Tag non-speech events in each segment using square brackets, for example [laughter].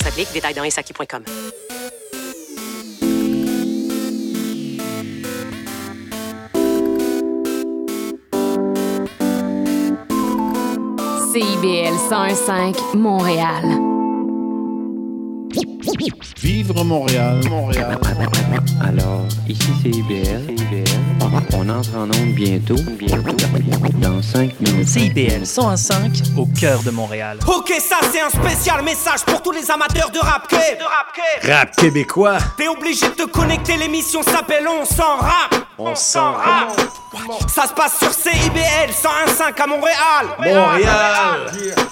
s'applique. Détails dans insaki.com. CIBL 101.5 Montréal. Vivre Montréal, Montréal. Alors, ici c'est IBL. On entre en onde bientôt. Bientôt. Dans 5 minutes. CIBL 105 au cœur de Montréal. Ok, ça c'est un spécial message pour tous les amateurs de rap De rap Rap québécois. T'es obligé de te connecter, l'émission s'appelle On s'en rap. On s'en rap. Ça se passe sur CIBL 101.5 à Montréal. Montréal.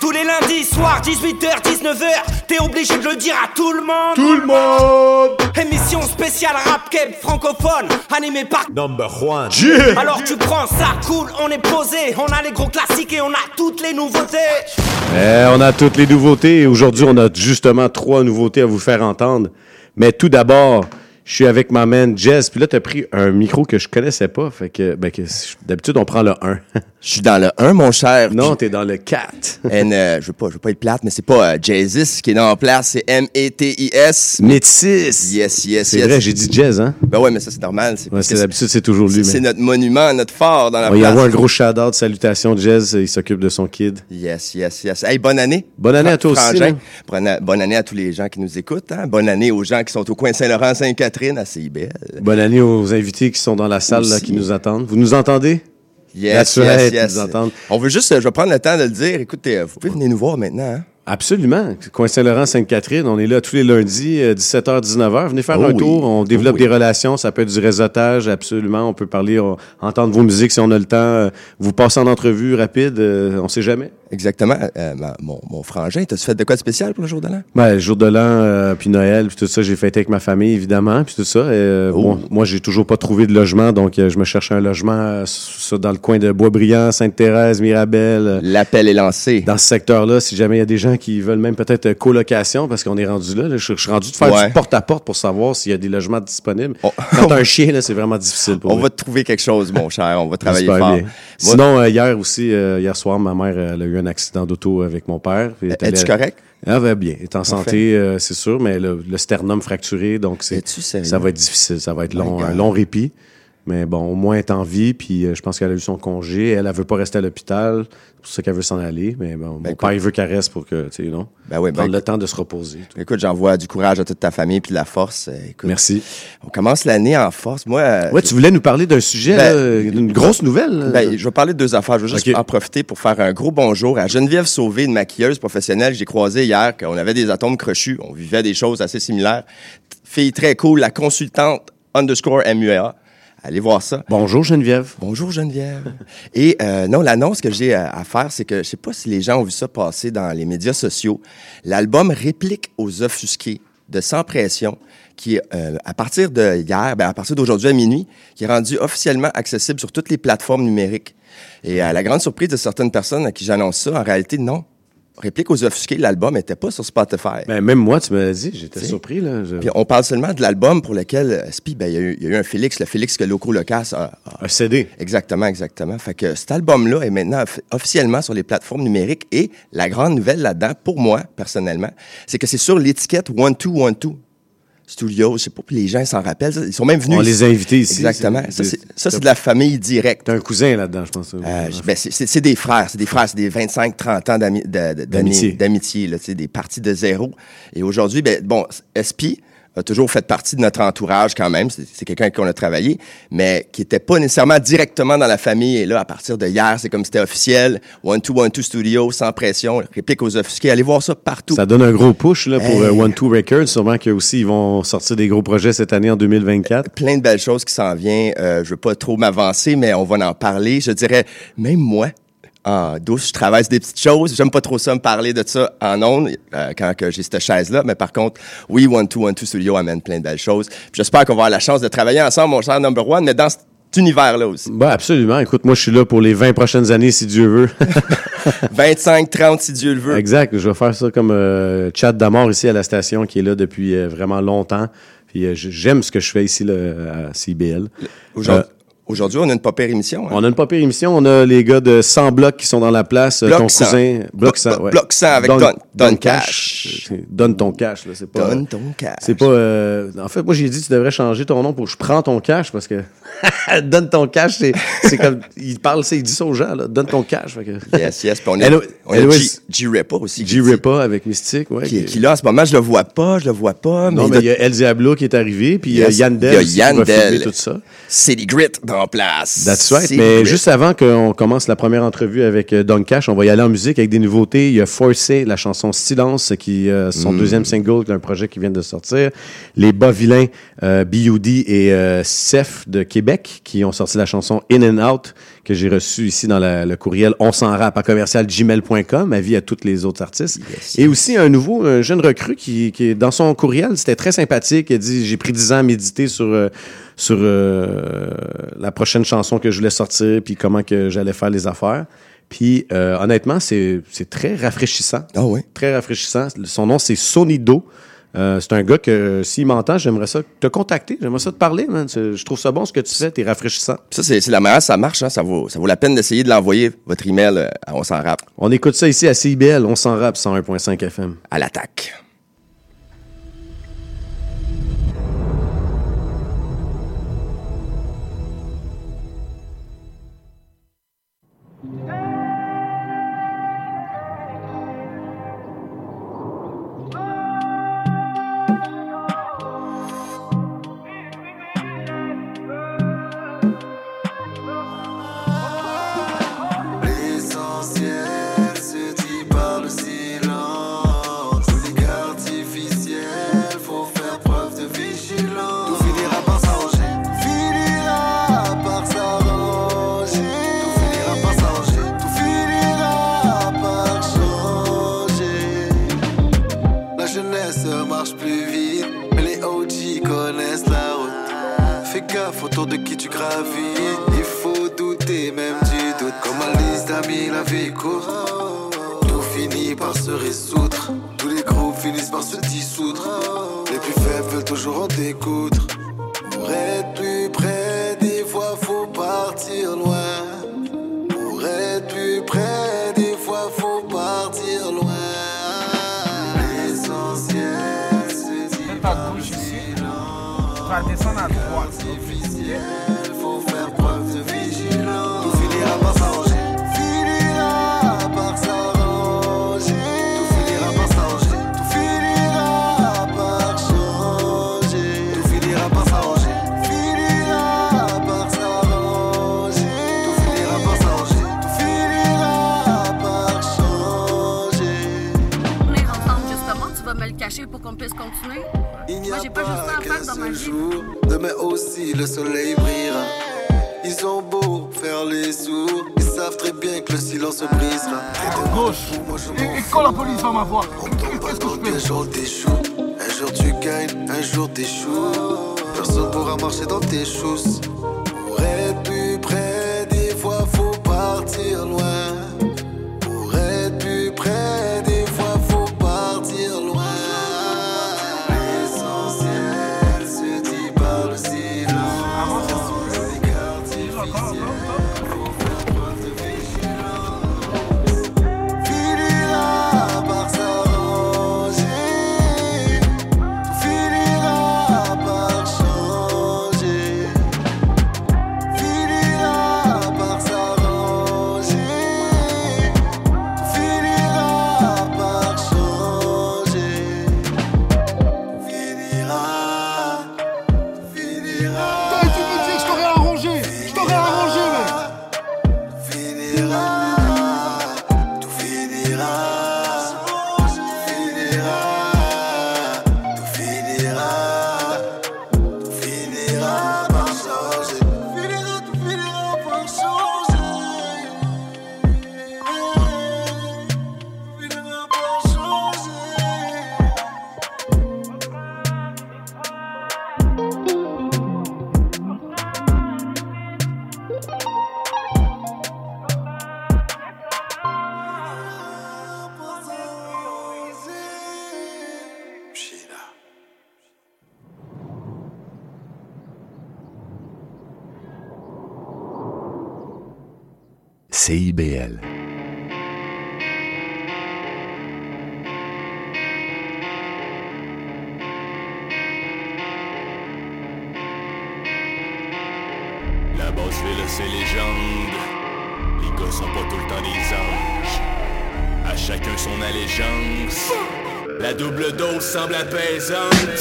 Tous les lundis soirs, 18h, 19h. T'es obligé de le dire à tout le monde. Tout le monde. Émission spéciale rap keb francophone, animée par. Number one. Alors tu prends ça, cool, on est posé. On a les gros classiques et on a toutes les nouveautés. Eh, on a toutes les nouveautés. et Aujourd'hui, on a justement trois nouveautés à vous faire entendre. Mais tout d'abord, je suis avec ma man Jess. Puis là, tu as pris un micro que je connaissais pas. Fait que, ben, que d'habitude, on prend le 1. [laughs] Je suis dans le 1, mon cher. non, t'es dans le 4. And, [laughs] euh, je veux pas, je veux pas être plate, mais c'est pas euh, Jazzis qui est dans la place, c'est M-E-T-I-S. Métis. Yes, yes, C'est yes. vrai, j'ai dit Jazz, hein? Ben ouais, mais ça, c'est normal. C'est Ouais, d'habitude, c'est toujours lui. c'est- notre monument, notre phare dans la va y avoir un gros shout-out, salutations, Jazz. Il s'occupe de son kid. Yes, yes, yes. Hey, bonne année. Bonne année à toi aussi. Bonne, année à tous les gens qui nous écoutent. Hein? Bonne année aux gens qui sont au coin Saint-Laurent, Sainte-Catherine, à CIBL. Bonne année aux invités qui sont dans la salle, là, qui nous attendent. Vous nous entendez? Yes, yes, yes. nous. On veut juste, euh, je vais prendre le temps de le dire. Écoutez, euh, vous pouvez venir nous voir maintenant. Hein? Absolument. Coin Saint-Laurent, Sainte-Catherine, on est là tous les lundis, euh, 17h, 19h. Venez faire Oh un oui. tour. On développe Oh oui. des relations. Ça peut être du réseautage, absolument. On peut parler, on- entendre vos musiques si on a le temps. euh, Vous passez en entrevue rapide, euh, on sait jamais. Exactement. Euh, ma- mon, mon frangin, t'as-tu fait de quoi de spécial pour le jour de l'an? Ben, le jour de l'an, euh, puis Noël, puis tout ça, j'ai fêté avec ma famille, évidemment, puis tout ça. Euh, Oh. bon, moi, j'ai toujours pas trouvé de logement, donc euh, je me cherche un logement euh, dans le coin de Boisbriand, Sainte-Thérèse, Mirabel. euh, L'appel est lancé. dans ce secteur-là, si jamais il y a des gens qui veulent même peut-être colocation, parce qu'on est rendu là, là, je, je suis rendu de faire Ouais. du porte-à-porte pour savoir s'il y a des logements disponibles. On- Quand t'as [laughs] un chien, là, c'est vraiment difficile pour On va te trouver quelque chose, mon cher. On va [laughs] travailler fort. Moi, Sinon, euh, hier aussi, euh, hier soir, ma mère elle a eu un accident d'auto avec mon père. es-tu correct? Elle va bien. Est en santé, euh, c'est sûr, mais le, le sternum fracturé, donc c'est, ça va être difficile. Ça va être My long, un long répit. Mais bon, au moins, elle est en vie, puis euh, je pense qu'elle a eu son congé. Elle, elle veut pas rester à l'hôpital. C'est pour ça qu'elle veut s'en aller. Mais bon, mon Ben, écoute. père, il veut qu'elle reste pour que, tu sais, non? Ben oui, ben, Prendre le temps de se reposer. tout. Écoute, j'envoie du courage à toute ta famille puis de la force. Euh, Écoute, Merci. On commence l'année en force. Moi, euh, Ouais, tu voulais nous parler d'un sujet, Ben, là, d'une grosse nouvelle. là. Ben, je vais parler de deux affaires. Je veux juste en profiter pour faire un gros bonjour à Geneviève Sauvé, une maquilleuse professionnelle que j'ai croisée hier, qu'on avait des atomes crochus. On vivait des choses assez similaires. Fille très cool, la consultante underscore MUA. Allez voir ça. Bonjour, Geneviève. Bonjour Geneviève. [laughs] Et euh, non, l'annonce que j'ai à, à faire, c'est que je sais pas si les gens ont vu ça passer dans les médias sociaux. L'album Réplique aux offusqués de Sans Pression, qui euh, à partir de hier, ben, à partir d'aujourd'hui à minuit, qui est rendu officiellement accessible sur toutes les plateformes numériques. Et à la grande surprise de certaines personnes à qui j'annonce ça, en réalité, non. Réplique aux offusqués, l'album n'était pas sur Spotify. Ben, même moi, tu me l'as dit, j'étais surpris. Là. Je- Puis on parle seulement de l'album pour lequel, euh, Spi, ben, il y, a eu- il y a eu un Félix, le Félix que Loco Locas a, a- Un CD. Exactement, exactement. Fait que cet album-là est maintenant off- officiellement sur les plateformes numériques et la grande nouvelle là-dedans, pour moi, personnellement, c'est que c'est sur l'étiquette One Two One Two Studios. Je sais pas, puis les gens s'en rappellent. Ils sont même venus. On ici. les a invités ici. Exactement. Ça, c'est, de la famille directe. T'as un cousin là-dedans, je pense. Euh, ben, c'est, des frères, c'est des frères, c'est des 25-30 ans D'amitié. d'amitié, là, des parties de zéro. Et aujourd'hui, ben, bon, SP a toujours fait partie de notre entourage quand même. C'est, quelqu'un avec qui on a travaillé, mais qui était pas nécessairement directement dans la famille. Et là, à partir de hier, c'est comme si c'était officiel. One Two One Two Studio, sans pression, réplique aux offusqués. Allez voir ça partout. Ça donne un gros push là, pour Hey. euh, One Two Records. Sûrement qu'eux aussi, ils vont sortir des gros projets cette année en 2024. plein de belles choses qui s'en viennent. Euh, je veux pas trop m'avancer, mais on va en parler. Je dirais, même moi, en douce, je travaille sur des petites choses. J'aime pas trop ça me parler de ça en ondes euh, quand que j'ai cette chaise-là. Mais par contre, oui, One Two One Two Studio amène plein de belles choses. J'espère qu'on va avoir la chance de travailler ensemble, mon cher Number One, mais dans cet univers-là aussi. Ben, absolument. Écoute, moi, je suis là pour les 20 prochaines années, si Dieu veut. [laughs] 25, 30, si Dieu le veut. exact. Je vais faire ça comme euh, chat d'amour ici à la station qui est là depuis euh, vraiment longtemps. Puis euh, j'aime ce que je fais ici là, à CBL. Aujourd'hui- Euh, Aujourd'hui, on a une pas pire émission. hein? On a une pas pire émission. On a les gars de 100 blocs qui sont dans la place. Bloc ton 100. cousin. Bloc 100, Bloc- ouais. Bloc 100 avec Don- Don Cash. C'est- Donne ton cash, là. C'est pas. Donne ton cash. C'est pas. euh, En fait, moi, j'ai dit tu devrais changer ton nom pour je prends ton cash parce que. [laughs] Donne ton cash, c'est c'est comme. [laughs] Il parle, ça, il dit ça aux gens, là. Donne ton cash. Que... [laughs] Yes, yes. Puis on a, Hello- on a G, G Repa aussi. qui G. Ripa avec Mystique, ouais. Qui, qui là, en ce moment, je le vois pas, je le vois pas. non, mais il y a El Diablo qui est arrivé, puis il y a. Yann Il y a Del aussi qui Yann va filmer Del. tout ça. City Grit dans place. That's right. Mais juste avant qu'on commence la première entrevue avec euh, Don Cash, on va y aller en musique avec des nouveautés. Il y a Forcé, la chanson Silence, qui euh, son Mm. deuxième single d'un projet qui vient de sortir. Les Bas Vilains, euh, B.U.D. et Seth de Québec, qui ont sorti la chanson In and Out, que j'ai reçue ici dans la- le courriel on s'en rap à commercial gmail.com, avis à tous les autres artistes. Et aussi un nouveau, un jeune recrue qui, qui est dans son courriel, c'était très sympathique. Il a dit J'ai pris 10 ans à méditer sur, euh, sur euh, la prochaine chanson que je voulais sortir, puis comment que j'allais faire les affaires. Puis euh, honnêtement, c'est c'est très rafraîchissant. Ah oui. Très rafraîchissant. Son nom, c'est Sonido. Euh, c'est un gars que, s'il m'entend, j'aimerais ça te contacter. J'aimerais ça te parler, man. Je trouve ça bon ce que tu fais. T'es rafraîchissant. Ça, c'est la manière, ça marche. Hein? Ça, vaut, ça vaut la peine d'essayer de l'envoyer, votre email, euh, à On s'en rap, On écoute ça ici à CIBL. On s'en rappe 101.5 FM. à l'attaque. Tu. Il faut douter même du doute. Comme Alice d'amis, la vie courte. Tout finit par se résoudre. Tous les groupes finissent par se dissoudre. Les plus faibles veulent toujours en découdre. Pour être plus près, des fois faut partir loin. Pour être plus près, des fois faut partir loin. L'essentiel se dit par le silence. Artificiel, faut faire Moi, j'ai pas juste qu'un faire dans ma vie. jour, demain aussi le soleil brillera. Ils ont beau faire les sourds, ils savent très bien que le silence se brisera. Gauche, moi je m'en fous. la police va m'avoir On tombe pas dans un jour t'échoues. Un jour tu gagnes, un jour t'échoues. Personne pourra marcher dans tes choses.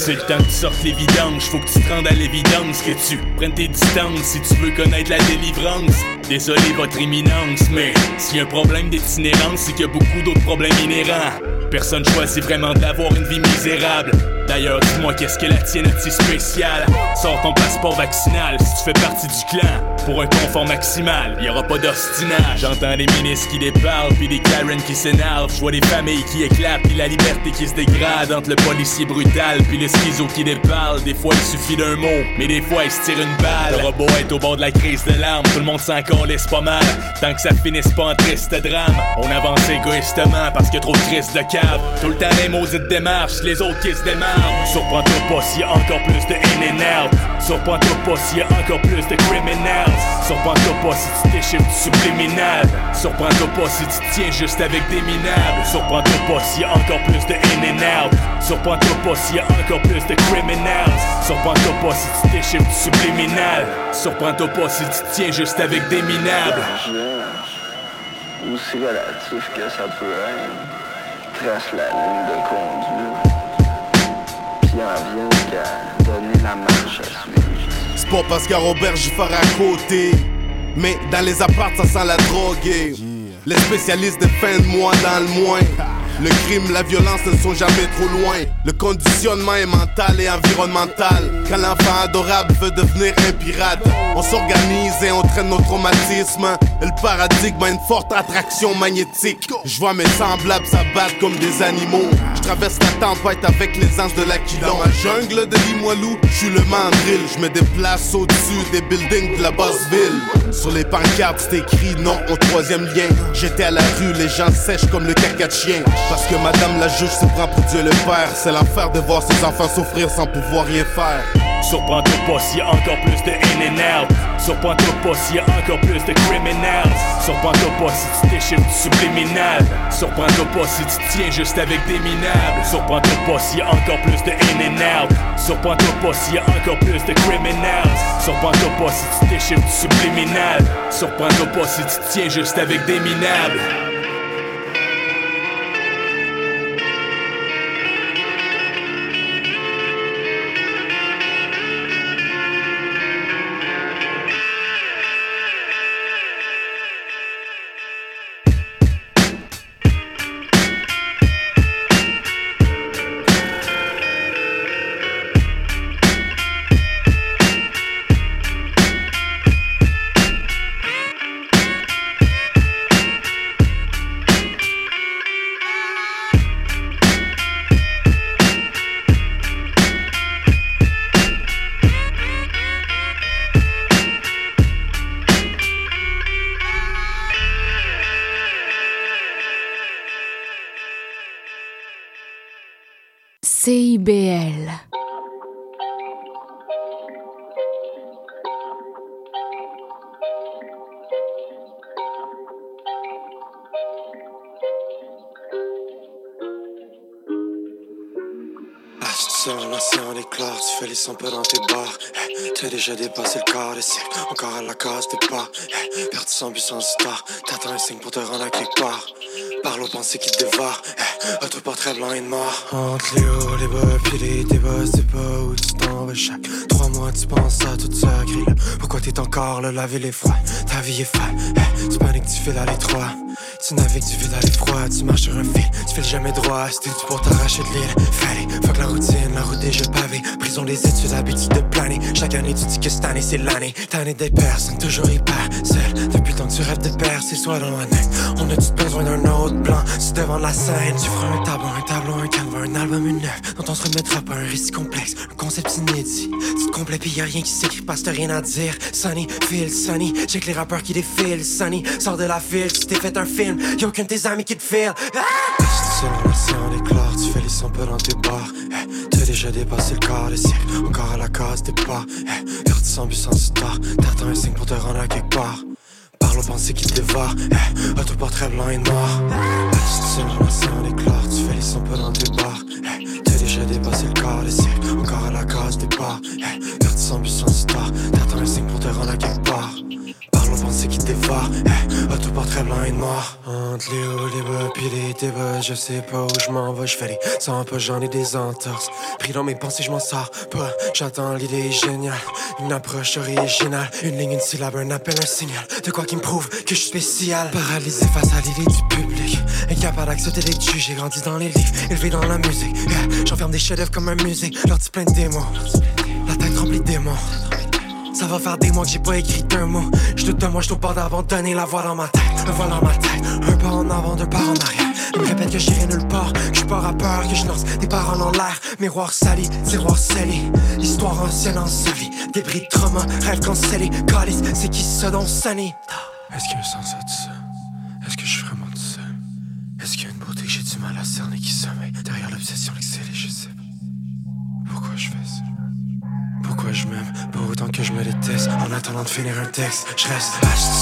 C'est le temps que tu sortes les vidanges. Faut que tu te rendes à l'évidence. Que tu prennes tes distances si tu veux connaître la délivrance. Désolé, votre imminence, mais s'il y un problème d'itinérance, c'est qu'il y a beaucoup d'autres problèmes inhérents. Personne choisit vraiment d'avoir une vie misérable. D'ailleurs, dis-moi qu'est-ce que la tienne si spéciale? Sors ton passeport vaccinal si tu fais partie du clan. Pour un confort maximal, y aura pas d'ostinage. J'entends des ministres qui déparlent, puis des Karen qui s'énervent. Je vois des familles qui éclatent, puis la liberté qui se dégrade entre le policier brutal, puis le schizo qui déparle. Des fois, il suffit d'un mot, mais des fois, il se tire une balle. Le robot est au bord de la crise de larmes, tout le monde s'en laisse pas mal. Tant que ça finisse pas en triste drame, on avance égoïstement parce a trop crises de cave. Tout le temps, les maudites démarches, les autres qui se démarrent. Surprends-toi pas s'il y encore plus de haine et nerfs. Surprends-toi pas s'il y encore plus de criminels. Surprends-toi pas si tu déchiffres du subliminal. Surprends-toi pas si tu tiens juste avec des minables. Surprends-toi pas s'il y encore plus de haine et nerfs. Surprends-toi pas s'il y encore plus de criminels. Surprends-toi pas si tu déchiffres du subliminal. Surprends-toi pas si tu tiens juste avec des minables. Aussi relatif que ça peut être, trace la ligne de conduite. Puis en vient qu'à donner la marche à suivre. C'est pas parce qu'à Robert j'y ferai à côté. Mais dans les apparts, ça sent la drogue. Les spécialistes défendent moi dans le moins. Le crime, la violence ne sont jamais trop loin. Le conditionnement est mental et environnemental. Quand l'enfant adorable veut devenir un pirate, on s'organise et on traîne nos traumatismes. Et le paradigme a une forte attraction magnétique. Je vois mes semblables s'abattre comme des animaux. Je traverse la tempête avec les anges de l'Aquilon. Dans la jungle de Limoilou, je suis le mandrill. Je me déplace au-dessus des buildings de la basse ville. Sur les pancartes, c'est écrit non au troisième lien. J'étais à la rue, les gens sèchent comme le caca de chien. Parce que madame la juge se prend pour Dieu le Père. C'est l'enfer de voir ses enfants souffrir sans pouvoir rien faire. Surprends-toi pas s'il y a encore plus de haine et nerfs. Surprends-toi pas s'il y a encore plus de criminels. Surprends-toi pas si tu déchiffres du subliminal. Surprends-toi pas si tu tiens juste avec des minables. Surprends-toi pas s'il y a encore plus de haine et nerfs. Surprends-toi pas s'il y a encore plus de criminels. Surprends-toi pas si tu déchiffres du subliminal. Surprends-toi pas si tu tiens juste avec des minables. L'océan d'éclats, tu fais les sons peu dans tes bars. Hey, T'as déjà dépassé le quart de siècle, encore à la case des pas. Hey, perdu sans but sans star, t'attends un signe pour te rendre à quelque part. Parle aux pensées qui te dévorent, hey, autre portrait blanc et noir. Entre les hauts, les bas, puis les débats, c'est pas où tu t'en chaque. Trois mois, tu penses à tout ça, crie là. Pourquoi t'es encore là, la ville est froide, ta vie est folle. Hey, tu paniques, tu files à l'étroit. Tu navigues du vide à l'effroi, tu marches sur un fil, tu files jamais droit, c'était tu pour t'arracher de l'île. Fallait, fuck la routine, la déjà pavée. Prison des études, habitude de planer. Chaque année, tu dis que cette année c'est l'année. T'année des personnes, toujours hyper seul. Depuis temps que tu rêves de percer, soit dans la neige. On a tous besoin d'un autre plan. Tu devant la scène, tu feras un tableau, un tableau, un un album, une œuvre. Dont on se remettra pas un récit complexe, un concept inédit. Tu te complais, pis y'a rien qui s'écrit, parce que rien à dire. Sunny, feel sunny. Check les rappeurs qui défilent, sunny. Sors de la file, tu t'es fait un film. Y'a aucun de tes amis qui te file. Ah! Sur l'océan d'éclats, tu fais les sons peu dans tes bars. Hey, T'as déjà dépassé le quart de siècle, encore à la case des pas. Hey, perdu sans but sans star, t'attends un signe pour te rendre à quelque part. Parle aux pensées qui te dévorent. Eh, autoportrait blanc et noir. Eh, c'est je me sens l'éclat. Tu fais les sons pas dans tes bars. Eh, T'as déjà dépassé le corps, laissé encore à la case départ. Eh, Perdu sans but, sans histoire. T'attends un signe pour te rendre à quelque part. Parle aux pensées qui te dévorent. Eh, autoportrait blanc et noir. Entre les hauts, les bas, puis les débats. Je sais pas où je m'en vais. Je fais les sans j'en ai des entorses. Pris dans mes pensées, je m'en sors pas. J'attends l'idée géniale. Une approche originale. Une ligne, une syllabe, un appel, un signal. De quoi qui me prouve que je suis spécial. Paralysé face à l'idée du public. Incapable d'accepter d'être. J'ai grandi dans les livres, élevé dans la musique. Yeah. J'enferme des chefs-d'œuvre comme un musée. Leur plein de démons. La tête remplie de démons. Ça va faire des mois que j'ai pas écrit un mot. Je de moi, je pas d'abandonner la voix dans ma tête. Un voix dans ma tête. Un pas en avant, deux pas en arrière. Il me répète que j'irai nulle part. Que je suis pas rappeur, que je lance des paroles en l'air. Miroir sali, tiroir scellé. Histoire ancienne ensevelie. Débris de trauma, rêve cancellé. Calice, c'est qui ça dans Sunny? Est-ce qu'il me sent ça tout seul? Est-ce que je suis vraiment tout seul? Est-ce qu'il y a une beauté que j'ai du mal à cerner qui sommeille derrière l'obsession excellée? Je sais pas. Pourquoi je fais ça? Pourquoi je m'aime? Pas autant que je me déteste. En attendant de finir un texte, je reste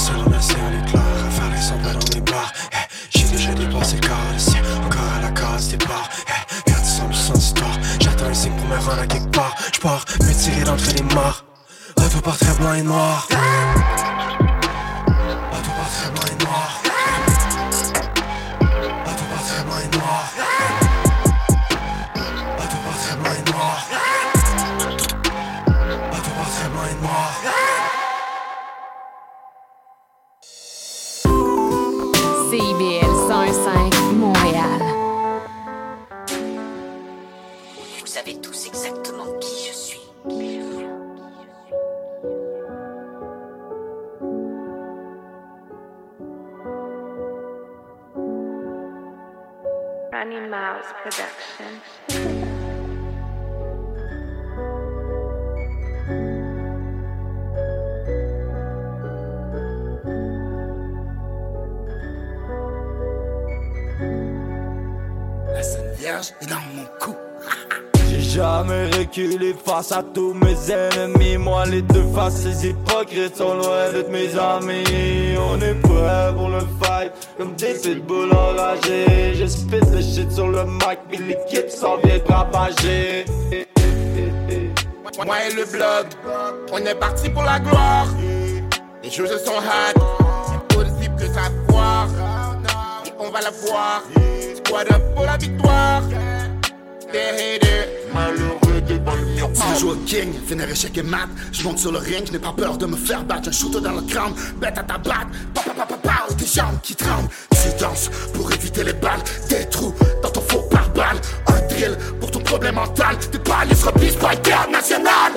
seul en océan l'éclair À faire les pas dans mes bars Eh, J'ai déjà dépassé le corps, le Encore à la case départ Eh, Perdu sans but, sans histoire J'attends un signe pour me rendre à quelque part. Je pars me tirer d'entre les morts. Autoportrait blanc et noir Ronnie Miles Production. La Sainte Vierge est dans mon cou. J'ai jamais reculé face à tous mes ennemis. Moi, les deux faces, hypocrites sont loin d'être mes amis. On est prêts pour le fight, comme des pitbulls enragés. Je spit le shit sur le mic, puis l'équipe s'en vient propager. Moi et le bloc, on est parti pour la gloire. Les choses sont hard, c'est possible que ça. Et on va la voir, squad up pour la victoire. Si je joue au king, finir échec et mat, je monte sur le ring, je n'ai pas peur de me faire battre. Un shooter dans le crâne, bête à ta batte, pa pa pa pa pa, tes jambes qui tremblent. Tu danses pour éviter les balles, des trous dans ton faux pare-balles. Un drill pour ton problème mental, tes balles se replient pas international.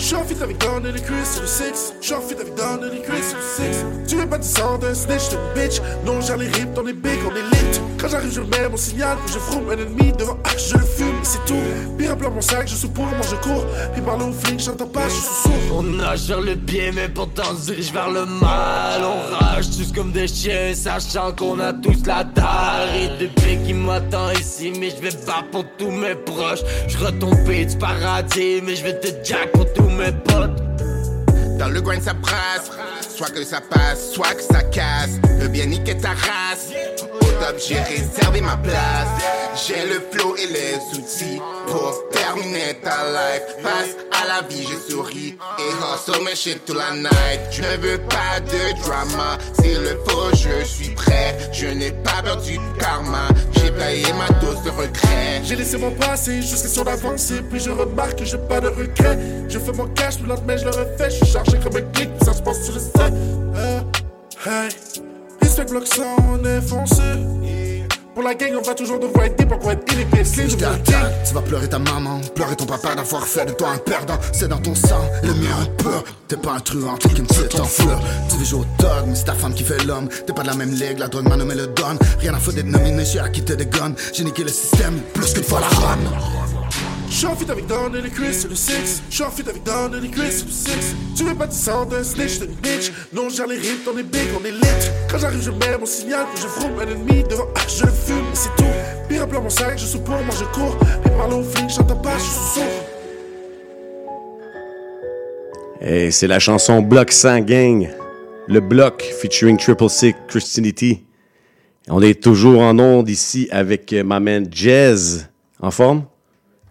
J'suis en fit avec Don et les c'est le 6. J'suis en avec Don et les c'est le 6. Tu veux pas descendre d'un snitch, t'es une bitch. Non, j'ai les rips, on est big, on est lit. Quand j'arrive, je mets mon signal, je fromme un ennemi devant H, je le fume, c'est tout. Puis remplir mon sac, je suis pour, moi je cours. Puis parler aux flics, j'entends pas, je suis sourd. On nage sur le pied, mais pourtant dirige vers le mal. On rage tous comme des chiens, sachant qu'on a tous la dalle. Et depuis qui m'attend ici, mais je vais pas pour tous mes proches. Je retombé du paradis, mais je vais te jack pour tous Dans le grind ça brasse, soit que ça passe, soit que ça casse. Le bien niquer ta race. J'ai réservé ma place. J'ai le flow et les outils pour terminer ta life. Face à la vie j'ai souri et hustle mes shit toute la night. Je ne veux pas de drama, s'il le faut je suis prêt. Je n'ai pas peur du karma, j'ai payé ma dose de regret. J'ai laissé mon passé, je suis sur d'avancer. Puis je remarque que j'ai pas de regret. Je fais mon cash, le lendemain je le refais. Je suis chargé comme un clic, ça se passe sur le set. Euh, hey, respect bloc ça, on est foncé. Pour la gang, on va toujours devoir être on va être t'attends, tu vas pleurer ta maman, pleurer ton papa d'avoir fait de toi un perdant. C'est dans ton sang, le mien un peu. T'es pas un truand, t'es qu'une petite en fleur. Tu veux jouer au dog, mais c'est ta femme qui fait l'homme. T'es pas de la même ligue, la drogue m'a nommé le don. Rien à foutre d'être nominé, j'ai acquitté des guns. J'ai niqué le système, plus qu'une fois la run. J'suis en fit avec Don et les Chris, c'est le 6. J'suis en fit avec Don et les Chris, c'est le 6. Tu veux pas descendre d'un snitch, t'es une bitch. Non, j'ai les rips, on est big, on est lit. Quand j'arrive, je mets mon signal, puis je fromme un ennemi devant H, je le fume, et c'est tout. Puis remplir mon sac, je suis pour, moi je cours. Puis parler aux flics, j'entends pas, je suis sourd. Et c'est la chanson Bloc 100 Gang. le bloc featuring Triple Six Christianity. On est toujours en onde ici avec ma man Jazz. En forme?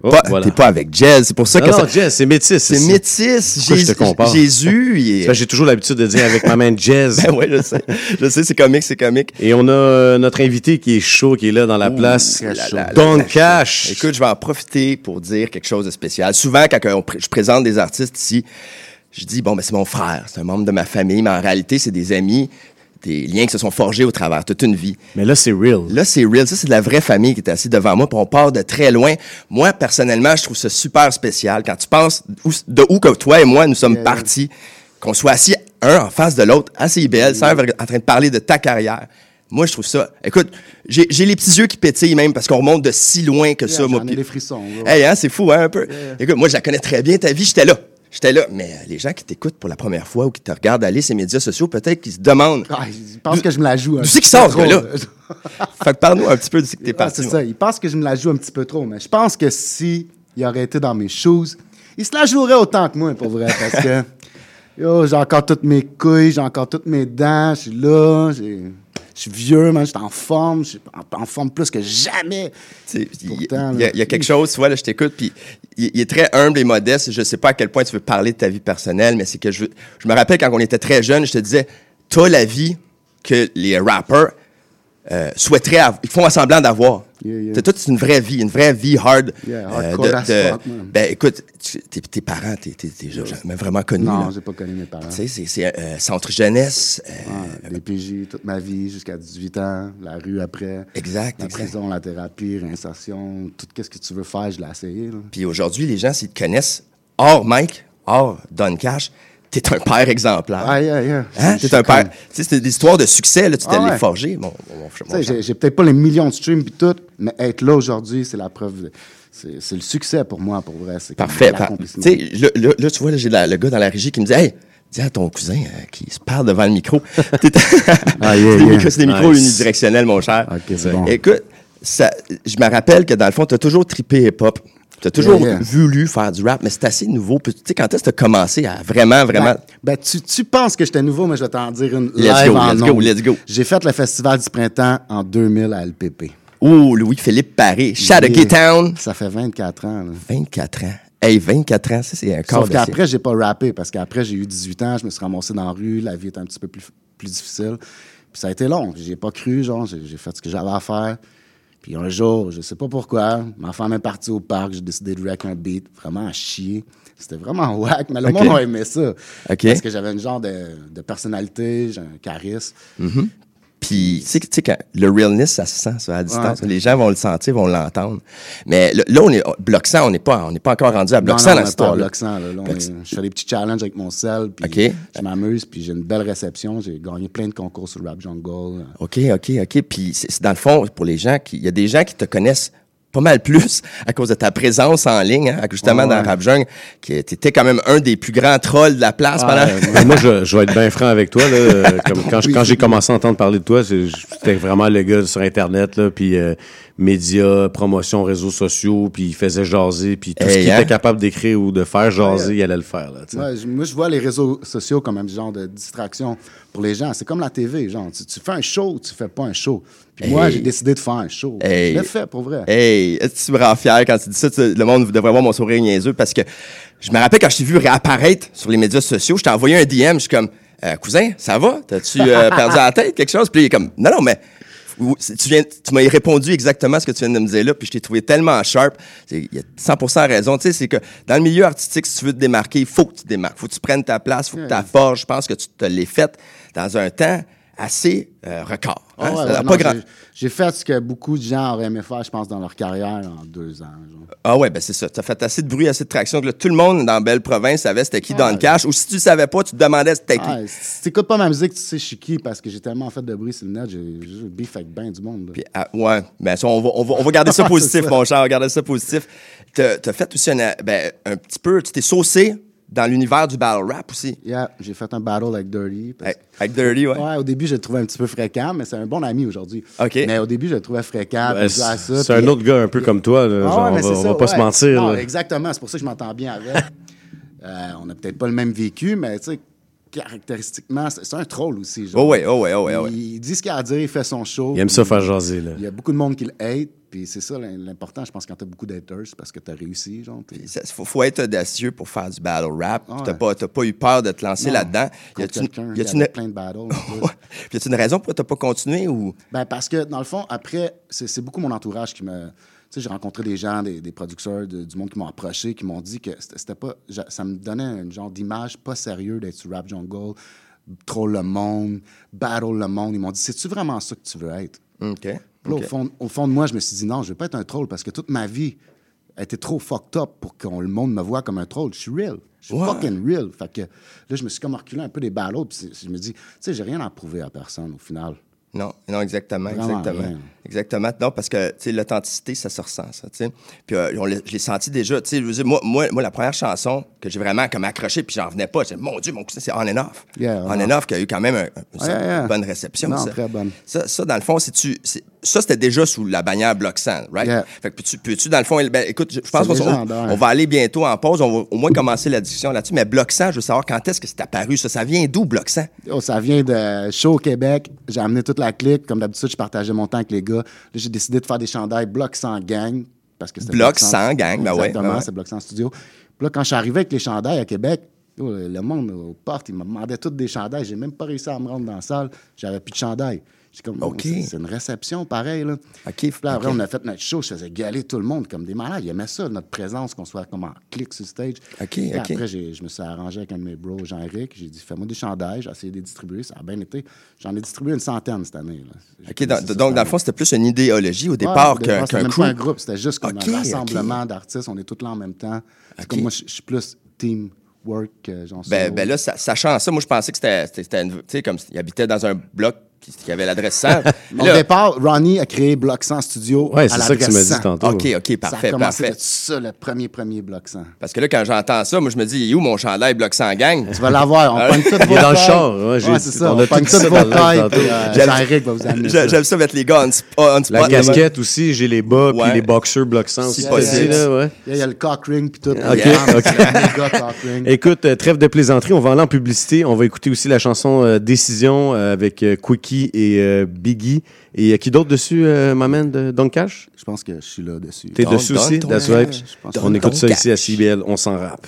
Oh, Pas- voilà. T'es pas avec Jazz, c'est pour ça Non, que non, ça- Jazz, c'est métis. C'est métis. Pourquoi je te Jésus- compare? Jésus, est- J'ai toujours l'habitude de dire avec ma man Jazz. [laughs] Ben ouais, je sais. Je sais, c'est comique, c'est comique. Et on a euh, notre invité qui est chaud, qui est là dans la place. Chaud. Don Cash. Écoute, je vais en profiter pour dire quelque chose de spécial. Souvent, quand on pr- je présente des artistes ici, je dis, bon, ben, c'est mon frère, c'est un membre de ma famille, mais en réalité, c'est des amis, des liens qui se sont forgés au travers toute une vie. Mais là, c'est real. Là, c'est real. Ça, c'est de la vraie famille qui est assise devant moi, puis on part de très loin. Moi, personnellement, je trouve ça super spécial. Quand tu penses où- de où que toi et moi, nous sommes partis, qu'on soit assis un en face de l'autre, à CIBL, sans être en train de parler de ta carrière. Moi, je trouve ça. Écoute, j'ai j'ai les petits yeux qui pétillent même parce qu'on remonte de si loin que ça. Yeah, moi, j'en ai des frissons. ouais. Hey, hein, c'est fou, hein, un peu. Écoute, moi, je la connais très bien, ta vie, j'étais là. J'étais là. Mais euh, les gens qui t'écoutent pour la première fois ou qui te regardent aller ces médias sociaux, peut-être qu'ils se demandent. Ah, ils pensent que je me la joue. c'est petit qu'il sort, trop. [laughs] fait que parle-nous un petit peu de ce que t'es parti. c'est moi. ça. Ils pensent que je me la joue un petit peu trop, mais je pense que si il aurait été dans mes shoes, il se la jouerait autant que moi, pour vrai, parce que [laughs] yo, j'ai encore toutes mes couilles, j'ai encore toutes mes dents, je suis là, j'ai- je suis vieux, man, je suis en forme, je suis en, en forme plus que jamais. Il y, a, il y a quelque chose, tu vois, là, je t'écoute, puis il, est très humble et modeste. Je sais pas à quel point tu veux parler de ta vie personnelle, mais c'est que je, je me rappelle quand on était très jeunes, je te disais, t'as la vie que les rappers euh, souhaiteraient ils font semblant d'avoir. Yeah, yeah. T'as toute une vraie vie, une vraie vie hard. Yeah, euh, fuck, ben écoute, tu- tes, tes parents, t'es, jamais vraiment connus. Non, j'ai pas connu mes parents. Tu sais, c'est, c'est euh, centre jeunesse. euh, Ouais, PJ toute ma vie jusqu'à 18 ans, la rue après. Exact, La exact. prison, la thérapie, réinsertion, tout ce que tu veux faire, je l'ai essayé. là. Puis aujourd'hui, les gens, s'ils te connaissent, hors Mike, hors Don Cash, t'es un père exemplaire. Ah, yeah, yeah. Hein? T'es un père. comme- Tu sais, c'est des histoires de succès, là, tu t'es Ah ouais. forgé. Mon, mon, mon Tu sais, cher. j'ai- peut-être pas les millions de streams puis tout, mais être là aujourd'hui, c'est la preuve. de- C'est le succès pour moi, pour vrai. Parfait. par- l'accomplissement. Tu sais, là, là, là, tu vois, j'ai le gars dans la régie qui me dit Hey, dis à ton cousin euh, qui se parle devant le micro. [laughs] Ah, yeah, c'est des yeah. micros, c'est des micros Nice. unidirectionnels, mon cher. Ok, c'est bon. Écoute, ça, je me rappelle que dans le fond, tu as toujours trippé hip-hop. Tu as toujours Yeah, yeah. voulu faire du rap, mais c'est assez nouveau. Tu sais, quand est-ce que tu as commencé à vraiment, vraiment? Ben, ben, tu, tu penses que j'étais nouveau, mais je vais t'en dire une Let's live go, en let's go, let's go. J'ai fait le festival du printemps en 2000 à LPP. Oh, Louis-Philippe Paré, Town. Ça fait 24 ans. là. 24 ans. Hey, 24 ans, ça, c'est un corps Sauf qu'après, j'ai pas rappé parce qu'après, j'ai eu 18 ans, je me suis ramassé dans la rue, la vie était un petit peu plus, plus difficile. Puis ça a été long. J'ai pas cru, genre, j'ai fait ce que j'avais à faire. Puis un jour, je sais pas pourquoi, ma femme est partie au parc, j'ai décidé de wreck un beat, vraiment à chier. C'était vraiment whack, mais le monde a aimé ça. Parce que j'avais une genre de, de personnalité, j'ai un charisme. Mhm. Puis, tu sais, tu sais, quand le realness, ça se sent, ça, à distance. Ouais. Les gens vont le sentir, vont l'entendre. Mais le- là, on est, bloc 100, on n'est pas, on n'est pas encore rendu à bloc Non, 100 non, dans cette bloc 100, là. Là, on Fait que est- je fais des petits challenges avec mon sel, puis je m'amuse, puis j'ai une belle réception. J'ai gagné plein de concours sur Rap Jungle. OK, OK, OK. Puis, c'est c'est dans le fond, pour les gens qui. Il y a des gens qui te connaissent pas mal plus [laughs] à cause de ta présence en ligne, hein, justement, Ouais, dans. Rap Jungle, qui était quand même un des plus grands trolls de la place pendant. [laughs] Moi, je, je vais être bien franc avec toi. Là, comme quand j'ai commencé à entendre parler de toi, j'étais vraiment le gars sur Internet, là, puis euh, médias, promotion, réseaux sociaux, puis il faisait jaser, puis tout ce qu'il hein? était capable d'écrire ou de faire jaser, il allait le faire. Là. Ouais, moi, je vois les réseaux sociaux comme un genre de distraction pour les gens. C'est comme la TV, genre. Tu, tu fais un show, tu fais pas un show. Puis moi, j'ai décidé de faire un show. Hey. Je l'ai fait, pour vrai. Hey, est-ce que tu me rends fier quand tu dis ça? tu- le monde devrait voir mon sourire niaiseux parce que je me rappelle quand je t'ai vu réapparaître sur les médias sociaux, je t'ai envoyé un DM, je suis comme, Euh, cousin, ça va? T'as-tu euh, perdu la tête, quelque chose? Puis il est comme, non, non, mais ou- tu, viens, tu m'as répondu exactement ce que tu viens de me dire là, puis je t'ai trouvé tellement sharp. Il y a 100% raison. Tu sais, c'est que dans le milieu artistique, si tu veux te démarquer, il faut que tu te démarques. faut que tu prennes ta place, faut que tu forges. Je pense que tu te l'es faite dans un temps assez euh, record. hein. Ah ouais, Ça ouais, n'a non, pas grand... j'ai- fait ce que beaucoup de gens auraient aimé faire, je pense, dans leur carrière en deux ans. genre. Ah ouais, ben c'est ça. Tu as fait assez de bruit, assez de traction que là, tout le monde dans Belle Province savait c'était qui Ouais. Don Cash. Ou si tu le savais pas, tu te demandais c'était qui. Si t'écoutes pas ma musique, tu sais je suis qui parce que j'ai tellement fait de bruit sur le net, j'ai j'ai beef avec ben du monde. Puis, ah, ouais, ben ça, on va, on va, on va garder ça [laughs] positif, mon cher, on va garder ça positif. T'as as fait aussi un, ben, un petit peu, tu t'es saucé dans l'univers du battle rap aussi. Yeah, j'ai fait un battle avec Dirty. parce- Avec, Dirty, ouais. Ouais, au début, je le trouvais un petit peu fréquent, mais c'est un bon ami aujourd'hui. OK. Mais au début, je le trouvais fréquent. Ben, c'est ça, puis- un autre gars un peu comme toi. là, Ah genre, ouais, on mais va, c'est on ça, va pas ouais. se mentir. Non, exactement. C'est pour ça que je m'entends bien avec. [laughs] Euh, on n'a peut-être pas le même vécu, mais tu sais, caractéristiquement, c'est un troll aussi. genre. Oh ouais, oh ouais, oh ouais, oh ouais. Il, dit ce qu'il a à dire, il fait son show. Il aime ça faire jaser, là. Il y a beaucoup de monde qui le hate, puis c'est ça l'im- l'important, je pense, quand t'as beaucoup d'haters, c'est parce que t'as réussi, genre. Il faut, faut être audacieux pour faire du battle rap. Ah T'as ouais. pas, t'as pas eu peur de te lancer là-dedans. Y contre a-tu une- quelqu'un y a-tu avait une, plein de battles. y a-tu une raison pourquoi t'as pas continué ou? Ben, parce que, dans le fond, après, c'est beaucoup mon entourage qui me. Tu sais, j'ai rencontré des gens, des, des producteurs de- du monde qui m'ont approché, qui m'ont dit que c'était pas. Ça me donnait un genre d'image pas sérieux d'être sur Rap Jungle, troll le monde, battle le monde. Ils m'ont dit c'est-tu vraiment ça que tu veux être? OK. Là, au, fond, au fond de moi, je me suis dit non, je veux pas être un troll parce que toute ma vie a été trop fucked up pour que le monde me voit comme un troll. Je suis real. Je suis Ouais. fucking real. Fait que là, je me suis comme reculé un peu des battles. Puis je me dis, tu sais, j'ai rien à prouver à personne au final. Non, non, exactement, Vraiment exactement. rien. Exactement. Non, parce que, l'authenticité, ça se ressent, ça, tu sais. Puis euh, on je l'ai senti déjà, je veux dire, moi, moi, moi, la première chanson que j'ai vraiment comme accroché, puis j'en revenais pas, j'ai dit, mon Dieu, mon cousin, c'est On and Off. Yeah, on and Off qui a eu quand même un- un- Ouais, une bonne réception, Non, ça. très bonne. Ça, ça, dans le fond, c'est tu, ça, c'était déjà sous la bannière 100, right? Fait que peux-tu, dans le fond, ben, écoute, je, pense qu'on on va aller bientôt en pause, on va au moins commencer la discussion là-dessus, mais 100, je veux savoir quand est-ce que c'est apparu, ça, ça vient d'où, 100? Oh, ça vient de show Québec. J'ai amené toute la clique. Comme d'habitude, je partageais mon temps avec les gars. Là, j'ai décidé de faire des chandails bloc sans gang. Parce que Bloc sans gang, ben ouais, Exactement, ben ouais. c'est bloc sans studio. Puis là, quand je suis arrivé avec les chandails à Québec, le monde aux portes, ils me demandaient tous des chandails. J'ai même pas réussi à me rendre dans la salle. J'avais plus de chandails. J'ai comme, c'est c'est une réception pareil. Là. Puis là, après, on a fait notre show. Je faisais galer tout le monde comme des malades. Ils aimaient ça, notre présence, qu'on soit comme en clic sur stage. OK, Puis. Après, je me suis arrangé avec un de mes bros, Jean-Éric. J'ai dit, fais-moi des chandails. J'ai essayé de les distribuer. Ça a bien été. J'en ai distribué une centaine cette année. là. Dans- donc, dans le fond, c'était plus une idéologie au départ Ouais, qu'un crew. un groupe. C'était juste comme un rassemblement d'artistes. On est tous là en même temps. C'est. Comme moi, je suis plus teamwork, euh, genre Ben, ben là, sa- sachant ça, moi, je pensais que c'était- une- tu sais, comme il habitait dans un bloc qui, qui avait l'adresse 100. [laughs] Au Là- départ, Ronnie a créé Bloc 100 Studio. Ouais, à c'est ça que tu m'as dit 100. tantôt. OK, OK, parfait, ça a commencé parfait. ça, le premier, premier Bloc 100. Parce que là, quand j'entends ça, moi, je me dis, il est où mon chandail bloc sans gang? Tu vas l'avoir. On Ah, pogne toutes Il vos est dans le char, ouais, c'est ça. on On, tout dit toutes ça vos dans le live tailles. Jean-Éric va vous amener ça. J'aime ça mettre les gars on, sp- on La spot. casquette aussi, j'ai les bas, puis les boxers bloc 100 Si aussi. Il y a le cock ring puis tout. OK. Écoute, euh, trêve de plaisanterie, on va aller en publicité. On va écouter aussi la chanson euh, Décision euh, avec euh, Et euh, Biggie. Et euh, qui d'autre dessus, euh, m'amène de Don Cash? Je pense que je suis là dessus. T'es dessus aussi? That's right. On écoute ça ici à CBL, on s'en rappe.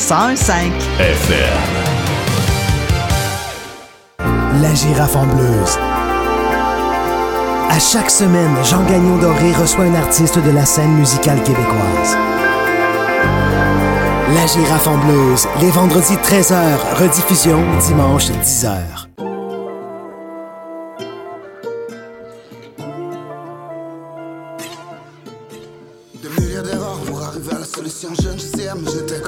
101.5. FM. La girafe en bleuse. À chaque semaine, Jean Gagnon Doré reçoit un artiste de la scène musicale québécoise. La girafe en bleuse, les vendredis 13h, rediffusion dimanche 10h. Des milliers d'erreurs pour arriver à la solution jeune, je sais, mais j'étais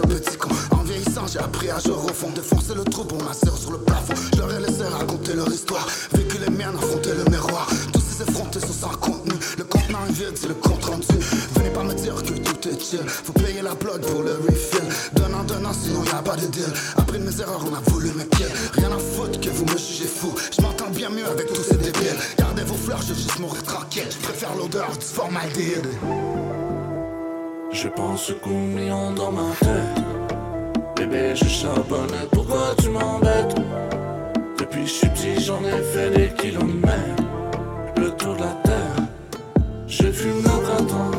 jouer au fond, défoncer le trou pour m'asseoir sur le plafond. Je leur ai laissé raconter leur histoire, vécu les miennes, affronter le miroir. Tous ces effrontés sont sans contenu, le contenant est vide, c'est le compte rendu. Venez pas me dire que tout est chill. Faut payer la plug pour le refill. Donnant, donnant, sinon y a pas de deal. Après mes erreurs, on a voulu mes pieds. Rien à foutre que vous me jugez fou. Je m'entends bien mieux avec tous ces débiles. Gardez vos fleurs, je juste mourir tranquille. Je préfère l'odeur du formaldéhyde. Je pense qu'un million dans ma tête. Bébé, je charbonne, pourquoi tu m'embêtes? Depuis je suis petit, j'en ai fait des kilomètres. Le tour de la terre, je fume le printemps.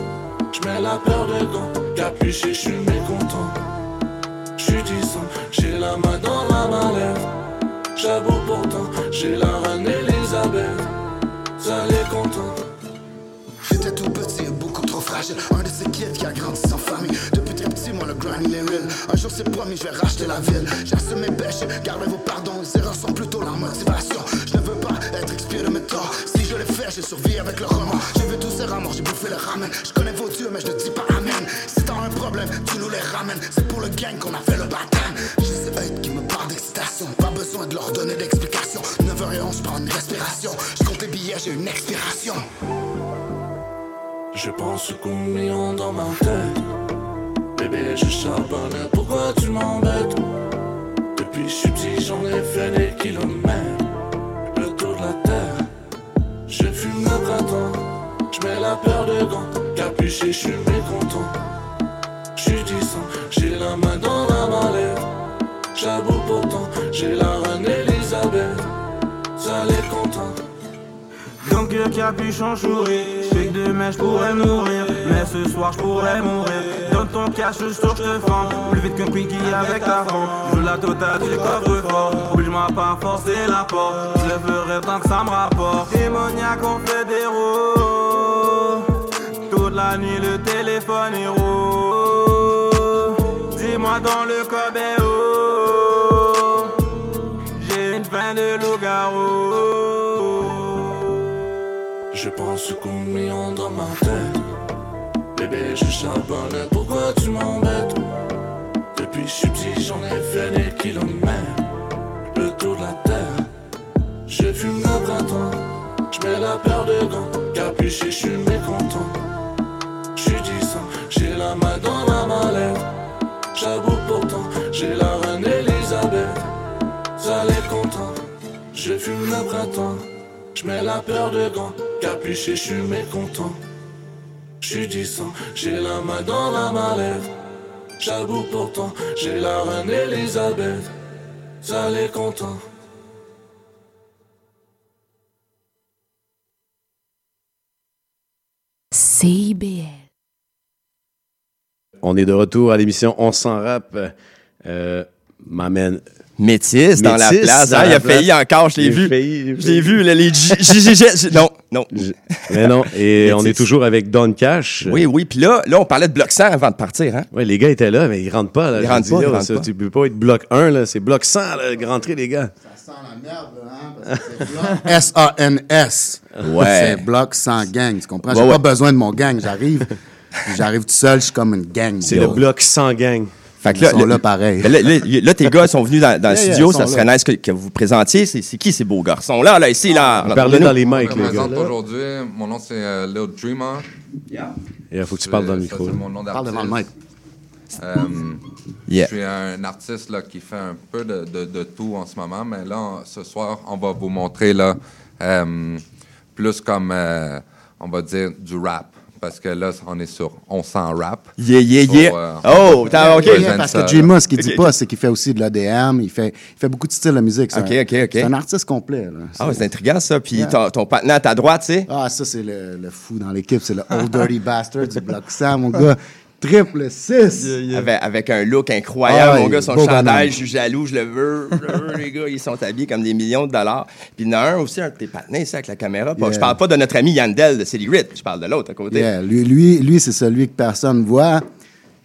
Je mets la peur de gants, capuché, je suis mécontent. Je suis disant, j'ai la main dans la mallette. J'avoue pourtant, j'ai la reine Elisabeth. Ça les content. J'étais tout petit et beaucoup trop fragile. Un de ces kids qui a grandi sans famille. Depuis le grind il. Un jour c'est promis, je vais racheter la ville. J'assume mes péchés, gardez vos pardons. Les erreurs sont plutôt la motivation. Je ne veux pas être expié de mes torts. Si je l'ai fait, j'ai survécu avec le roman. J'ai vu tous ces remords, j'ai bouffé le ramen. Je connais vos dieux, mais je ne dis pas amen. Si t'as un problème, tu nous les ramènes. C'est pour le gang qu'on a fait le baptême. J'ai ces hate qui me parlent d'excitation. Pas besoin de leur donner d'explication. 9h11, je prends une respiration. Je compte les billets, j'ai une expiration. Je pense qu'un million dans ma tête. Bébé, je charbonne, pourquoi tu m'embêtes? Depuis je suis petit, j'en ai fait des kilomètres. Le tour de la terre, je fume le printemps. Je mets la peur de gants, capuché, je suis mécontent. Je suis j'ai la main dans la mallette. J'avoue pourtant, j'ai la reine Donc le capuchon chouré, Chic de mèche pourrais mourir. Mais ce soir je pourrais mourir. Dans ton cache je que je te fends. Plus vite qu'un quickie avec ta femme Je la totale du coffre-fort Oblige-moi pas forcer la porte. Je le ferai tant que ça me rapporte. Démoniaque on fait des roues Toute la nuit le téléphone est rouge Dis-moi dans le cobéo J'ai une fin de loup-garou Je pense qu'un million dans ma tête. Bébé, je charbonne, pourquoi tu m'embêtes? Depuis je suis petit, j'en ai fait des kilomètres. Le tour de la terre, je fume le printemps. Je mets la paire de gants, capuché, je suis mécontent. Je suis disant, j'ai la main dans la mallette. J'avoue pourtant, j'ai la reine Elisabeth. Ça les content, je fume le printemps. Je mets la paire de gants, capuché, je suis mécontent. Je suis disant, j'ai la main dans la mallette. J'avoue pourtant, j'ai la reine Elisabeth. Ça les content. CIBL. On est de retour à l'émission On s'en rap. Euh, m'amène. Métis dans la place. dans hein, la il a place. failli encore, je l'ai J'ai vu. failli, Je l'ai vu, là, les. Non, non. Mais non, et Métis. [laughs] on est toujours avec Don Cash. Oui, oui. Puis là, là, on parlait de bloc 100 avant de partir. Hein? Oui, les gars étaient là, mais ils rentrent pas. Là, Ils rentrent pas, là, ils rentrent ça, pas. Tu peux pas être bloc 1, là, c'est bloc 100, là, rentrez les gars. S-A-N-S. Ouais. C'est bloc sans gang, tu comprends? J'ai Ouais, pas ouais. besoin de mon gang, j'arrive. J'arrive tout seul, je suis comme une gang. C'est le bloc sans gang. Fait que Ils là, sont là, là pareil. Là, là, là, tes gars sont venus dans, dans le [laughs] Yeah, studio, ça serait là. nice que, que vous présentiez. C'est qui ces beaux garçons là, là, ici, là? Parlez Parlez-nous. dans les mics, Je les gars. présente aujourd'hui. Mon nom, c'est euh, Lil Dreamer. Il faut que tu parles dans le micro. mon nom Parle devant le mic. Euh, Yeah. Je suis un artiste là, qui fait un peu de, de- de tout en ce moment, mais là, on- ce soir, on va vous montrer là, euh, plus comme, euh, on va dire, du rap. Parce que là, on est sur On s'en rap. Yeah, yeah, yeah. euh, Oh, t'as- ok. présente Parce ça, que J-Ma, ce qu'il dit pas, c'est qu'il fait aussi de l'ADM, il fait, il fait beaucoup de styles de musique. C'est Ok, un- ok, ok. C'est un artiste complet. Là. Ah, c'est intriguant, ça. Puis Yeah. ton, ton partenaire à ta droite, c'est? Ah, ça, c'est le, le fou dans l'équipe. C'est le Old Dirty Bastard du Bloc 100, mon gars. Triple 6. Avec, avec un look incroyable, Ah, mon gars, son chandail, bonhomme. je suis jaloux, je le veux, je le veux, les gars, ils sont habillés comme des millions de dollars. Puis il y en a un aussi, un de tes partenaires ici avec la caméra. Yeah. Je parle pas de notre ami Yandel de City Grit, je parle de l'autre à côté. Yeah, lui, lui, lui c'est celui que personne voit,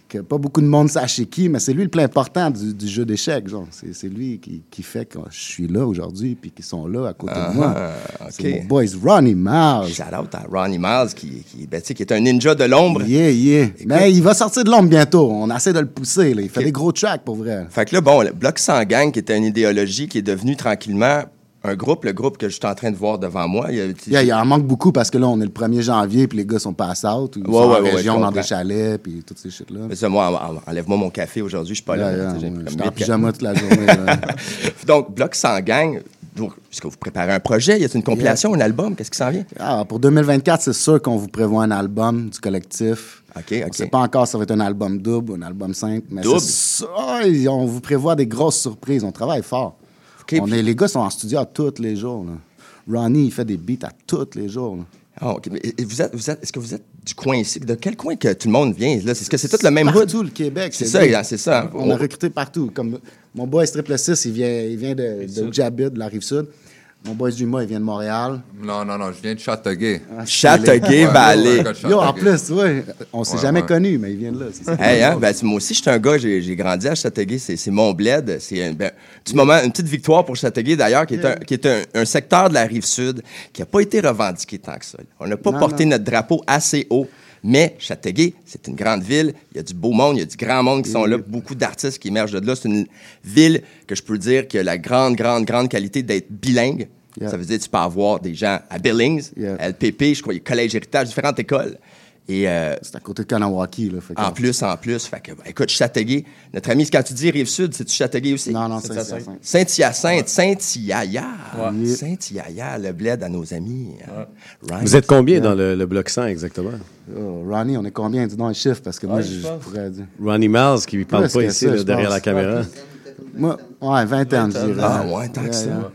que pas beaucoup de monde sache c'est qui, mais c'est lui le plus important du, du jeu d'échecs. genre. C'est c'est lui qui, qui fait que je suis là aujourd'hui puis qu'ils sont là à côté Ah, de moi. ok. C'est mon boys Ronnie Miles. Shout out à Ronnie Miles, qui, qui, ben, qui est un ninja de l'ombre. Yeah, yeah. Mais il va sortir de l'ombre bientôt. On essaie de le pousser. là. Il fait des gros tracks pour vrai. Fait que là, bon, le Bloc sans gang, qui était une idéologie qui est devenue tranquillement un groupe, le groupe que je suis en train de voir devant moi. Il y a, Yeah, il en manque beaucoup parce que là, on est le 1er janvier, puis les gars sont pas out, ou Ouais, ouais, en ouais, région, je dans des chalets, puis toutes ces shit-là. Mais ça, moi, en- en- enlève-moi mon café aujourd'hui, je suis pas là. Yeah, yeah, comme j'étais en pyjama toute la [laughs] journée. Donc, Bloc sans gang, est-ce que vous préparez un projet? Y a une compilation, un album? Qu'est-ce qui s'en vient? Ah, pour 2024, c'est sûr qu'on vous prévoit un album du collectif. OK, On OK. sait pas encore si ça va être un album double ou un album simple. Mais Double? on vous prévoit des grosses surprises. On travaille fort. On est, les gars sont en studio à tous les jours. là. Ronnie, il fait des beats à tous les jours. là. Ah, OK. Mais, et vous êtes, vous êtes, est-ce que vous êtes du coin ici? De quel coin que tout le monde vient? Là? Est-ce que c'est tout le même hood? Partout le Québec. C'est ça, bien. c'est ça. hein. On a recruté partout. Comme mon boy Triple 6, il vient, il vient de, de de la rive Mon boy Dumas, il vient de Montréal. Non, non, non, je viens de Châteauguay. Châteauguay, un gars de Yo, en Châteauguay. plus, ouais, on s'est Ouais, jamais ouais. connus, mais il vient de là. c'est ça. Hey, hein? Ben, moi aussi, je suis un gars, j'ai j'ai grandi à Châteauguay, c'est c'est mon bled. C'est un ben, petit moment, une petite victoire pour Châteauguay, d'ailleurs, qui est, un, qui est un, un secteur de la rive sud qui n'a pas été revendiqué tant que ça. On n'a pas Non, porté non. notre drapeau assez haut. Mais Châteauguay, c'est une grande ville. Il y a du beau monde, il y a du grand monde qui sont là, beaucoup d'artistes qui émergent de là. C'est une ville que je peux dire qui a la grande, grande, grande qualité d'être bilingue. Yeah. Ça veut dire que tu peux avoir des gens à Billings, à LPP, je crois, il y a Collège Héritage, différentes écoles. Et euh, C'est à côté de Kanawaki. Là, fait que- en plus, en plus. Fait que, écoute, Châteauguay, notre ami, quand tu dis Rive-Sud, c'est-tu Châteauguay aussi? Non, non, Saint-Hyacinthe. Saint-Hyacinthe. Saint-Hyacinthe, Saint-Yaya. Saint-Yaya, le bled à nos amis. euh, Ryan. Vous êtes combien dans le, le bloc 100 exactement? Oh, Ronnie, on est combien? Dis donc un chiffre, parce que moi, Ouais, je, je je pense. pourrais dire. Ronnie Miles qui parle Plus pas ici, ça, là, je derrière la caméra. Moi, ouais, 20 ans, je dirais. Ah ouais, tant que ça.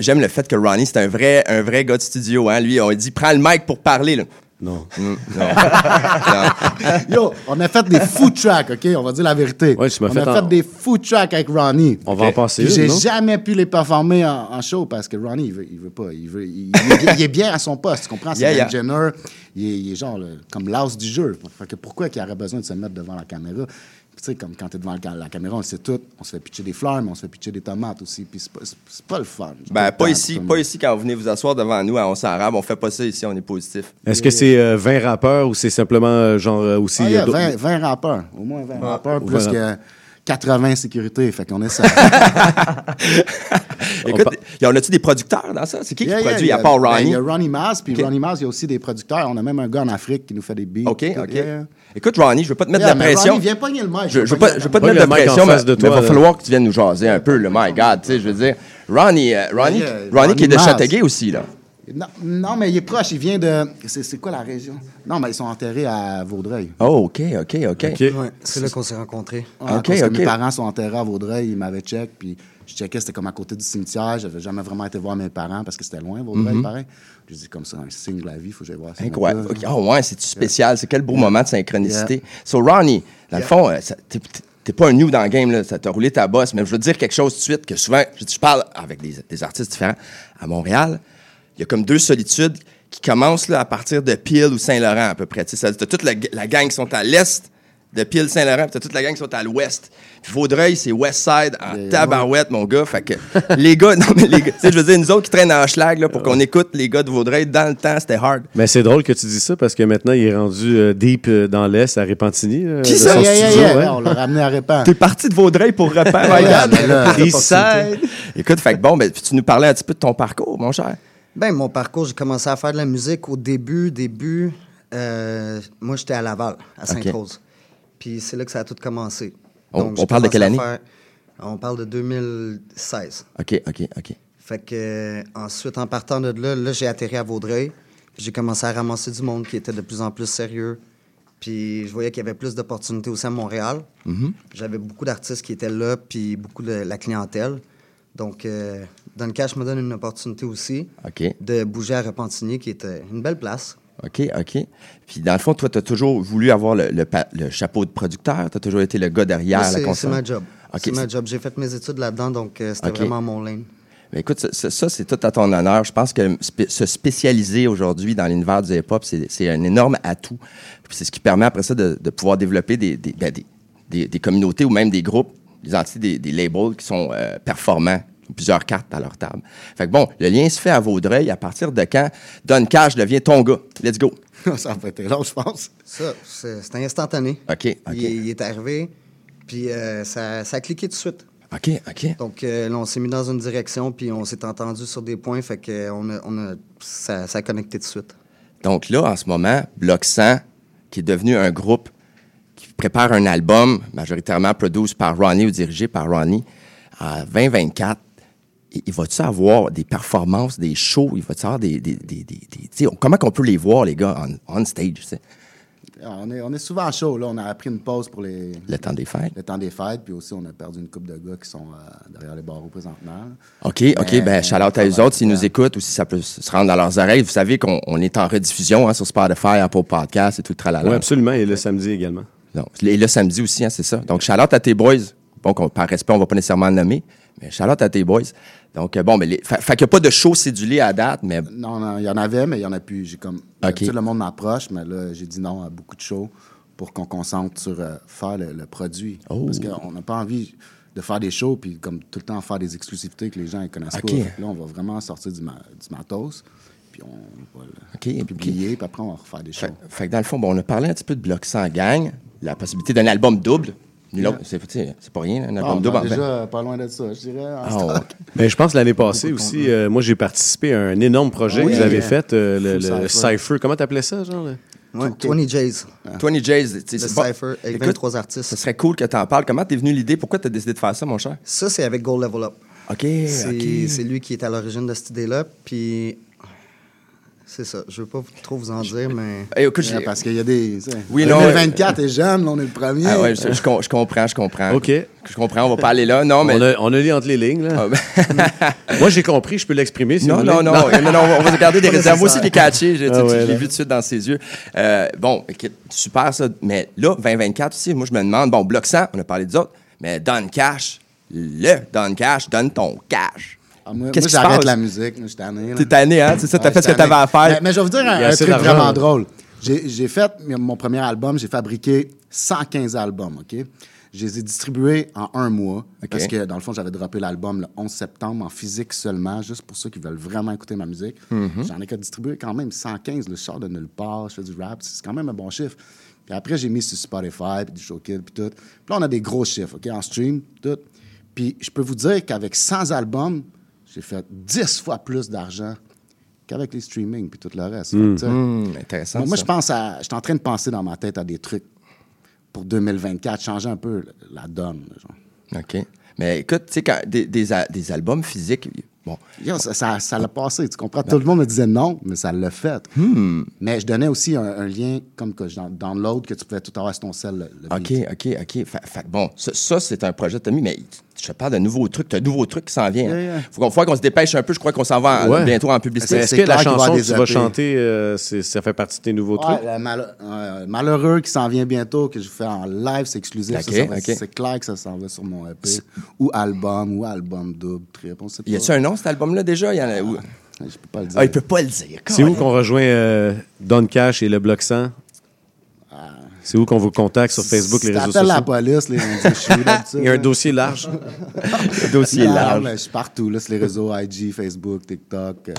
J'aime le fait que Ronnie, c'est un vrai, un vrai gars de studio. Hein? Lui, on lui dit, prends le mic pour parler. Là. Non. Mm, [laughs] non. Yo, on a fait des food tracks, OK? On va dire la vérité. Ouais, tu on fait a en- fait des food tracks avec Ronnie. On va en passer une, J'ai jamais pu les performer en, en show parce que Ronnie, il veut, il veut pas. Il, veut, il, il est, bien- il est bien à son poste, tu comprends? C'est Yeah, yeah. engineer. Il est, il est genre le- comme l'as du jeu. Fait que pourquoi il aurait besoin de se mettre devant la caméra? Tu sais, comme quand t'es devant la, caméra, on le sait tout. On se fait pitcher des fleurs, mais on se fait pitcher des tomates aussi. Puis c'est pas, pas le fun. Ben, pas ici, pas ici quand vous venez vous asseoir devant nous On s'arabe. On fait pas ça ici, on est positif. Est-ce que c'est euh, 20 rappeurs ou c'est simplement euh, genre euh, aussi. Ah, il y a euh, d'autres- 20, 20 rappeurs. Au moins 20 rappeurs, Ou plus 20 que 80 sécurité. Fait qu'on est ça. [laughs] Écoute, y en a-tu des producteurs dans ça? C'est qui Yeah, qui yeah, produit il y a- à part ben, Ronnie? Il y a Ronnie Maz, puis. Ronnie Maz, il y a aussi des producteurs. On a même un gars en Afrique qui nous fait des beats. OK, Tout, OK. yeah. Écoute, Ronnie, je veux pas te mettre Yeah, de la mais pression. Ronnie, viens pogner le mic. Je, je veux pas, je veux pas te mettre de en pression, mais de il toi, va là. falloir que tu viennes nous jaser un peu, le my God, tu sais, je veux dire. Ronnie, euh, Ronnie, Ronnie qui est de. Châteauguay aussi, là. Non, non, mais il est proche. Il vient de. C'est c'est quoi la région? Non, mais ils sont enterrés à Vaudreuil. Oh, OK, OK, OK. Ouais, c'est là qu'on s'est rencontrés. Ouais, OK, parce que mes parents sont enterrés à Vaudreuil, ils m'avaient check, puis je checkais, c'était comme à côté du cimetière. J'avais jamais vraiment été voir mes parents parce que c'était loin, Vaudreuil, Mhm. pareil. J'ai dit comme ça, un signe de la vie, il faut que j'aille voir ça. Incroyable. Oh, ouais, c'est spécial? C'est quel beau moment de synchronicité. So, Ronnie, dans le fond, euh, ça- t'es- t'es- t'es pas un new dans le game, là. Ça t'a roulé ta bosse, mais je veux te dire quelque chose tout de suite que souvent, je, je parle avec des, des artistes différents. À Montréal, il y a comme deux solitudes qui commencent là, à partir de Peel ou Saint-Laurent, à peu près. Tu sais, t'as toute la, la gang qui sont à l'est de Peel, Saint-Laurent, puis t'as toute la gang qui sont à l'ouest. Puis Vaudreuil, c'est West Side en tabarouette, mon gars. Fait que [laughs] les gars, non, mais les gars, tu sais, je veux dire, nous autres qui traînent en schlag, là, pour qu'on écoute les gars de Vaudreuil, dans le temps, c'était hard. Mais c'est drôle que tu dis ça parce que maintenant, il est rendu euh, deep euh, dans l'Est, à Repentigny. euh, Qui de ça? son Yeah, yeah, studio, yeah, ouais. On l'a ramené à Répand. T'es parti de Vaudreuil pour là, East Side. Écoute, fait que bon, ben, puis tu nous parlais un petit peu de ton parcours, mon cher. Ben, mon parcours, j'ai commencé à faire de la musique au début, début. euh, moi, j'étais à Laval, à Sainte-Rose. Puis c'est là que ça a tout commencé. On- Donc, on parle de quelle année? faire- on parle de 2016. OK, OK, OK. Fait que euh, ensuite, en partant de là, là j'ai atterri à Vaudreuil. J'ai commencé à ramasser du monde qui était de plus en plus sérieux. Puis je voyais qu'il y avait plus d'opportunités aussi à Montréal. Mhm. J'avais beaucoup d'artistes qui étaient là, puis beaucoup de la clientèle. Donc, euh, Duncash me donne une opportunité aussi de bouger à Repentigny, qui était une belle place. OK, OK. Puis dans le fond, toi, tu as toujours voulu avoir le, le pa- le chapeau de producteur? Tu as toujours été le gars derrière la c'est- console? C'est ma job. OK, c'est ma job. J'ai fait mes études là-dedans, donc euh, c'était vraiment mon lane. Mais écoute, ça, c'est tout à ton honneur. Je pense que se spécialiser aujourd'hui dans l'univers du hip-hop, c'est un énorme atout. C'est ce qui permet après ça de, de pouvoir développer des, des, ben, des- communautés ou même des groupes, des entités, des, labels qui sont euh, performants, plusieurs cartes à leur table. Fait que bon, le lien se fait à Vaudreuil à partir de quand Don Cash devient ton gars? Let's go. [laughs] ça va être long, je pense. Ça, c'est- c'était instantané. OK, OK. Il, il est arrivé, puis euh, ça, ça a cliqué tout de suite. OK, OK. Donc euh, là, on s'est mis dans une direction, puis on s'est entendu sur des points, fait que euh, on a, on a, ça, ça a connecté tout de suite. Donc là, en ce moment, Bloc 100, qui est devenu un groupe qui prépare un album majoritairement produit par Ronnie ou dirigé par Ronnie en 2024. Il il va-tu avoir des performances, des shows? Il va-tu avoir des... des, des, des- des- tu sais, comment qu'on peut les voir, les gars, on, on stage? sais? On est, on est souvent chaud. Là. On a pris une pause pour les, Le temps des fêtes. le temps des fêtes. Puis aussi, on a perdu une couple de gars qui sont euh, derrière les barreaux présentement. OK, OK. Ben, shout out à eux autres s'ils nous écoutent ou si ça peut se rendre dans leurs oreilles. Vous savez qu'on on est en rediffusion hein, sur Spotify, Apple Podcast et tout le tralala. Oui, absolument. Et le samedi également. Non, et le samedi aussi, hein, c'est ça. Donc, shout out à tes boys. Bon, par respect, on va pas nécessairement le nommer, mais shout out à tes boys. Donc, euh, bon, mais les, fait, fait qu'il n'y a pas de show cédulé à date, mais Non, non, il y en avait, mais il y en a plus. J'ai comme. d'habitude, le monde m'approche, mais là, j'ai dit non à beaucoup de shows pour qu'on concentre sur euh, faire le, le produit. Oh. Parce qu'on n'a pas envie de faire des shows puis comme tout le temps faire des exclusivités que les gens ne connaissent OK. pas. Là, on va vraiment sortir du, ma- du matos, puis on va le OK. publier, puis après, on va refaire des shows. Fait, fait que dans le fond, bon, on a parlé un petit peu de Bloc 100 Gang, la possibilité d'un album double. Nul autre- C'est pas rien, un Ah, album on double. en déjà pas loin de ça, je dirais. en Ah. Ben, je pense que l'année passée aussi, euh, moi, j'ai participé à un énorme projet Oui, que vous avez euh, fait, euh, le, Cypher. Comment t'appelais ça, genre? le- Ouais, 20 Jays. 20 Jays. Le Cypher avec Écoute, 23 artistes. Ce serait cool que tu en parles. Comment t'es venu l'idée? Pourquoi t'as décidé de faire ça, mon cher? Ça, c'est avec Gold Level Up. OK, C'est OK. c'est lui qui est à l'origine de cette idée-là. Puis, c'est ça. Je veux pas trop vous en dire, mais. Hey, écoute, Ouais, parce qu'il y a des. Oui, non, 2024 est jeune, là, on est le premier. Ah ouais, je, je com- je comprends, je comprends. OK. Je comprends, on va pas aller là. Non, mais. On, a, on a lu entre les lignes. Là. Ah, ben- [laughs] moi, j'ai compris, je peux l'exprimer. Si non, non, non, non, non, on va garder des [laughs] réserves. Moi aussi, les catchés, je, Ah ouais, l'ai vu tout de suite dans ses yeux. Euh, bon, écoute, super ça. Mais là, 2024 aussi, moi, je me demande, bon, Bloc 100, on a parlé des autres, mais Don Cash, le Don Cash, donne ton cash. Ah, moi, Qu'est-ce moi, qui se j'arrête passe? la musique. Je suis tanné. là. T'es tanné, hein? C'est ça, t'as Ouais, fait ce que t'avais à faire. Mais, mais je vais vous dire un, truc vraiment drôle. J'ai fait mon premier album, j'ai fabriqué 115 albums, OK? Je les ai distribués en un mois. Parce que, dans le fond, j'avais droppé l'album le 11 septembre en physique seulement, juste pour ceux qui veulent vraiment écouter ma musique. Mhm. J'en ai qu'à distribuer quand même 115. Le sort de nulle part, je fais du rap. C'est quand même un bon chiffre. Puis après, j'ai mis sur Spotify, puis du Showkid, puis tout. Puis là, on a des gros chiffres, OK? En stream, tout. Puis je peux vous dire qu'avec 100 albums, j'ai fait 10 fois plus d'argent qu'avec les streamings puis tout le reste. Fait sais, Hmm, intéressant. moi, je pense à. Je suis en train de penser dans ma tête à des trucs pour 2024, changer un peu la donne. genre. OK. Mais écoute, tu sais, quand des, des, a- des albums physiques, bon, Yo, ça, ça, ça l'a passé, tu comprends? Tout le monde me disait non, mais ça l'a fait. Hmm. Mais je donnais aussi un, un lien comme que je dans, dans l'autre que tu pouvais tout avoir sur ton sel. Le, le OK, beat. OK, OK. Fait, bon, ça, ça, c'est un projet de Tommy, mais je te parle de nouveaux trucs. Tu as un nouveau truc qui s'en vient. Yeah, yeah. Faut qu'on faut qu'on se dépêche un peu. Je crois qu'on s'en va en- Ouais. bientôt en publicité. Est-ce c'est que la y chanson que des tu vas chanter, euh, c'est- ça fait partie de tes nouveaux Ouais, trucs? mal- euh, malheureux qui s'en vient bientôt, que je fais en live, c'est exclusif. C'est clair que ça s'en va sur mon EP. Ou album, ou album double, trip, on sait pas. Y a-tu un nom, cet album-là, déjà? Y en a où? Je peux pas le dire. Ah, il peut pas le dire. C'est où qu'on rejoint euh, Don Cash et le Bloc 100? C'est où qu'on vous contacte sur Facebook, les réseaux sociaux? la police, les je suis d'habitude, [laughs] Il y a un là? dossier large. [laughs] dossier Non, large. mais je suis partout, là, sur les réseaux IG, Facebook, TikTok. euh,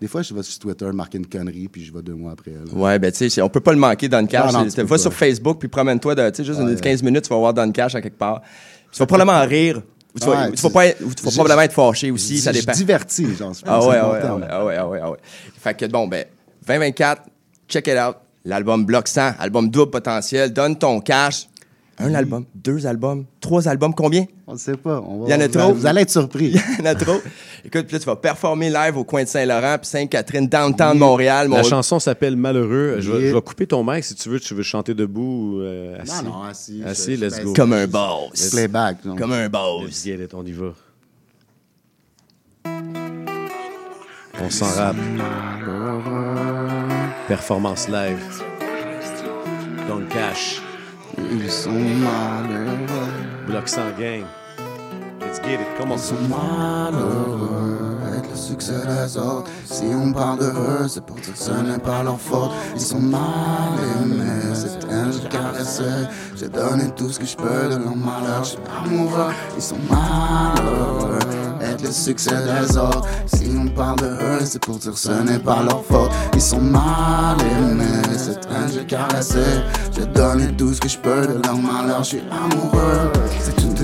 des fois, je vais sur Twitter marquer une connerie, puis je vais deux mois après. là. Ouais, ben, tu sais, on peut pas le manquer, Don Cash. Non, non, tu vas sur Facebook, puis promène-toi de, tu sais, juste Ouais, une 15 minutes, tu vas voir Don Cash à quelque part. Tu vas probablement rire. Ou tu vas, Ouais, ou tu vas tu- pas être- ou tu vas je- probablement être fâché aussi, ça dépend. divertis, genre, Ah ouais, ah ah ouais, ah ouais, ah ouais, ah ouais. Fait que bon, ben, 2024, check it out. L'album Bloc 100, album double potentiel, donne ton cash. Un album, deux albums, trois albums, combien? On ne sait pas. on va- Il y en a trop. Vous allez être surpris. [laughs] Il y en a trop. Écoute, puis là, tu vas performer live au coin de Saint-Laurent, puis Sainte-Catherine, downtown de Montréal. La mon- chanson s'appelle Malheureux. Je vais, Yeah. je vais couper ton mic si tu veux. Tu veux chanter debout ou euh, assis? Non, non, assis. Assis, je- let's go. Comme un boss. Playback. genre. Comme un Let's boss. get it, on y va. On s'en rappe. Performance live. Don Cash. Ils sont malheureux. Bloc 100 gang. Let's get it. Come on. Ils sont malheureux le succès des autres. Si on parle d'eux, c'est pour dire que ce n'est pas leur faute. Ils sont mal aimés, c'est un j'ai caressé. J'ai donné tout ce que je peux de leur malheur. Je suis amoureux, ils sont malheureux avec le succès des autres. Si on parle d'eux, c'est pour dire que ce n'est pas leur faute. Ils sont mal aimés, c'est un j'ai caressé. J'ai donné tout ce que je peux de leur malheur. Je suis amoureux,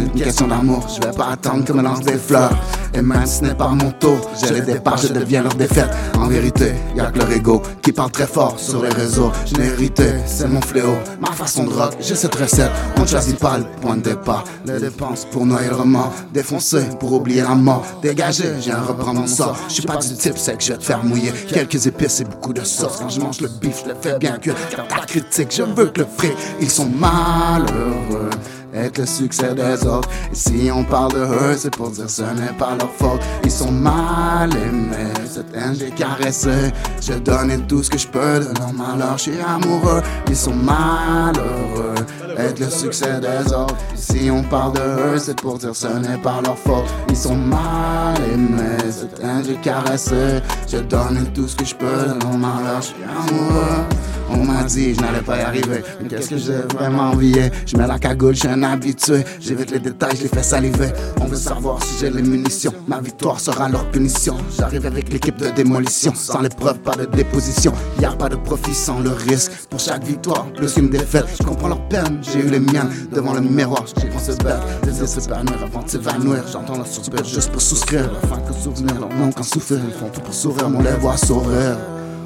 une question d'amour. Je vais pas attendre que me lance des fleurs. Et même si ce n'est pas mon tour, j'ai les départs, je deviens leur défaite. En vérité, y a que leur ego qui parle très fort sur les réseaux. Je l'ai hérité, c'est mon fléau. Ma façon de rock, j'ai cette recette. On ne choisit pas le point de départ. Les dépenses pour noyer le remords. Défoncer pour oublier la mort. Dégagé, j'ai un reprendre mon sort. Je suis pas du type, que je vais te faire mouiller. Quelques épices et beaucoup de sauce. Quand je mange le bif, je le fais bien cuire. Quand ta critique, je veux que le fric. Ils sont malheureux avec le succès des autres. Si on parle de eux, c'est pour dire ce n'est pas leur faute. Ils sont mal aimés, cette haine j'ai caressé. J'ai donné tout ce que je peux de leur malheur, je suis amoureux. Ils sont malheureux avec le succès des autres. Si on parle de eux, c'est pour dire ce n'est pas leur faute. Ils sont mal aimés, cette haine j'ai caressé. J'ai donné tout ce que je peux de leur malheur, je suis amoureux. On m'a dit je n'allais pas y arriver. Mais qu'est-ce que j'ai vraiment envié? Je mets la cagoule, je suis un habitué. J'évite les détails, je les fais saliver. On veut savoir si j'ai les munitions. Ma victoire sera leur punition. J'arrive avec l'équipe de démolition. Sans l'épreuve, pas de déposition. A pas de profit sans le risque. Pour chaque victoire, plus qu'une défaite. Je comprends leur peine, j'ai eu les miennes. Devant le miroir, j'ai pensé bête. Les s'épanouir avant de s'évanouir. J'entends leur soupir juste pour souscrire. Afin que souvenir, leur nom qu'en souffrir. Ils font tout pour sourire, on les voit sourire.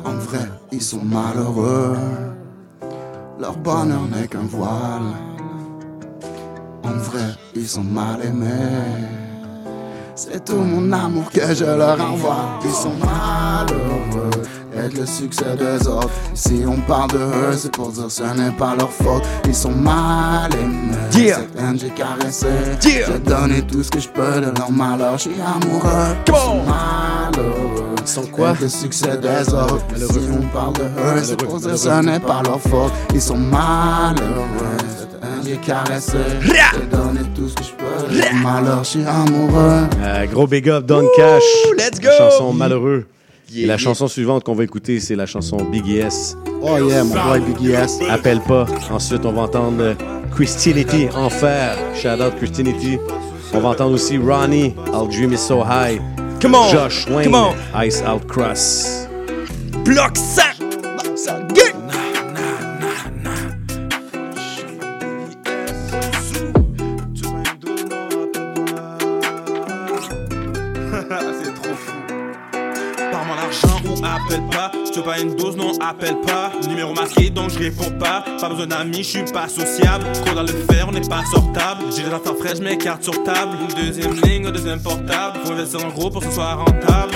En vrai, ils sont malheureux. Leur bonheur n'est qu'un voile. En vrai, ils sont mal aimés. C'est tout mon amour que je leur envoie. Ils sont malheureux avec le succès des autres. Si on parle de eux, c'est pour dire ce n'est pas leur faute. Ils sont mal aimés. Yeah. Cette haine j'ai caressé. Yeah. J'ai donné tout ce que je peux de leur malheur. Je suis amoureux. Ils sont malheureux. Ils sont quoi? Avec le succès des autres. Si on parle de eux, c'est pour dire ce n'est pas leur faute. Ils sont malheureux. J'ai caressé. J'ai donné tout ce que je peux de leur malheur. Je suis amoureux. Euh, gros big up, Don Cash. let's go! chanson Malheureux. La chanson suivante qu'on va écouter, c'est la chanson Big S. Oh yeah, mon boy Big S. Appelle pas. Ensuite, on va entendre Christianity, Enfer. Shout out Christianity. On va entendre aussi Ronnie, I'll Dream Is So High. Come on, Josh Wayne, Come on. Ice Out Cross. Bloc 7! Pas une dose, non, appelle pas. Numéro masqué, donc je réponds pas. Pas besoin d'amis, je suis pas sociable. Trop dans le fer, on n'est pas sortable. J'ai des affaires fraîches, mes cartes sur table. Une deuxième ligne, un deuxième portable. Faut investir en gros pour que ce soit rentable.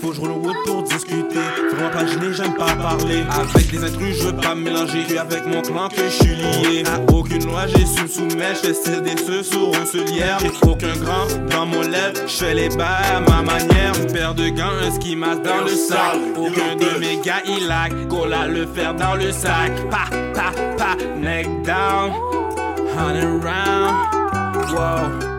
Faut que je roule wood pour discuter. Faut m'imaginer, j'aime pas parler. Avec des intrus, je veux pas mélanger. Avec mon clan que je suis lié. Aucune loi, j'ai su me soumettre. Je fais des ceux sur lière. J'ai aucun grand dans mon lèvre. Je fais les bails à ma manière. Une paire de gants, un ski mask dans le sac. Aucun de mes gars, il lag. Cola le fer dans le sac. Pa, pa, pa, neck down. Hundred round. Wow.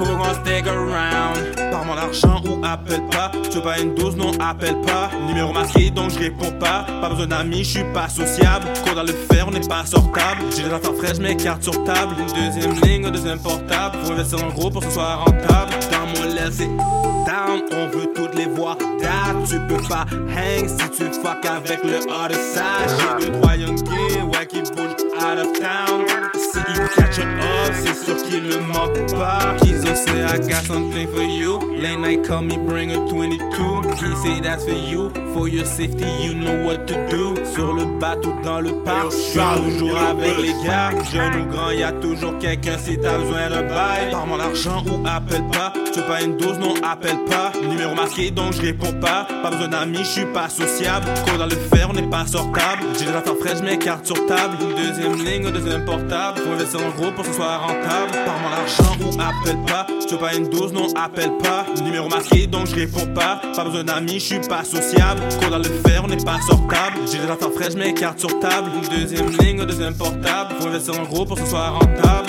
Stick around? Par mon argent ou appelle pas. Je veux pas une dose, non, appelle pas. Numéro masqué, donc je réponds pas. Pas besoin d'amis, je suis pas sociable. Cours dans le fer, on n'est pas sortable. J'ai des affaires fraîches, mes cartes sur table. Une deuxième ligne, un deuxième portable. Faut investir en gros pour que ce soit rentable. Dans mon lait, c'est down, on veut toutes les voir. Dad, tu peux pas hang si tu fuck avec le other side. J'ai deux, trois young gays, ouais, out of town. S'ils catch up, c'est sûr qu'ils le manquent pas. Ont say I got something for you. Late night call me, bring a 22. He say that's for you. For your safety, you know what to do. Sur le bateau, dans le parc, je suis toujours avec les gars. Jeune ou grand, y a toujours quelqu'un si t'as besoin de bail. Par mon argent ou appelle pas. Tu veux pas une dose, non, appelle pas. Numéro masqué, donc je réponds pas. Pas besoin d'amis, je suis pas sociable. Cours dans le fer, on n'est pas sortable. J'ai des affaires fraîches, mes cartes sur table. Une deuxième ligne, un deuxième portable. Faut investir en gros pour ce Par mon argent ou appelle pas. Tu veux pas une dose, non, appelle pas. Numéro masqué, donc je réponds pas. Pas besoin d'amis, je suis pas sociable. Cours dans le fer, on n'est pas sortable. J'ai des affaires fraîches, mes cartes sur table. Une deuxième ligne, deuxième portable. Faut investir en gros pour que ce soit rentable.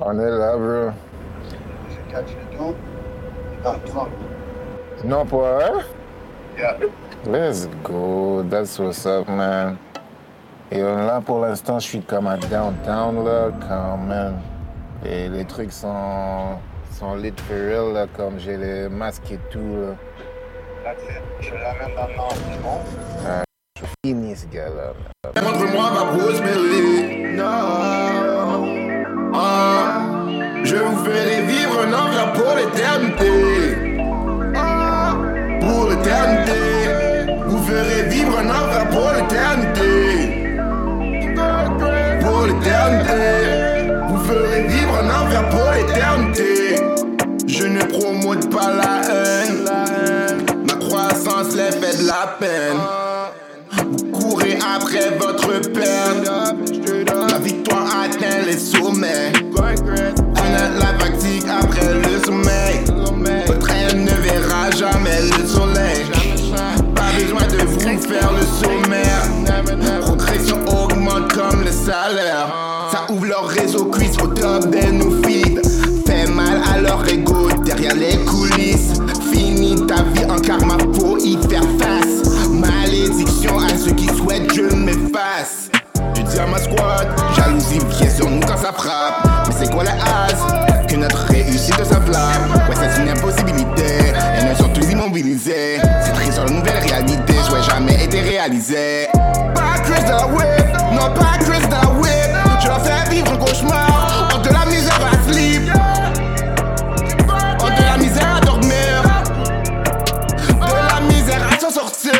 On est là, bro. C'est? Dans. Non, pour vrai? Yeah. Let's go. That's what's up, man. Et là, pour l'instant, je suis comme à downtown, là, quand même. Et les trucs sont, sont lit for real, là, comme j'ai les masques et tout, là. That's it. Je l'amène dans le nord, c'est bon? Ah, je suis fini, ce gars-là. Montre-moi ma Rosemary. Non. Ah, je vous ferai vivre un envers pour pour l'éternité. Ça ouvre leur réseau cuisse au top des nous feed. Fait mal à leur ego derrière les coulisses. Fini ta vie en karma, faut y faire face. Malédiction à ceux qui souhaitent que je m'efface. Je dis à ma squad, jalousie vient sur nous quand ça frappe. Mais c'est quoi la hase Que notre réussite s'enflamme. Ouais, c'est une impossibilité. Et nous sont tous immobilisés? C'est triste sur la nouvelle réalité, je jamais été réalisé. Non pas de la whip. Je leur fais vivre un cauchemar. Hors de la misère à sleep. Hors de la misère à dormir. De la misère à s'en sortir.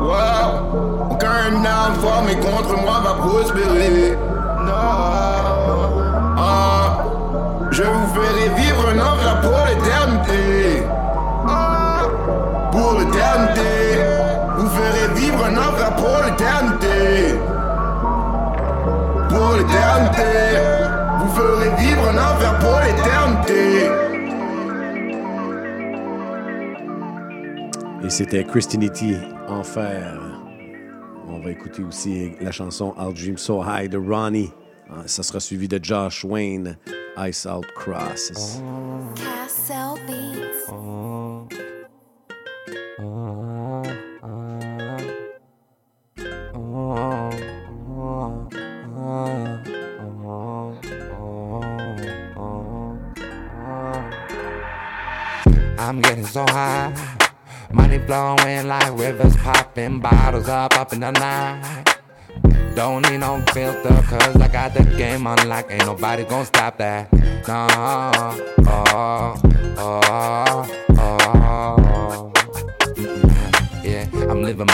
Wow. Aucun âme formé contre moi va prospérer. Pour l'éternité. Vous ferez vivre un envers pour l'éternité. Et c'était Christianity Enfer. On va écouter aussi la chanson I'll Dream So High de Ronnie. Ah, Ça sera suivi de Josh Wayne, Ice Out Crosses. Castle Beats. I'm getting so high. Money flowing like rivers popping, bottles up up in the night. Don't need no filter, cause I got the game unlocked. Ain't nobody gonna stop that. No, oh, oh.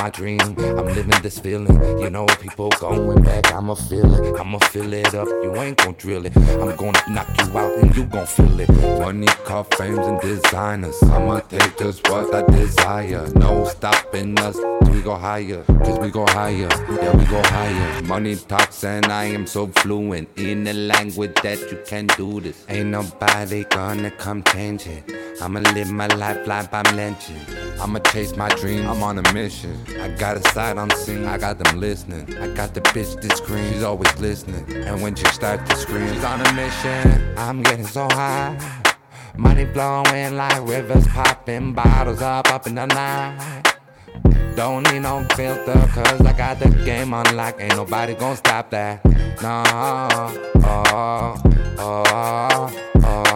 My dream. I'm living this feeling. You know, people going back. I'ma feel it. I'ma fill it up. You ain't gon' drill it. I'm gonna knock you out and you gon' feel it. Money, car, frames, and designers. I'ma take just what I desire. No stopping us. We go higher, cause we go higher. Yeah, we go higher. Money talks, and I am so fluent in the language that you can do this. Ain't nobody gonna come change it. I'ma live my life like I'm legend. I'ma chase my dreams. I'm on a mission. I got a side on scene. I got them listening. I got the bitch that screams. She's always listening. And when she starts to scream, she's on a mission. I'm getting so high. Money flowing like rivers popping, bottles up up in the night. Don't need no filter, cause I got the game on lock. Ain't nobody gonna stop that. No, oh, oh, oh.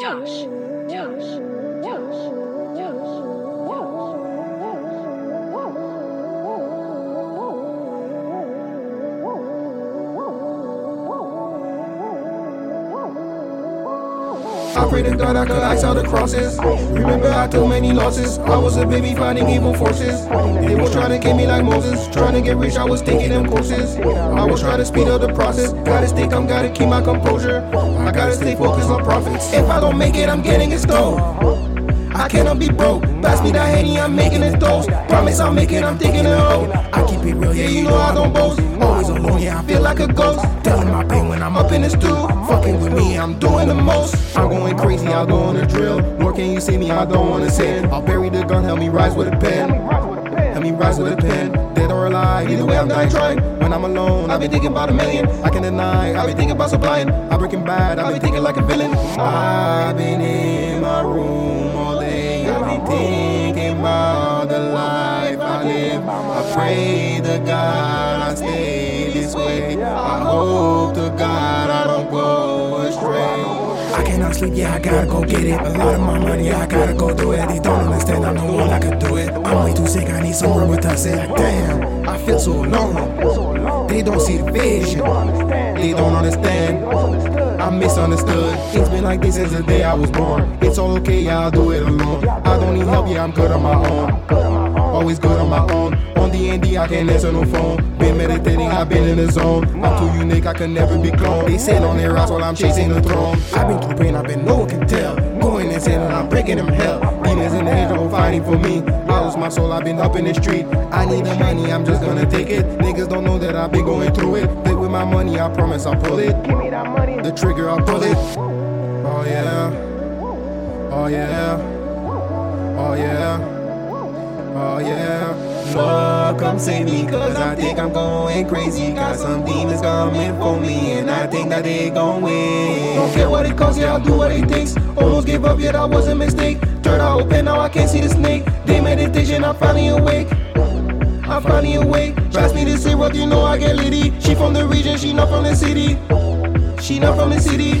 Josh, Josh, Josh, I prayed to God I could ice out the crosses. Remember, I took many losses. I was a baby fighting evil forces. They was trying to get me like Moses. Trying to get rich, I was taking them courses. I was trying to speed up the process. Gotta stay calm, gotta keep my composure. I gotta stay focused on profits. If I don't make it, I'm getting it stole. I cannot be broke. Pass me that henny, I'm making it toast. Promise make it, I'm taking it home. I keep it real, yeah, you know I don't boast. Always alone, yeah, I feel like a ghost. Telling my pain when I'm up in the stool. Fucking with me, I'm doing the most. I'm going crazy, I'll go on the drill. Nor can you see me, I don't wanna sin. I'll bury the gun, help me rise with a pen. Help me rise with a pen. Dead or alive, either way I'm dying trying. When I'm alone, I've been thinking about a million. I can deny, I've been thinking about supplying. I'm breaking bad, I've been thinking like a villain. I've been in my room thinking about the life I live. I pray to God I stay this way. I hope to God I don't go astray. I cannot sleep, yeah, I gotta go get it. A lot of my money, I gotta go do it. They don't understand, I'm the one that could do it. I'm way too sick, I need some Robitussin. Damn, I feel so alone. They don't see the vision, they don't understand. I'm misunderstood. It's been like this since the day I was born. It's all okay, yeah, I'll do it alone. I don't need help, yeah, I'm good on my own. Always good on my own. On D&D, I can't answer no phone. Been meditating, I've been in the zone. I'm too unique, I can never be cloned. They sit on their ass while I'm chasing the throne. I've been through pain, I've been no one can tell. Going insane and I'm breaking them hell. Demons in and angels fighting for me. I lost my soul, I've been up in the street. I need the money, I'm just gonna take it. Niggas don't know that I've been going through it. Play with my money, I promise I'll pull it. Give me that money. The trigger, I'll pull it. Oh yeah. Oh yeah. Oh yeah. Oh yeah. Lord, come save me, cause I think I'm going crazy. Got some demons coming for me, and I think that they gon' win. Don't care what it costs, yeah, I'll do what it takes. Almost gave up, yeah, that was a mistake. Turn out open, now I can't see the snake. Day meditation, I'm finally awake. I'm finally awake. Trust me the syrup, you know I get litty. She from the region, she not from the city. She not from the city.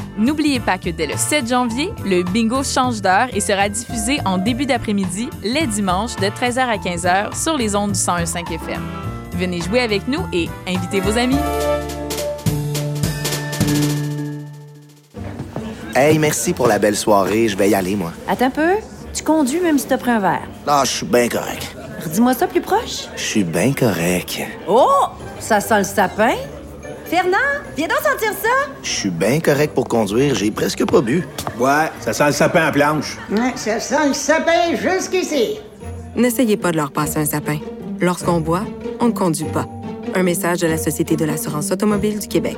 N'oubliez pas que dès le 7 janvier, le bingo change d'heure et sera diffusé en début d'après-midi, les dimanches, de 13h à 15h sur les ondes du 101.5 FM. Venez jouer avec nous et invitez vos amis. Hey, merci pour la belle soirée. Je vais y aller, moi. Attends un peu. Tu conduis même si t'as pris un verre. Ah, je suis bien correct. Dis-moi ça plus proche. Je suis bien correct. Oh! Ça sent le sapin. Fernand, viens donc sentir ça. Je suis bien correct pour conduire. J'ai presque pas bu. Ouais, ça sent le sapin à planche. Ouais, ça sent le sapin jusqu'ici. N'essayez pas de leur passer un sapin. Lorsqu'on boit, on ne conduit pas. Un message de la Société de l'assurance automobile du Québec.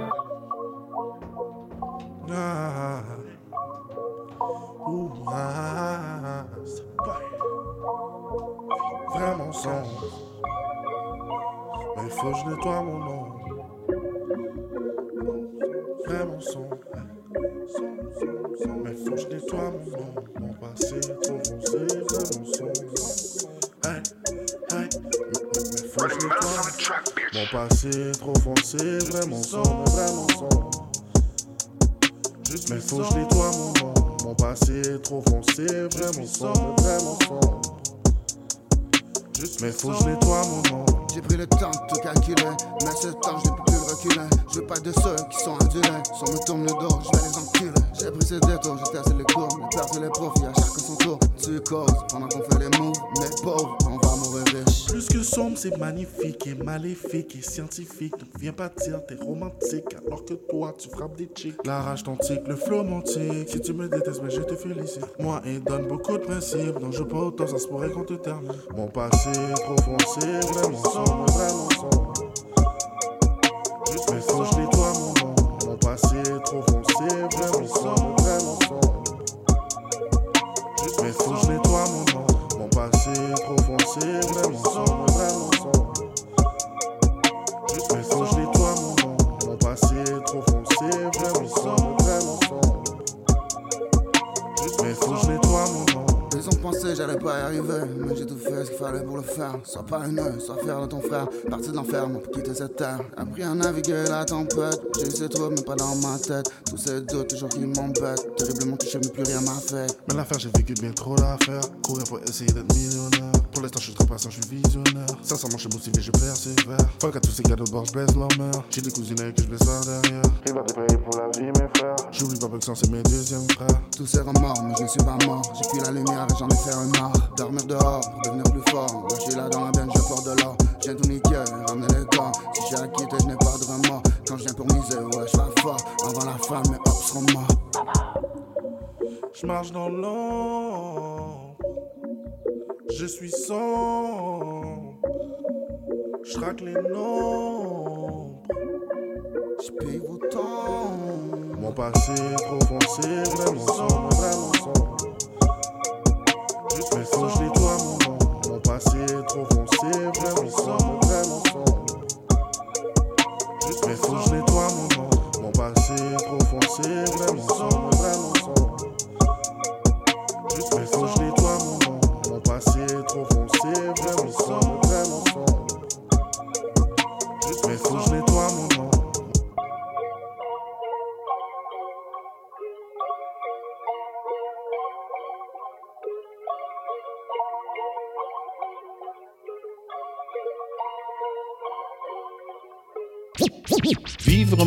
Vraiment sombre. Mais faut que je nettoie mon nom. Vraiment sombre. Mais faut que je nettoie mon nom. Mon passé trop foncé, vraiment sombre. Hey, hey. Mais, faut que je nettoie mon passé trop foncé, vraiment sombre, vraiment sombre. Mais faut que je nettoie mon nom. Mon passé est trop foncé, vraiment sombre, vraiment sombre. Mais faut que je nettoie mon nom. J'ai pris le temps de tout calculer, mais ce temps je n'ai plus Je veux pas de ceux qui sont indulents, si on me tourne le dos, je vais les enculer. J'ai pris ce détour, j'ai tassé les cours, les pertes et les profits, à chacun son tour. Tu causes pendant qu'on fait les moves, mais pauvres, on va mourir riche. Plus que sombre, c'est magnifique et maléfique et scientifique. Donc viens pas dire t'es romantique alors que toi tu frappes des chicks. La rage t'antique, le flow m'antique. Si tu me détestes, mais je te félicite. Moi, il donne beaucoup de principes, donc je pas autant, ça se pourrait qu'on te termine. Mon passé trop foncé, vraiment sombre, vraiment sombre. Mais faut je nettoie mon nom. Mon passé est trop foncé, vraiment sombre, vraiment sombre. Mais faut je nettoie mon nom. Mon passé est trop foncé, vraiment sombre, J'allais pas y arriver, mais j'ai tout fait ce qu'il fallait pour le faire. Sois pas haineux, sois fier de ton frère. Parti de l'enferme pour quitter cette terre. Appris à naviguer la tempête. J'ai eu ces troubles, mais pas dans ma tête. Tous ces doutes toujours qui m'embêtent. Terriblement touché, mais plus rien m'a fait. Mais l'affaire, j'ai vécu bien trop l'affaire. Courir pour essayer d'être millionnaire. Pour l'instant, je suis trop patient, je suis visionnaire. Sincèrement, je suis motivé, je persévère. Fuck à tous ces gars de bord, je baisse leur mère. J'ai des cousines avec que je baisse par derrière. Il va te payer pour la vie, mes frères. J'oublie pas que c'est mes deuxièmes frères. Tous ces remords, mais je ne suis pas mort. J'ai fui la lumière et j'en ai fait un marre. Dormir dehors pour devenir plus fort. Je suis là dans la benne, je porte de l'or. J'ai tout niqué, ramener les gars. Si j'ai acquitté, je n'ai pas de remords. Quand je viens pour miser, ouais, je vais fort. Avant la fin, mes hops seront morts. Je marche dans l'ombre. Je suis sombre. Je traque les nombres. Je paye vos temps. Mon passé est trop foncé, vraiment sombre, vraiment sombre. Faut que je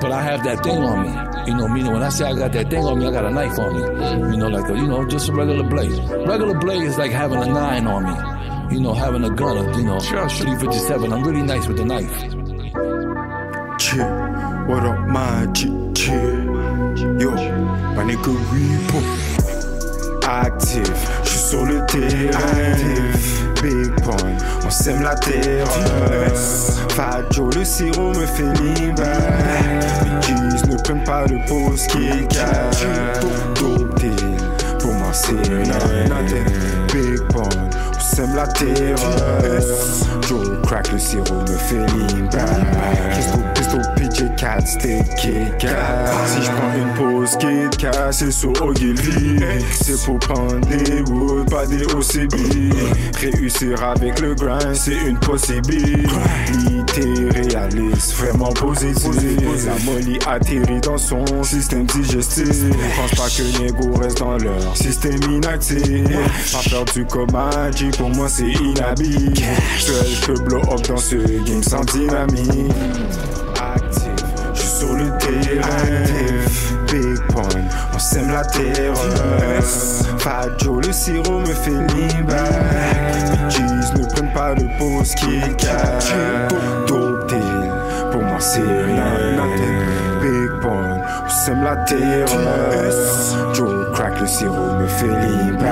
but I have that thing on me. You know, meaning when I say I got that thing on me, I got a knife on me. You know, like a, you know, just a regular blade. Regular blade is like having a nine on me. You know, having a gun, you know, 357. I'm really nice with the knife. Chill, what up my G, chill Yo, my nigga Repo Active, je suis sur le terrain. Big point, on sème la terre. Fat Joe, le sirop me fait libre Les ne prennent pas le post qui deal, pour moi c'est Big point, sème la terre Joe crack, le sirop me fait libre Pistol, pistol, PJ Cat, stick, Kit Kat. Si je prends une pause, Kit Kat, c'est sur Ogilvy. C'est pour prendre des wood, pas des OCB Réussir avec le grind, c'est une possibilité. Réaliste, vraiment positif. La molly atterrit dans son système digestif. Pense pas que Nego reste dans leur système inactif. Pas perdu comme Magic, pour moi c'est inhabile. Seul je peux blow up dans ce game sans dynamique Actif, je suis sur le terrain. Big point, on sème la terre Fat Joe, le sirop me fait libre cheese ne prennent pas le pause qui deal, pour moi c'est nothing Big point, on sème la terre Joe crack, le sirop me fait libre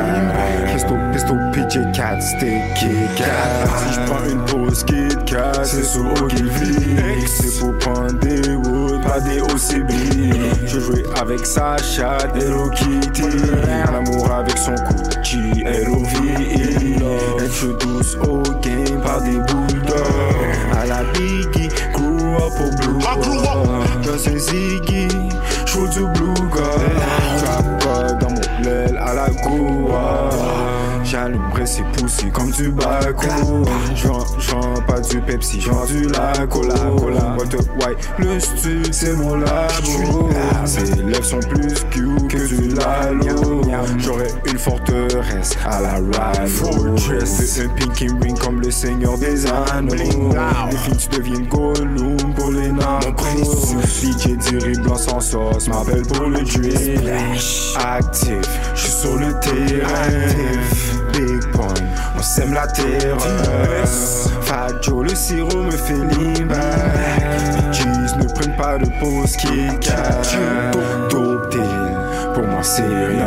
Pistol, pistol, PJ Cat, stick, Kit Kat. Si je prends une pause, Kit Kat, c'est sous Ogilvy C'est pour prendre des wood, pas des OCB Je jouais avec Sacha, Hello Kitty. L'amour avec son Gucci, L-O-V-E Introduce au game par des bulldogs. À la Biggie, grew up au blue. Dans un Ziggy, faut du blue god. Ses poussées comme du baco. J'vends pas du Pepsi, j'vends du la cola. What the white, le stu, c'est mon labo. Ses lèvres sont plus cute que du lalo. J'aurais une forteresse à la Rhino. C'est un pinky ring comme le seigneur des anneaux. Les filles, tu deviens Gollum pour les narcos. DJ Diri blanc sans sauce, m'appelle pour le drink. Actif, j'suis sur le terrain. Big point, on sème la terre. Fat Joe, le sirop me fait back. Bitches ne prennent pas de pause Kit Kat. Dope pour moi c'est rien.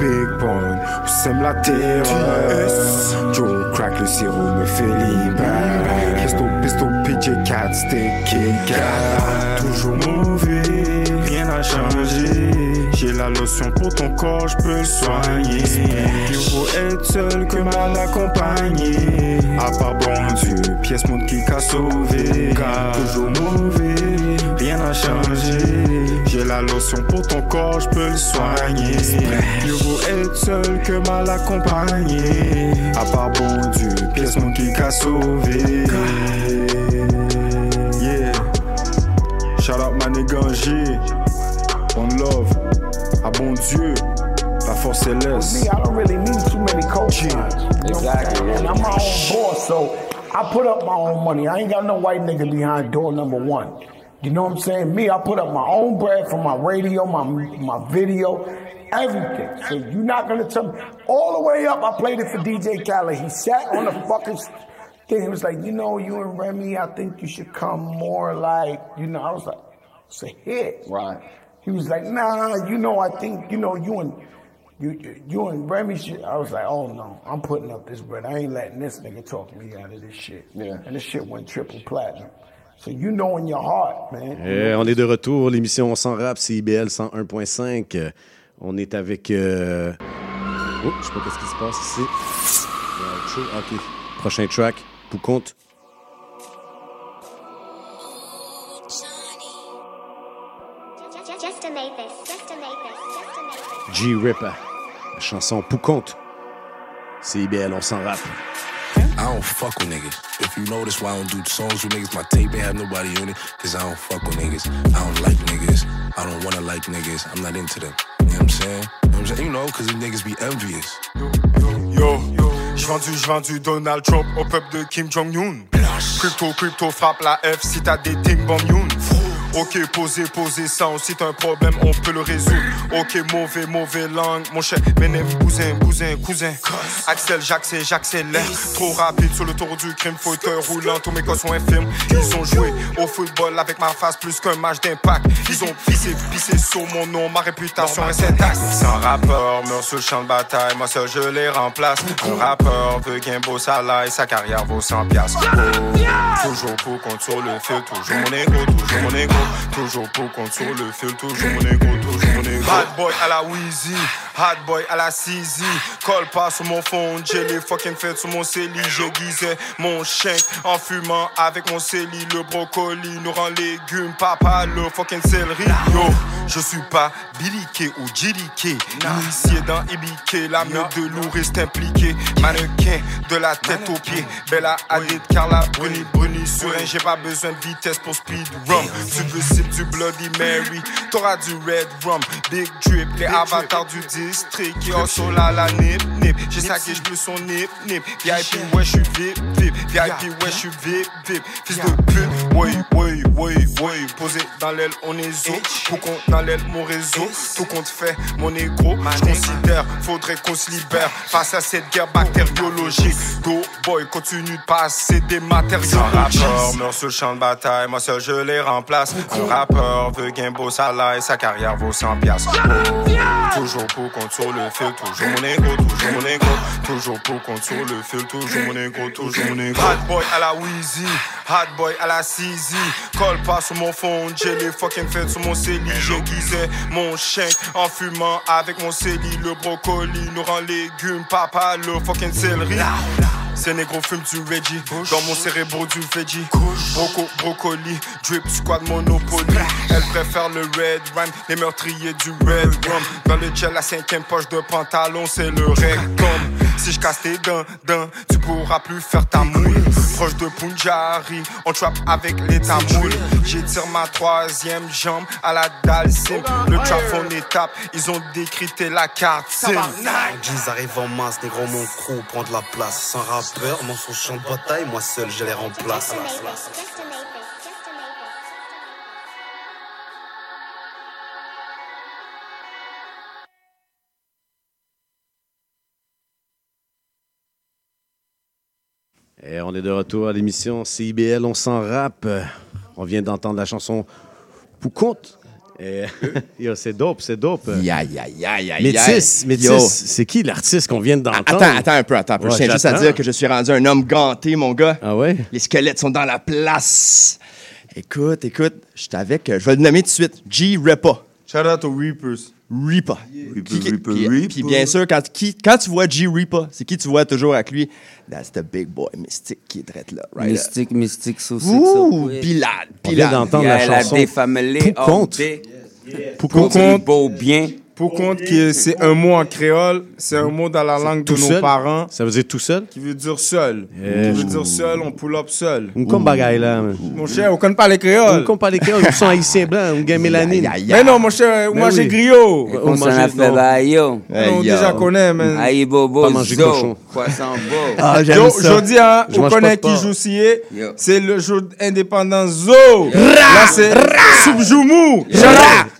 Big point, on sème la terre. Joe crack, le sirop me fait back. Pisto, pisto, PJ Cat, stick Kit Kat. Toujours mauvais, changé. J'ai la lotion pour ton corps, je peux le soigner. Il faut être seul que mal accompagné. À part bon Dieu, pièce mon qui a sauvé. Toujours mauvais, rien n'a changé. J'ai la lotion pour ton corps, je peux le soigner. Il faut être seul que mal accompagné. À part bon Dieu, pièce mon qui a sauvé. Yeah. Shout out my nigga G. One love. À bon Dieu. La force céleste. Me, I don't really need too many coaches. Exactly, And I'm my own boss, so I put up my own money. I ain't got no white nigga behind door number one. You know what I'm saying? Me, I put up my own bread for my radio, my my video, everything. So you're not gonna tell me all the way up. I played it for DJ Khaled. He sat on the fucking thing. He was like, you know, you and Remy, I think you should come more like, you know. I was like, it's a hit. Right. He was like, nah, you know, I think, you know, you and you, you and Remy shit. I was like, oh no, I'm putting up this bread. I ain't letting this nigga talk me out of this shit. Yeah. And this shit went triple platinum. So you know in your heart, man. Eh, on est de retour, l'émission On s'en rap, CIBL 101.5. Euh, On est avec... euh, Oh, je sais pas qu'est-ce qui se passe ici. Chose. OK. Prochain track, pour compte. G Ripper. La chanson pour compte. CIBL, on s'en rap. I don't fuck with niggas. If you notice why I don't do songs with niggas, my tape ain't have nobody on it, cause I don't fuck with niggas. I don't like niggas. I don't wanna like niggas. I'm not into them. You know what I'm saying? You know, what I'm saying? you know cause these niggas be envious. Yo, j'vends du, j'vends du Donald Trump au peuple de Kim Jong-un. Crypto, crypto, frappe la F si t'as des ting bom youn. Ok, posez, posez ça, si t'as un problème, on peut le résoudre. Ok, mauvais, mauvais langue, mon cher, m'énerve, cousin, cousin, cousin. Axel, j'accélère, j'accélère. Trop rapide sur le tour du crime, fauteuil roulant, tous mes gars sont infirmes. Ils ont joué au football avec ma face plus qu'un match d'impact. Ils ont pissé, pissé sur mon nom, ma réputation est intacte. Sans rappeur, meurt sur le champ de bataille, moi seul je les remplace. Un rappeur veut gain beau salaire, sa carrière vaut 100 piastres. Toujours pour sur le fil, toujours mon ego, toujours mon ego. Toujours pour sur le fil, toujours mon ego, toujours mon ego. Bad boy à la Wheezy, hot boy à la CZ. Colle pas sur mon phone, j'ai les fucking fêtes sur mon CELI. J'aiguisais mon chien en fumant avec mon CELI. Le brocoli nous rend légumes, papa le fucking céleri. Yo, je suis pas biliqué ou jiliqué. Initié dans Ibiqué, la meute de lourd reste impliquée. Mannequin de la tête aux pieds. Bella Hadid, Carla Bruni, Bruni sur un. J'ai pas besoin de vitesse pour speed rum. Tu veux sip du Bloody Mary, t'auras du Red Rum. Big Drip, les avatars du district qui ont sur la la nip nip. J'ai saqué, j'bleu son nip nip. VIP, ouais, j'suis vip vip. VIP, ouais, j'suis vip vip. Fils de pute, ouais, ouais, ouais, ouais. Posé dans l'aile, on est zo. Tout compte dans l'aile, mon réseau. Tout compte fait, mon ego. J'considère, faudrait qu'on se libère face à cette guerre bactériologique. Go, boy, continue de passer des matériaux. Un rappeur meurt sur le champ de bataille, moi seul je les remplace. Un rappeur veut gain beau salaire, sa carrière vaut 100 piastres. Oh, toujours pour compte sur le fil, toujours mon ego, toujours mon ego. Toujours pour compte sur le fil, toujours mon ego, toujours mon ego. Hot boy à la Wheezy, hot boy à la CZ. Colle pas sur mon phone, j'ai les fucking fêtes sur mon CELI. J'aiguisais mon chien en fumant avec mon CELI. Le brocoli nous rend légumes, papa le fucking céleri. Ces négros fument du Reggie. Dans mon cérébro du veggie. Broco, brocoli. Drip squad Monopoly. Elle préfère le red rhyme. Les meurtriers du red rum. Dans le gel, la cinquième poche de pantalon, c'est le rectum. Si je casse tes dents, dents, tu pourras plus faire ta mouille. Proche de Punjari, on trap avec les tamouilles. J'étire ma troisième jambe à la dalle sim. Le trap en étape, ils ont décrypté la carte sim. Jeans arrive en masse, négro mon crew prend de la place. Sans rappeur, mon son champ de bataille, moi seul je les remplace. Et on est de retour à l'émission CIBL, on s'en rappe. On vient d'entendre la chanson Pouconte. Et- [laughs] c'est dope, c'est dope. Ya, ya, Métis. Métis, c'est qui l'artiste qu'on vient d'entendre? Attends, attends un peu, attends un peu. Ouais, je tiens juste à dire que je suis rendu un homme ganté, mon gars. Ah ouais? Les squelettes sont dans la place. Écoute, écoute, je suis avec, je vais le nommer tout de suite, G. Repa. Shout out aux Reapers. Reaper. Qui- qui- puis, puis bien sûr, quand, qui- quand tu vois G. Reaper, c'est qui tu vois toujours avec lui? That's the big boy mystique qui est drette là. Right? Mystique, mystique, so sick, Ouh, so Bilal. d'entendre Yeah, la la chanson défamélé, Pouconte. Pour compte. beau bien. Pour compte que c'est un mot en créole, c'est un mot dans la langue de Tout nos seul? parents Ça veut dire tout seul? qui veut dire seul. Eh, Qui veut dire seul, on pull up seul. On comme bagaille là. Mon cher, on connaît pas les On créoles. comme pas les créoles, ils sont haïtiens blancs, on gagne mélanine. Mais non, mon cher, Mais moi oui. j'ai griot. On s'en a mange- fait baillot. On déjà connaît, man. Aïe bobo, zo, cochon. poisson beau. Ah, j'aime Yo, ça. je dis, hein, Je on connaît qui joue. C'est le jour d'indépendance Zo. Là, c'est Soubjoumou.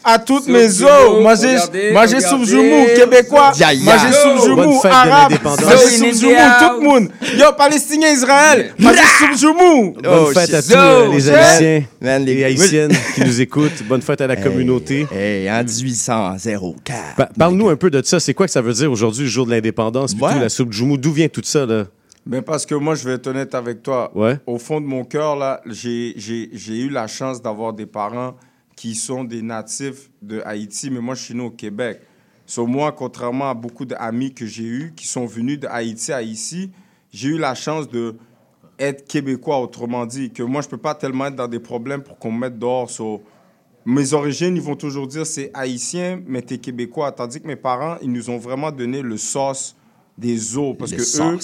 À toutes mes regardez, moi, j'ai regardez. Soubjoumou, québécois. Yo. Soubjoumou, Bonne fête de arabe. in Soubjoumou, India. tout le monde. Yo, palestinien, Israël. Moi, j'ai Soubjoumou. Bonne Oh, fête à tous euh, les Haïtiens les- Haïtiennes qui nous écoutent. Bonne fête à la communauté. Hey, en 1804. Pa- Parle-nous un peu de ça. C'est quoi que ça veut dire aujourd'hui, le jour de l'indépendance, puis Ouais. tout, la soupe Djoumou? D'où vient tout ça, là? Ben parce que moi, je vais être honnête avec toi. Ouais. Au fond de mon cœur, là, j'ai j'ai- j'ai eu la chance d'avoir des parents qui sont des natifs de Haïti, mais moi, je suis né au Québec. Sur moi, contrairement à beaucoup d'amis que j'ai eus qui sont venus de Haïti à ici, j'ai eu la chance de être québécois, autrement dit, que moi, je peux pas tellement être dans des problèmes pour qu'on me mette dehors. So, mes origines, ils vont toujours dire c'est haïtien, mais t'es québécois. Tandis que mes parents, ils nous ont vraiment donné le sauce des os. Parce Le que eux,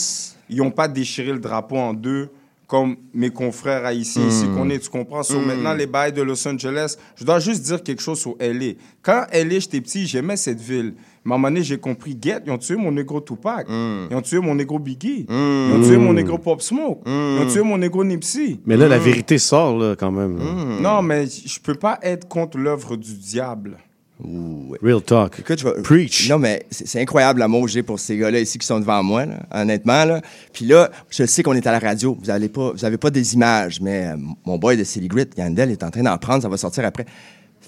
ils n'ont pas déchiré le drapeau en deux comme mes confrères haïtiens ici qu'on est, tu comprends? So, Maintenant, les bails de Los Angeles, je dois juste dire quelque chose sur L.A. Quand L.A., j'étais petit, j'aimais cette ville. Mais à un moment donné, j'ai compris, get, ils ont tué mon négro Tupac. Ils ont tué mon négro Biggie. Ils ont tué mon négro Pop Smoke. Ils ont tué mon négro Nipsey. Mais là, la vérité sort, là, quand même. Non, mais je peux pas être contre l'œuvre du diable. Ouais. Real talk. Écoute, je vais- Preach. Non, mais c'est incroyable l'amour que j'ai pour ces gars-là ici qui sont devant moi, là, honnêtement. Là. Puis là, je sais qu'on est à la radio. Vous n'avez pas, vous avez pas des images, mais euh, mon boy de Silly Grit, Yandel, est en train d'en prendre. Ça va sortir après.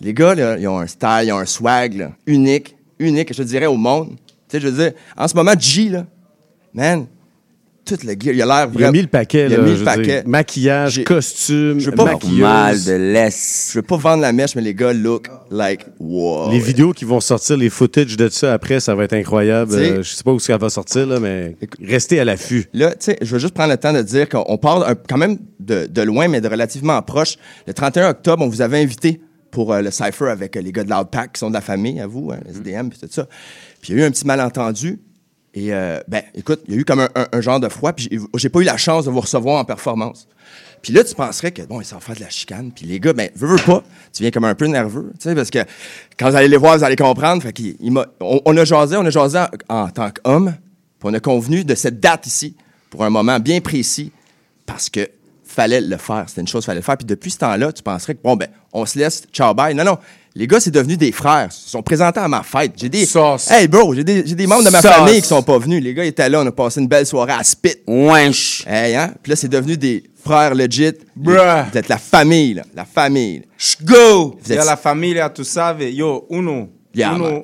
Les gars, là, ils ont un style, ils ont un swag là, unique, unique, je dirais, au monde. Tu sais, je veux dire, en ce moment, G, là, man, tout le gear, il a l'air Il a vraiment- mis le paquet, Il a là, mis je le dire. paquet. Maquillage, costume, je veux pas. Mal de. Je veux pas vendre la mèche, mais les gars look like wow. Les vidéos qui vont sortir, les footage de ça après, ça va être incroyable. Euh, je sais pas où ça va sortir, là, mais restez à l'affût. Là, tu sais, je veux juste prendre le temps de dire qu'on part un- quand même de, de loin, mais de relativement proche. Le 31 octobre, on vous avait invité pour euh, le Cypher avec euh, les gars de Loudpack qui sont de la famille, à vous, hein, SDM, puis tout ça. Puis il y a eu un petit malentendu. Et, euh, ben, écoute, il y a eu comme un, genre de froid, puis j'ai- pas eu la chance de vous recevoir en performance. Puis là, tu penserais que, bon, ils s'en faire de la chicane. Puis les gars, ben, veux, veux pas, tu viens comme un peu nerveux, tu sais, parce que quand vous allez les voir, vous allez comprendre. Fait qu'il il on, a jasé, on a jasé en, en tant qu'homme, puis on a convenu de cette date ici, pour un moment bien précis, parce que fallait le faire. C'était une chose qu'il fallait le faire. Puis depuis ce temps-là, tu penserais que, bon, ben, on se laisse, ciao, bye. Non, non. Les gars, c'est devenu des frères. Ils se sont présentés à ma fête. J'ai des. Hey, bro, j'ai des, j'ai des membres de ma Sauce. famille qui sont pas venus. Les gars ils étaient là. On a passé une belle soirée à Spit. Wesh. Hey, hein? Puis là, c'est devenu des frères legit. Bruh. Vous êtes la famille, là. La famille. Go! Vous êtes- la famille, tu savais. Yo, uno. Yeah, uno. man.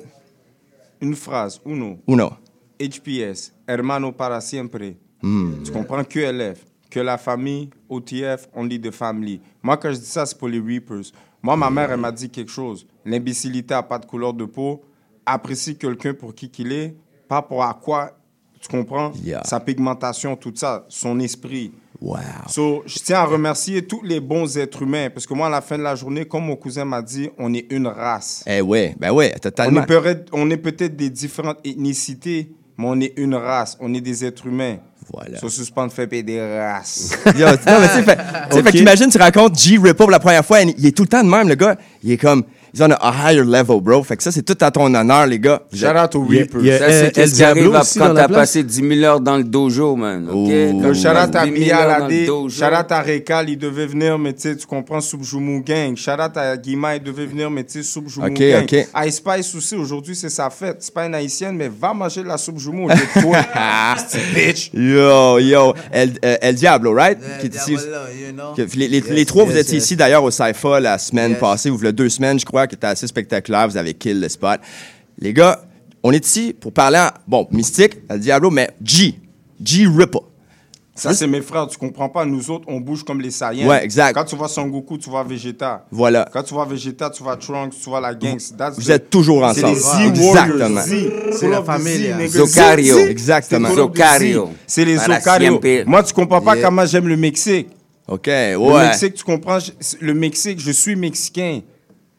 Une phrase, uno. Uno. HPS, hermano para siempre. Hmm. Tu comprends? QLF. Que la famille, OTF, on lit de family. Moi, quand je dis ça, c'est pour les Reapers. Moi, ma mère, elle m'a dit quelque chose. L'imbécilité n'a pas de couleur de peau. Apprécie quelqu'un pour qui qu'il est, pas pour à quoi Tu comprends? Yeah. Sa pigmentation, tout ça, son esprit. Wow. So, je tiens à remercier tous les bons êtres humains parce que moi, à la fin de la journée, comme mon cousin m'a dit, on est une race. Eh ouais, ben ouais, totalement. on est peut-être des différentes ethnicités, mais on est une race. On est des êtres humains. Voilà. Sur suspend fait races. [laughs] Yo, non, mais tu sais, fait, tu sais, Ok. fait qu'imagine, tu rencontres G pour la première fois, et il est tout le temps de même, le gars. Il est comme, he's on a, a higher level, bro. Fait que ça, c'est tout à ton honneur, les gars. Vous êtes- Ça, c'est qu'est-ce qui arrive après quand t'as passé 10 000 heures dans le dojo, man. OK? Tu Sharat passes à 10 000 Bia heures dans le Alade, dojo. Sharat à Rekal, il devait venir, mais tu sais, tu comprends, Subjumu Gang. Sharat à Guima, il devait venir, mais tu sais, Subjumu Ok, Gang. ok. Ice Spice aussi, aujourd'hui, c'est sa fête. C'est pas une haïtienne, mais va manger de la Subjumu au lieu de toi. [laughs] Bitch. Yo, yo, El, euh, El Diablo, right? Qui est ici. Diablo, les, les- Yes, les trois, vous étiez yes. ici d'ailleurs au Cypher la semaine passée, ou deux semaines, je crois, qui était assez spectaculaire. Vous avez kill le spot. Les gars, on est ici pour parler, bon, Mystique, El Diablo, mais G. G Ripper. Ça, c'est mes frères, tu comprends pas. Nous autres, on bouge comme les Saiyans. Ouais, exact. Quand tu vois Son Goku, tu vois Vegeta. Voilà. Quand tu vois Vegeta, tu vois Trunks, tu vois la gang. That's Vous the- êtes toujours C'est ensemble. les Z Exactement. C'est la famille. Zocario. Exactement. C'est. Zocario. C'est les À Zocario. Moi, tu comprends pas Yeah. comment j'aime le Mexique. OK, Le ouais. Mexique, tu comprends? Le Mexique, je suis mexicain.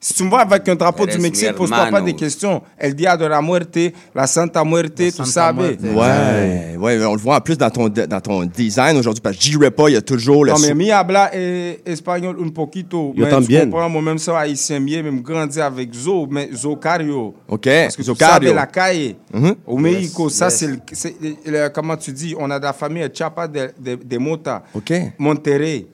Si tu me vois avec un drapeau Eres du Mexique, pose-toi pas des questions. El Dia de la Muerte, la Santa Muerte, tu Santa savais. Muerte. Ouais, ouais, on le voit en plus dans ton, dans ton design aujourd'hui, parce que G Ripper, il y a toujours le Non, mais mi habla eh, espagnol un poquito. Yo mais también. tu comprends, moi-même, ça, haïtien, bien, même grandi avec Zo, mais Zocario. OK, Parce que tu Zocario. la caille. Mhm. Au Mexico, ça, yes. c'est le, c'est le- le- Comment tu dis On a de la famille Chapa de, de, de Mota, OK. Monterrey.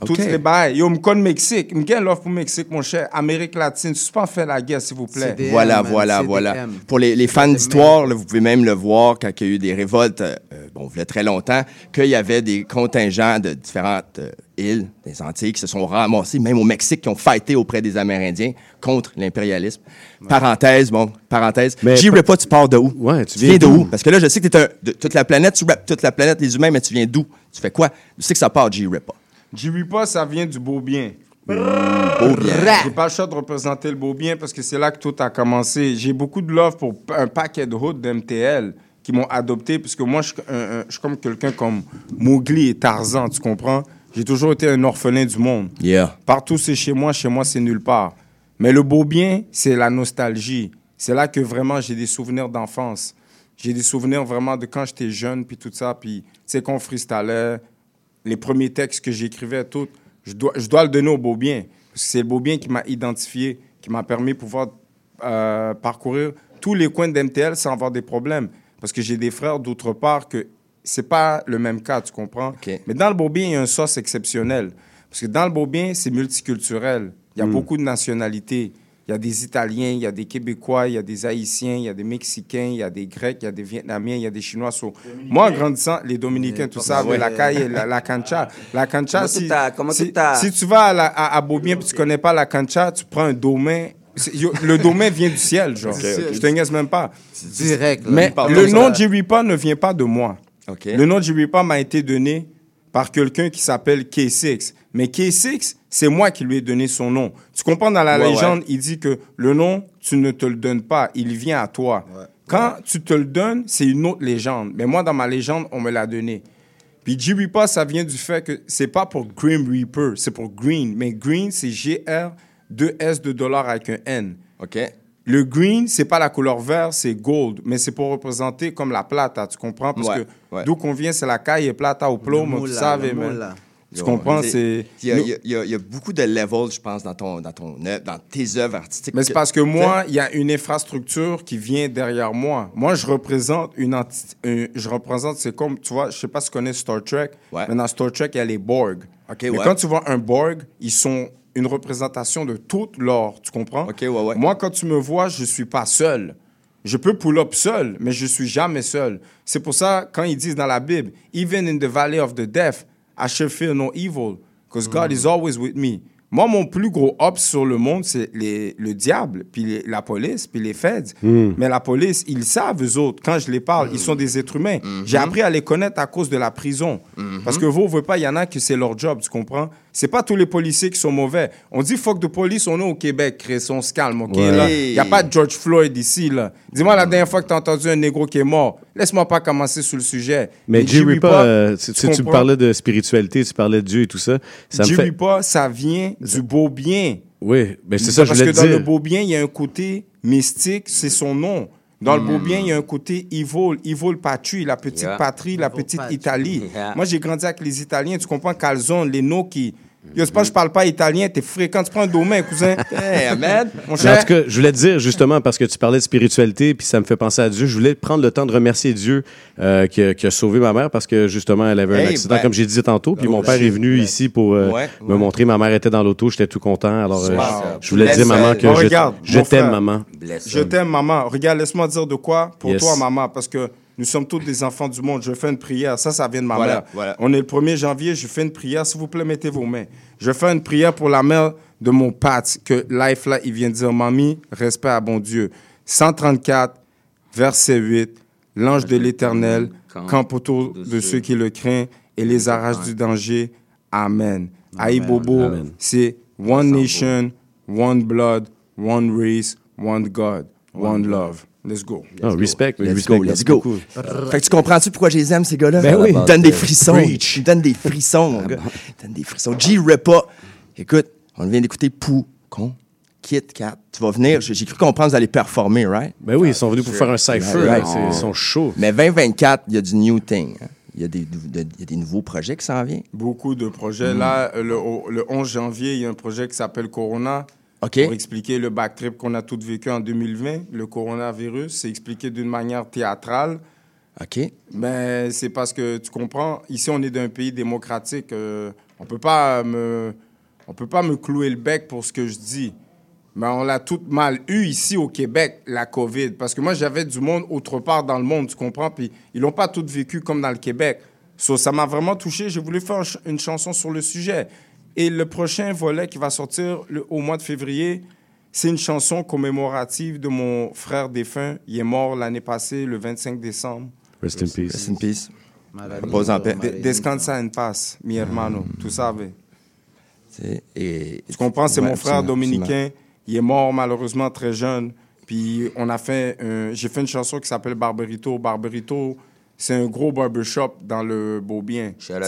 Ok. Toutes les bails. Yo, me connais Mexique. Me gagne l'offre pour Mexique, mon cher. Amérique latine. Tu pas faire la guerre, s'il vous plaît. CDM, Voilà, man, voilà, CDM. voilà. Pour les, les fans d'histoire, vous pouvez même le voir quand il y a eu des révoltes, euh, euh, bon, il y a très longtemps, qu'il y avait des contingents de différentes euh, îles, des Antilles, qui se sont ramassés, même au Mexique, qui ont fighté auprès des Amérindiens contre l'impérialisme. Parenthèse, bon, parenthèse. Mais- J'y pas, tu pars de où? Ouais, tu Tu viens d'où? où? Parce que là, je sais que tu es un, de toute la planète, tu rappes toute la planète, les humains, mais tu viens d'où? Tu fais quoi? Je sais que ça part. J'irai pas, ça vient du beau bien. Beau bien. J'ai pas le choix de représenter le beau bien parce que c'est là que tout a commencé. J'ai beaucoup de love pour un paquet de hoods d'MTL qui m'ont adopté parce que moi, je suis un- un- je suis comme quelqu'un comme Mowgli et Tarzan, tu comprends? J'ai toujours été un orphelin du monde. Yeah. Partout, c'est chez moi. Chez moi, c'est nulle part. Mais le beau bien, c'est la nostalgie. C'est là que vraiment j'ai des souvenirs d'enfance. J'ai des souvenirs vraiment de quand j'étais jeune, puis tout ça. Puis, tu sais, qu'on freestylait, les premiers textes que j'écrivais, tout, je dois, je dois le donner au beau bien. Parce que c'est le beau bien qui m'a identifié, qui m'a permis de pouvoir euh, parcourir tous les coins d'MTL sans avoir des problèmes. Parce que j'ai des frères d'autre part que c'est pas le même cas, tu comprends? Mais dans le beau bien, il y a un sauce exceptionnel. Parce que dans le beau bien, c'est multiculturel. Il y a Mm. beaucoup de nationalités. Il y a des Italiens, il y a des Québécois, il y a des Haïtiens, il y a des Mexicains, il y a des Grecs, il y a des Vietnamiens, il y a des Chinois. So, moi, en grandissant, les Dominicains, tout ça, Ouais. la caille, la, la cancha. La cancha, Comment si, si, si tu vas à, la- à, à Beaubien et tu connais pas la cancha, tu prends un domaine. Le domaine vient du ciel, genre. Ok, ok. Je te niaise même pas. direct, là. Mais le nom Pan ne vient pas de moi. OK. Le nom Pan m'a été donné par quelqu'un qui s'appelle K6. Mais K6, c'est moi qui lui ai donné son nom. Tu comprends, dans la Ouais, légende, ouais. il dit que le nom, tu ne te le donnes pas, il vient à toi. Quand tu te le donnes, c'est une autre légende. Mais moi, dans ma légende, on me l'a donné. Puis G Reaper, ça vient du fait que c'est pas pour Grim Reaper, c'est pour Green. Mais Green, c'est G-R, 2S de dollar avec un N. OK. Le green, c'est pas la couleur vert, c'est gold, mais c'est pour représenter comme la plata, tu comprends? Parce Ouais, que ouais. d'où qu'on vient, c'est la caille et plata au plomo, tu moula, Tu comprends? C'est... Il y, y y y a beaucoup de levels, je pense, dans, ton, dans, ton dans tes œuvres artistiques. Mais c'est parce que moi, il y a une infrastructure qui vient derrière moi. Moi, je représente une entité. je représente, c'est comme, tu vois, je sais pas si tu connais Star Trek, Ouais. mais dans Star Trek, il y a les Borg. OK, mais ouais. quand tu vois un Borg, ils sont une représentation de toute l'or, tu comprends? OK, ouais, ouais. Moi, quand tu me vois, je suis pas seul. Je peux pull up seul, mais je suis jamais seul. C'est pour ça, quand ils disent dans la Bible, even in the valley of the death, I shall fear no evil, because God is always with me. Moi, mon plus gros ops sur le monde, c'est les- le diable, puis les- la police, puis les feds. Mm. Mais la police, ils savent, eux autres. Quand je les parle, ils sont des êtres humains. J'ai appris à les connaître à cause de la prison. Parce que vous, vous voyez pas, il y en a que c'est leur job, tu comprends? C'est pas tous les policiers qui sont mauvais. On dit fuck de police, on est au Québec, Chris, on se calme, ok? Ouais. Là, y a pas de George Floyd ici, là. Dis-moi la dernière fois que t'as entendu un négro qui est mort. Laisse-moi pas commencer sur le sujet. Mais Ripa, pas, euh, tu, tu- tu parlais de spiritualité, tu parlais de Dieu et tout ça. Ça me Jerry fait. pas, ça vient du beau bien. Oui, ben c'est ça, je Parce voulais que te dans le dire. beau bien, il y a un côté mystique, c'est son nom. Dans le Hmm. beau bien, il y a un côté evil, evil patrie, la petite Yeah. patrie, la petite Italie. Yeah. Moi, j'ai grandi avec les Italiens, tu comprends, Calzone, les qui. Yo, c'est pas que je parle pas italien, t'es fréquent, tu prends un domaine, cousin. [laughs] Mon Mais en cher. tout cas, je voulais te dire justement parce que tu parlais de spiritualité puis ça me fait penser à Dieu. Je voulais prendre le temps de remercier Dieu euh, qui, a, qui a sauvé ma mère parce que justement elle avait un accident ben- comme j'ai dit tantôt. Puis Oh, mon père est venu ben- ici pour euh, Ouais, me ouais. montrer. Ma mère était dans l'auto, j'étais tout content. Alors euh, Wow. je, je voulais Bless dire maman que Bon, je, regarde, je mon t'aime maman. Bless Je t'aime, maman. Regarde, laisse-moi dire de quoi pour Yes. toi, maman, parce que nous sommes tous des enfants du monde. Je fais une prière. Ça, ça vient de ma Voilà, mère. voilà. On est le 1er janvier, je fais une prière. S'il vous plaît, mettez vos mains. Je fais une prière pour la mère de mon Pat, que Life, là, il vient de dire, Mamie, respect à bon Dieu. 134, verset 8, l'ange de l'Éternel campe autour de ceux qui le craignent et les arrache du danger. Amen. Aïe Bobo, c'est One Nation, One Blood, One Race, One God, One Love. Let's go. Oh, respect, Let's respect. go, let's go. beaucoup. Fait que tu comprends-tu pourquoi je les aime, ces gars-là? Ben oui. Ils me donnent des frissons. Preach. Ils me donnent des frissons, mon gars. Ils me donnent des frissons. G Repa. Écoute, on vient d'écouter Pou, con, Kit Kat. Tu vas venir, j'ai cru comprendre que vous allez performer, right? Ben oui, ils sont venus pour faire un cypher. Right. c'est- Ils sont chauds. Mais 2024, il y a du new thing. hein. Il y, a des, de- il y a des nouveaux projets qui s'en viennent. Beaucoup de projets. Mm. Là, le, le 11 janvier, il y a un projet qui s'appelle Corona. Pour expliquer le backtrip qu'on a tous vécu en 2020, le coronavirus, c'est expliqué d'une manière théâtrale. OK. Mais c'est parce que tu comprends, ici on est d'un pays démocratique. euh, on peut pas me, on peut pas me clouer le bec pour ce que je dis. Mais on l'a tout mal eu ici au Québec, la COVID. Parce que moi, j'avais du monde autre part dans le monde, tu comprends? Puis ils l'ont pas tout vécu comme dans le Québec. So, ça m'a vraiment touché. J'ai voulu faire une chanson sur le sujet. Et le prochain volet qui va sortir le- au mois de février, c'est une chanson commémorative de mon frère défunt. Il est mort l'année passée, le 25 décembre. Rest in peace. Rest in peace. Repose en paix. De- Descansa en paz, mi hermano, tu savais. C'est- Et, Tu comprends, c'est Ouais, mon frère dominicain. Il est mort malheureusement très jeune. Puis on a fait, j'ai fait une chanson qui s'appelle Barberito. Barberito, c'est un gros barbershop dans le Beaubien. À.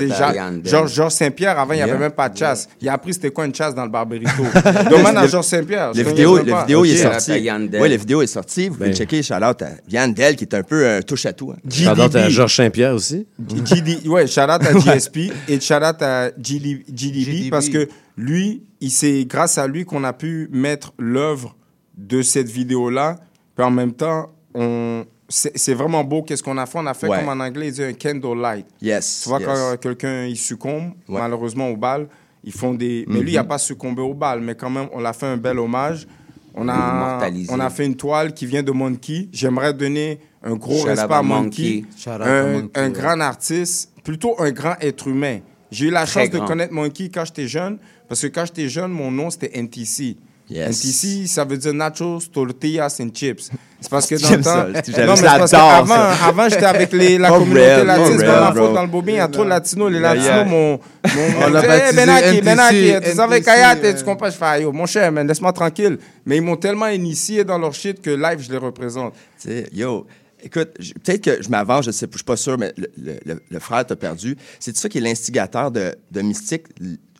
Georges Georges Saint-Pierre, avant, il n'y Yeah. avait même pas de chasse. Il a appris c'était quoi une chasse dans le Barberito. [laughs] Demande à Georges Saint-Pierre. La je vidéo, connais la pas. vidéo il est sorti. À. Oui, la vidéo est sortie. Vous pouvez Ben. checker, shout out à Yann Del, qui est un peu un touche-à-tout. hein. Pardon, à. Georges Saint-Pierre aussi. GD, ouais, shout out à GSP et shout out à GD GDB parce que lui, il c'est grâce à lui qu'on a pu mettre l'œuvre de cette vidéo-là. Puis en même temps, on, c'est vraiment beau qu'est-ce qu'on a fait. On a fait Ouais. comme en anglais, il dit un candlelight. Yes. Tu vois, yes. quand quelqu'un il succombe, Ouais. malheureusement au bal, ils font des. Mais lui, il n'a pas succombé au bal, mais quand même, on l'a fait un bel hommage. On a, on a fait une toile qui vient de Monkey. J'aimerais donner un gros respect à Monkey. Un, Monkey, un grand artiste, plutôt un grand être humain. J'ai eu la Très chance de connaître Monkey quand j'étais jeune, parce que quand j'étais jeune, mon nom c'était NTC. Yes. NTC, ça veut dire Nachos, Tortillas and Chips. C'est parce que [laughs] dans le temps. ça, Non, mais parce avant, avant j'étais avec les, la For [laughs] communauté real, latine. C'est pas ma faute dans le bobien. Il y a trop de latinos. Les latinos, yeah. mon. mon, On mon l'a hey, baptisé Benaki, Benaki, tu savais NTC, Kayat, euh. tu comprends? Je fais, Ayo, mon cher, man, laisse-moi tranquille. Mais ils m'ont tellement initié dans leur shit que live, je les représente. Tu sais, yo, écoute, peut-être que je m'avance, je sais, je suis pas sûr, mais le, le- le- le frère t'a perdu. C'est ça qui est l'instigateur de, de Mystique?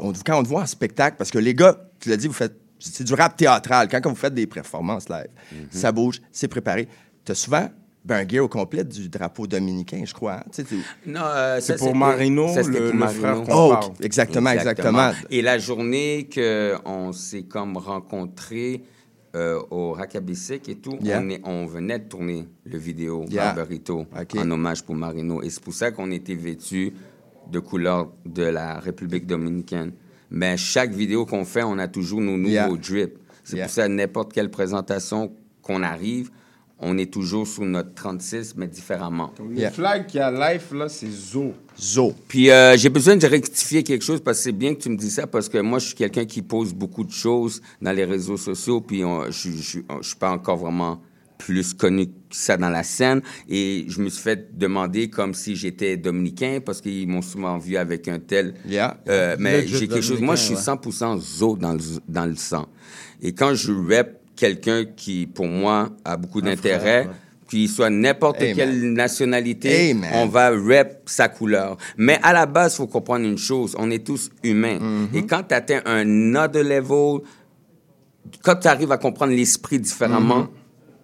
On- quand on te voit en spectacle, parce que les gars, tu l'as dit, vous faites, c'est du rap théâtral. Quand, vous faites des performances live, ça bouge, c'est préparé. T'as souvent ben, un gear au complet du drapeau dominicain, je crois. hein. Tu sais, tu- Non, euh, C'est pour Marino, ça, le- pour le Marino. frère qu'on Oh, exactement, exactement. Et la journée qu'on s'est comme rencontrés euh, au Rakabisik et tout, Yeah. on, est- on venait de tourner le vidéo Yeah. Barbarito en hommage pour Marino. Et c'est pour ça qu'on était vêtus de couleur de la République dominicaine. Mais chaque vidéo qu'on fait, on a toujours nos nouveaux Yeah. drips. C'est Yeah. pour ça, n'importe quelle présentation qu'on arrive, on est toujours sous notre 36, mais différemment. Le flag qui a live, là, c'est Zo. Zo. Puis euh, j'ai besoin de rectifier quelque chose parce que c'est bien que tu me dis ça parce que moi je suis quelqu'un qui pose beaucoup de choses dans les réseaux sociaux puis on- je je suis pas encore vraiment plus connu que ça dans la scène. Et je me suis fait demander comme si j'étais dominicain parce qu'ils m'ont souvent vu avec un tel. Euh, mais j'ai quelque chose. Moi, je suis dominicain, 100% zo dans le, dans le sang. Et quand je rap quelqu'un qui, pour moi, a beaucoup d'intérêt, qu'il soit n'importe Hey, quelle nationalité, Hey, on va rap sa couleur. Mais à la base, il faut comprendre une chose, on est tous humains. Mm-hmm. Et quand tu atteins un other level, quand tu arrives à comprendre l'esprit différemment Mm-hmm.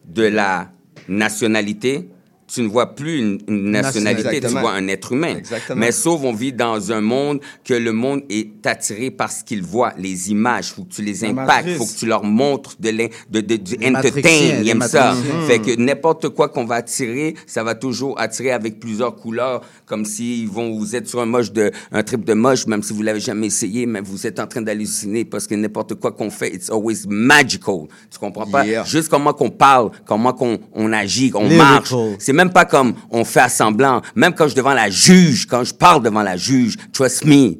De la nationalité, tu ne vois plus une, une nationalité, tu Exactement. vois un être humain. Exactement. Mais sauf on vit dans un monde que le monde est attiré par ce qu'il voit, les images. faut que tu les impactes, faut que tu leur montres de, l'in- de, de- du entertain. les aiment ça. Fait que n'importe quoi qu'on va attirer, ça va toujours attirer avec plusieurs couleurs, comme si vont, vous êtes sur un moche de, un trip de moche, même si vous l'avez jamais essayé, mais vous êtes en train d'halluciner parce que n'importe quoi qu'on fait, it's always magical. Tu comprends pas? Yeah. Juste comment qu'on parle, comment qu'on on agit, qu'on Lyrical. marche. C'est même pas comme on fait à semblant. Même quand je suis devant la juge, quand je parle devant la juge, trust me.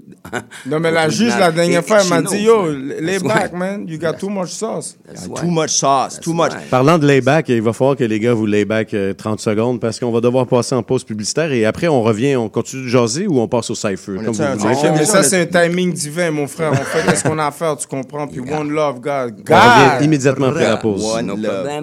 Non, mais la juge, la dernière fois, elle m'a dit, yo, lay back, man. You got too much sauce. Too much sauce, too much. Parlant de layback, il va falloir que les gars vous layback euh, 30 secondes parce qu'on va devoir passer en pause publicitaire et après on revient, on continue de jaser ou on passe au cypher. Comme? Mais mais ça, c'est un timing divin, mon frère. On fait ce qu'on a à faire, tu comprends? Puis one love, God. On revient God! immédiatement après la pause. One love.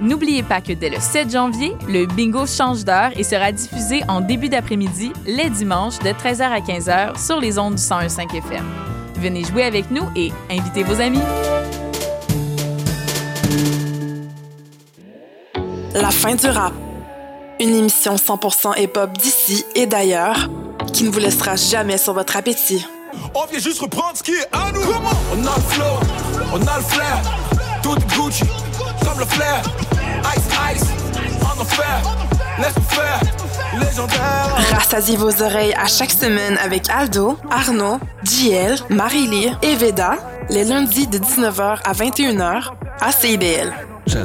N'oubliez pas que dès le 7 janvier, le bingo change d'heure et sera diffusé en début d'après-midi, les dimanches, de 13h à 15h sur les ondes du 101.5 FM. Venez jouer avec nous et invitez vos amis. La fin du rap. Une émission 100% hip-hop d'ici et d'ailleurs qui ne vous laissera jamais sur votre appétit. On vient juste reprendre ce qui est à nous. On a le flow, on a le flair. Tout Gucci, comme le flair. Ice, ice, en enfer. Laisse-nous faire, légendaire. Rassasiez vos oreilles à chaque semaine avec Aldo, Arnaud, JL, Marie-Lee et Veda, les lundis de 19h à 21h à CIBL. Chat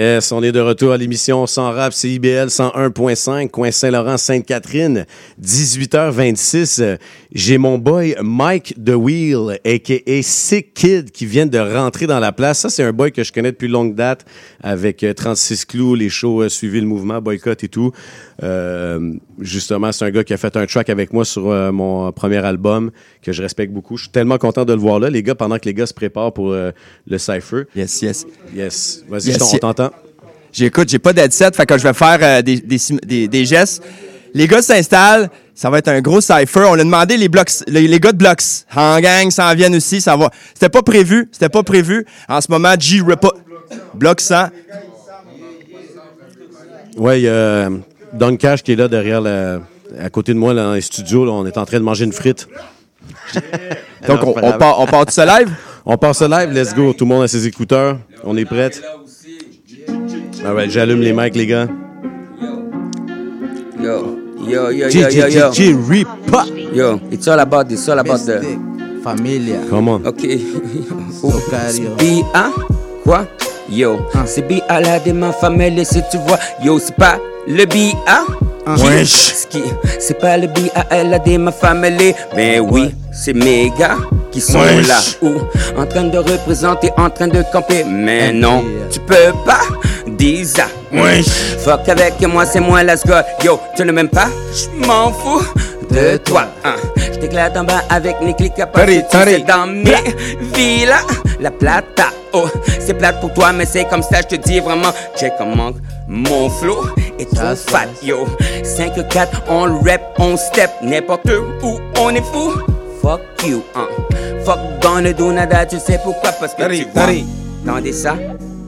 Yes, on est de retour à l'émission Sans Rap CIBL 101.5, coin Saint-Laurent, Sainte-Catherine, 18h26. Euh, J'ai mon boy Mike The Wheel, a.k.a. Sick Kid, qui vient de rentrer dans la place. Ça, c'est un boy que je connais depuis longue date, avec euh, 36 clous, les shows euh, Suivi le mouvement, Boycott et tout. Euh, justement, c'est un gars qui a fait un track avec moi sur euh, mon premier album, que je respecte beaucoup. Je suis tellement content de le voir là, les gars, pendant que les gars se préparent pour euh, le Cypher. Yes, yes. Yes. Vas-y, Yes, on t'entend? J'écoute, j'ai pas d'headset, fait que je vais faire euh, des, des, des- des gestes. Les gars s'installent, ça va être un gros cypher. On a demandé les blocs, les, les gars de blocs en gang s'en viennent aussi, ça va. C'était pas prévu, c'était pas prévu. En ce moment, G Repa, bloc 100. Ouais, il y a euh, Don Cash qui est là derrière, la- à côté de moi, là, dans les studios. là, on est en train de manger une frite. Donc, Non, on- on part- on part de ce live? On part ce live, let's go. Tout le monde a ses écouteurs. On est prêts? All right, j'allume les mics, les gars. Yo, yo, yo, yo, G, yo, yo. G, G, Reaper. Yo, it's all about this, all about the... Familia. Come on. Ok. [laughs] Locario. B.A. Quoi? Yo, c'est B.A. la de ma famille, si tu vois. Yo, c'est pas le B.A. qui- Wesh. qui- C'est pas le B.A. la de ma famille. Mais oui, c'est mes gars qui sont Wesh. là. En train de représenter, en train de camper. Mais non, tu peux pas dire ça. Wesh. Fuck avec moi, c'est moi, let's go. Yo, tu ne m'aimes pas? Je m'en fous de toi. hein. Je t'éclate en bas avec mes clics à part. Tari, Tu tari. sais, dans mes villas, la plata. Oh, c'est plate pour toi, mais c'est comme ça, je te dis vraiment. Check comment mon flow est trop fat, yo. 5-4, on rap, on step, n'importe où, on est fou. Fuck you, hein. Fuck gonna do nada, tu sais pourquoi? Parce que tu vois. Attendez ça.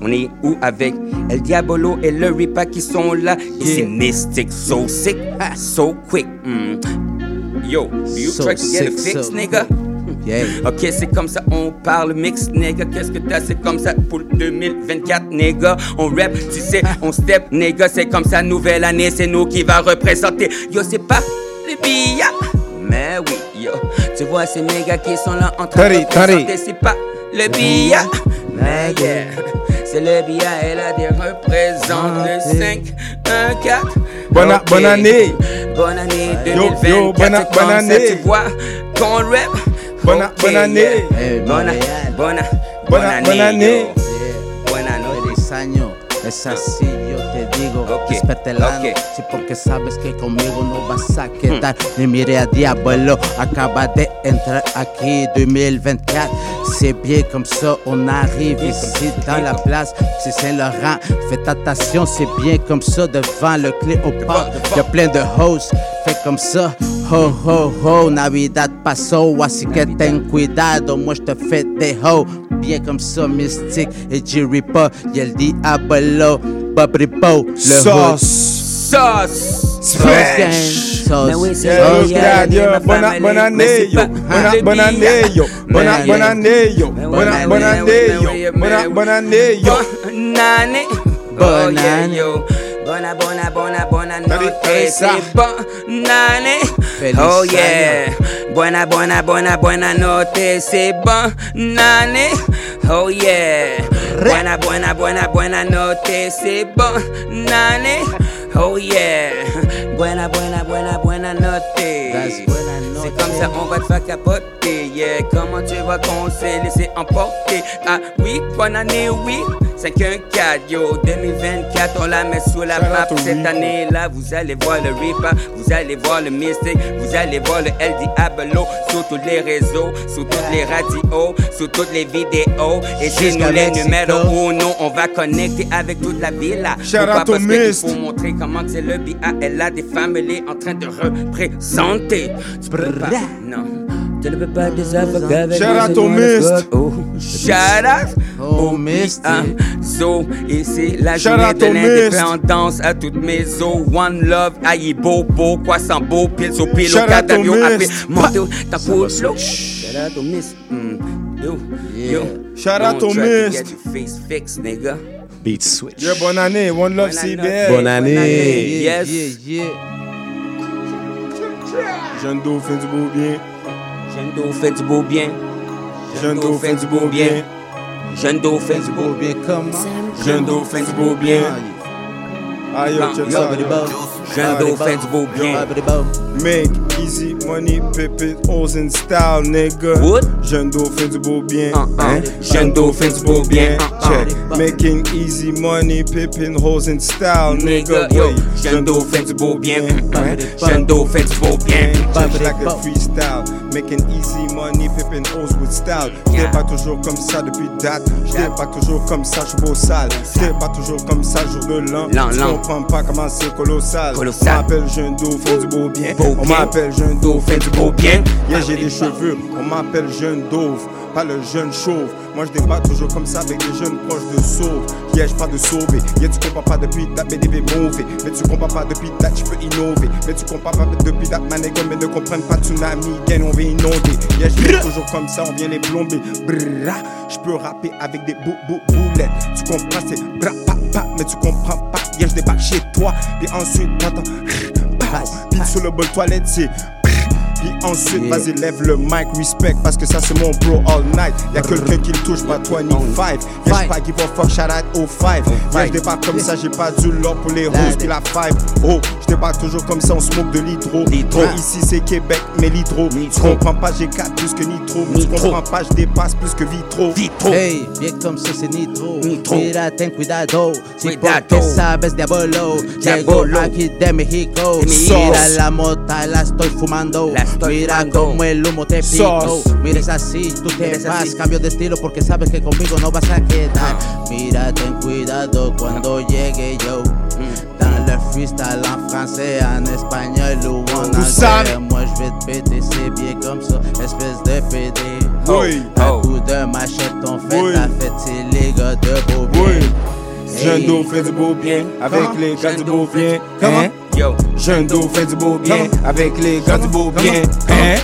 On est où avec El Diabolo et le Ripa qui sont là? Et c'est mystique, so sick, so quick. Mm. Yo, do you So try to get a fix, so- nigga? Yeah. Ok, c'est comme ça, on parle mix, nigga. Qu'est-ce que t'as, c'est comme ça pour le 2024, nigga. On rap, tu sais, on step, nigga. C'est comme ça, nouvelle année, c'est nous qui va représenter. Yo, c'est pas les billets, mais oui, yo. Tu vois ces niggas qui sont là en train de représenter, c'est pas le billet, mais yeah. C'est le billet, elle a des représente le 5, 1, 4. Bonne, bonne année. Bonne année Yo, 2024. yo, bonne- bonne ça, année. tu vois qu'on rap. Bonne- Ok, bonne année. yeah. Eh, Bonne, bonne, Bonne- bonne année. bonne année. yo. Bonne année. Feliz año, es así yo te digo. Ok, Respeta el ano, ok. sí, porque sabes que conmigo no vas a quedar. Ni mire a Diablo, acaba de entrar aquí 2024. C'est bien comme ça, on arrive ici dans la place. C'est Saint-Laurent, faites attention, c'est bien comme ça devant le Cléopâtre. Y'a plein de hosts, fait comme ça. Ho, ho, ho, Navidad pasó, así que ten cuidado, moi je te fais des ho. Bien comme ça, Mystique et Jerry Pa, y'a le Diablo, Bobby Bo, le hood. Sauce. Sauce. Sauce gang, sauce. Mais oui, c'est Yeah, le yo, billet, God, yo, ma bonne, famille, bonne mais année, c'est yo. pas Bonne, le bonne billet. année, yo. Bonne, Mais bonne oui. année, yo. Mais Bonne, oui, bonne mais année, oui, yo. mais oui, mais Bonne, oui. bonne année, yo. Bonne année. Bonne Oh, yeah, année. yo. Bonne, bonne, bonne, bonne année. Tari, tari, Et ça. c'est bonne année. Feliz Oh yeah. Bonne, bonne, bonne, bonne année. C'est bonne année. Oh yeah. Bonne, bonne, bonne, bonne année. C'est bonne année. Oh yeah. Bonne année. That's buena C'est noche. comme ça, on va te faire capoter, yeah. Comment tu vas qu'on s'est laissé emporter? Ah oui, bonne année, oui. 514, yo, 2024, on la met sous la map. Cette année-là, vous allez voir le Reaper, vous allez voir le Mystic, vous allez voir le El Diablo sur tous les réseaux, sur toutes les radios, sur toutes les vidéos. Et chez nous, les numéros uno, on va connecter avec toute la ville. Shout out faut montrer comment c'est le BAL des familles en train de représenter. Tu peux pas, non. Tu ne peux pas désavoir avec Shout out le Mist. Oh, shout out. Oh, Mystique. Ah, so, et c'est la Shout journée out de to Mist. l'indépendance à toutes mes os. One love, aïe, beau, beau, quoi sans beau, pile sur pile, Shout au out cadavio, Mist. monter au ta flow? Shout out to Mist. Mm. Yo, yo. Shout out to Mist. get your face fixed, nigga. Beat Switch. Yeah, bonne année. One love Bonne année. CBL. Bonne année. Yes. yeah, yeah. Jeune dauphin du beau bien. Jeune dos fait du beau bien. Jeune dauphin du beau bien. Jeune dos fait du beau Beau bien comment? Jeune dauphin du beau bien. Aïe, yo, check ça. Jeune dos fait du beau bien. Make easy money, pippin, hoes in style, nigga. What? Jeune dauphin du beau bien. Uh, uh. Hein? Jeune dauphin du beau bien. Uh, uh. Check. Making easy money, pippin, hoes in style, nigga. Nigga, yo, jeune fait du beau bien. Hein? Jeune fait du beau bien. Check like a freestyle, making easy money, pippin hoes with style. J'étais pas toujours comme ça depuis date. J'étais pas toujours comme ça, j'suis beau sale. J'étais pas toujours comme ça, jour de l'an. L'an, l'an. comprends pas comment c'est colossal. Colossal. On m'appelle jeune dauphin du beau bien. On bien. M'appelle jeune dauphin du beau bien. Yeah, j'ai des cheveux. On m'appelle jeune dauve. Pas le jeune chauve. Moi je débat toujours comme ça avec des jeunes proches de sauve. Yeah, je parle de sauver? Yeah, tu comprends pas depuis mais des mauvais. Mais tu comprends pas depuis date, je peux innover. Mais tu comprends pas depuis date, ma nègre, mais ne comprennent pas tsunami. Gang, on va inonder. Yeah, je toujours comme ça, on vient les plomber. Brrra, je peux rapper avec des bou bou boulettes. Tu comprends, c'est bra pa pa, mais tu comprends pas. Yeah, je débarque chez toi? Puis ensuite, t'entends. Puis sur le bol toilette, c'est. Puis ensuite, Yeah. vas-y, lève le mic, respect, parce que ça c'est mon bro all night. Y'a quelqu'un qui le touche, pas 25. Y'a Five. pas give a fuck, shout out au 5. Yeah, je débarque comme ça, j'ai pas du love pour les roses, puis la 5. Oh, je débarque toujours comme ça, on smoke de l'hydro. Oh, ici c'est Québec, mais l'hydro. Tu comprends pas, j'ai 4 plus que nitro. Tu comprends pas, je dépasse plus que vitro. Vitro. Hey, bien comme ça c'est nitro. Nitro. Ten cuidado. Si Cuidado. porque sabes diabolo. Diabolo. aquí de México. Mira la mota, la estoy fumando. La Mira como el humo te pico. Mira es así, tú te vas. Cambio de estilo porque sabes que conmigo no vas a quedar. Mira, ten cuidado cuando llegue yo. Dans le freestyle en français, en espagnol ou en anglais. Moi je vais te péter, c'est bien comme ça. Espèce de PD. Oui. À Oh. coup de machette, on fait la fête, c'est les gars de Beaubien. Oui. Jeune d'eau fait du beau bien avec les gars du Jeune beau d'eau fait bien. du- Comment? Hein? Yo. Jeune d'eau fait du beau bien avec les gars du beau bien. Hein?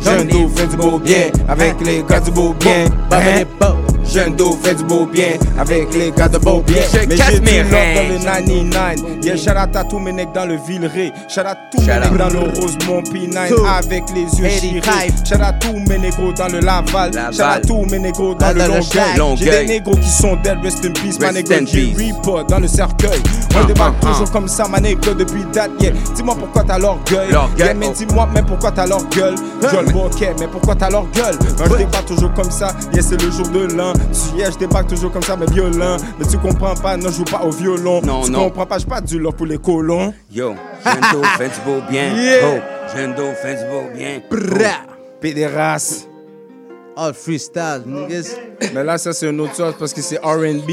Jeune d'eau fait du beau bien avec les gars du beau bien. Hein? Jeune d'eau fait du beau bien avec les gars de beau bien. Je Mais j'ai du love dans reins. le 99. Yeah, shout out à tous mes necks dans le Villeray. Shout out tous mes necks dans le Rosemont P9 Two. avec les yeux 85. chirés. Shout out tous mes négros dans le Laval. Shout out tous mes négros dans le Longueuil. J'ai des négros qui sont dead, rest in peace. Ma négro peace. Reaper dans le cercueil. On Ah, débarque ah, toujours ah. comme ça, ma négro depuis date. Yeah. Dis-moi pourquoi t'as l'orgueil. Yeah, mais oh. dis-moi, mais pourquoi t'as l'orgueil? Joel Bokeh, mais pourquoi t'as l'orgueil? Moi, je débarque toujours comme ça. Yeah, c'est le jour de l'an. Tu- Yeah, je débarque toujours comme ça, mais violent. Mais tu comprends pas, non, je joue pas au violon. Non, tu non. comprends pas, j'ai pas du love pour les colons. Yo, fait du beau bien. [laughs] Yeah. Oh, du beau bien. Pédérasse. All freestyle, niggas. Mais là, ça, c'est une autre chose parce que c'est RB.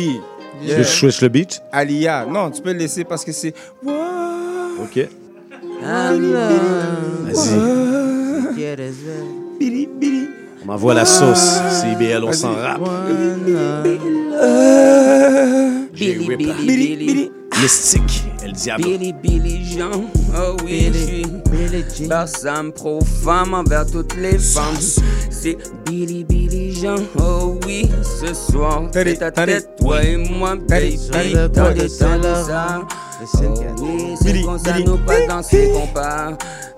Que je switch le beat? Alia. Non, tu peux le laisser parce que c'est. OK. Si quieres ver. On m'envoie la sauce. CBL, on s'en rappe. Billy, Billy, Billy. Mystique, El Diablo. Billy, Billy Jean, oh oui, je suis Barsam pro femme envers toutes les femmes. C'est Billy, Billy Jean, oh oui, ce soir, tête à tête, toi et moi, baby. Dans des temps oh oui, c'est Billy, comme ça, Billy. nous pas danser part.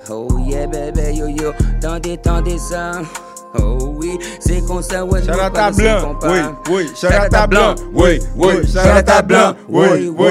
Oh yeah, bébé, yo yo, dans des temps de ça. Oh oui, c'est comme ça, ouais, danser Blanc, oui, oui. À Blanc, oui, oui. À Blanc, oui, oui.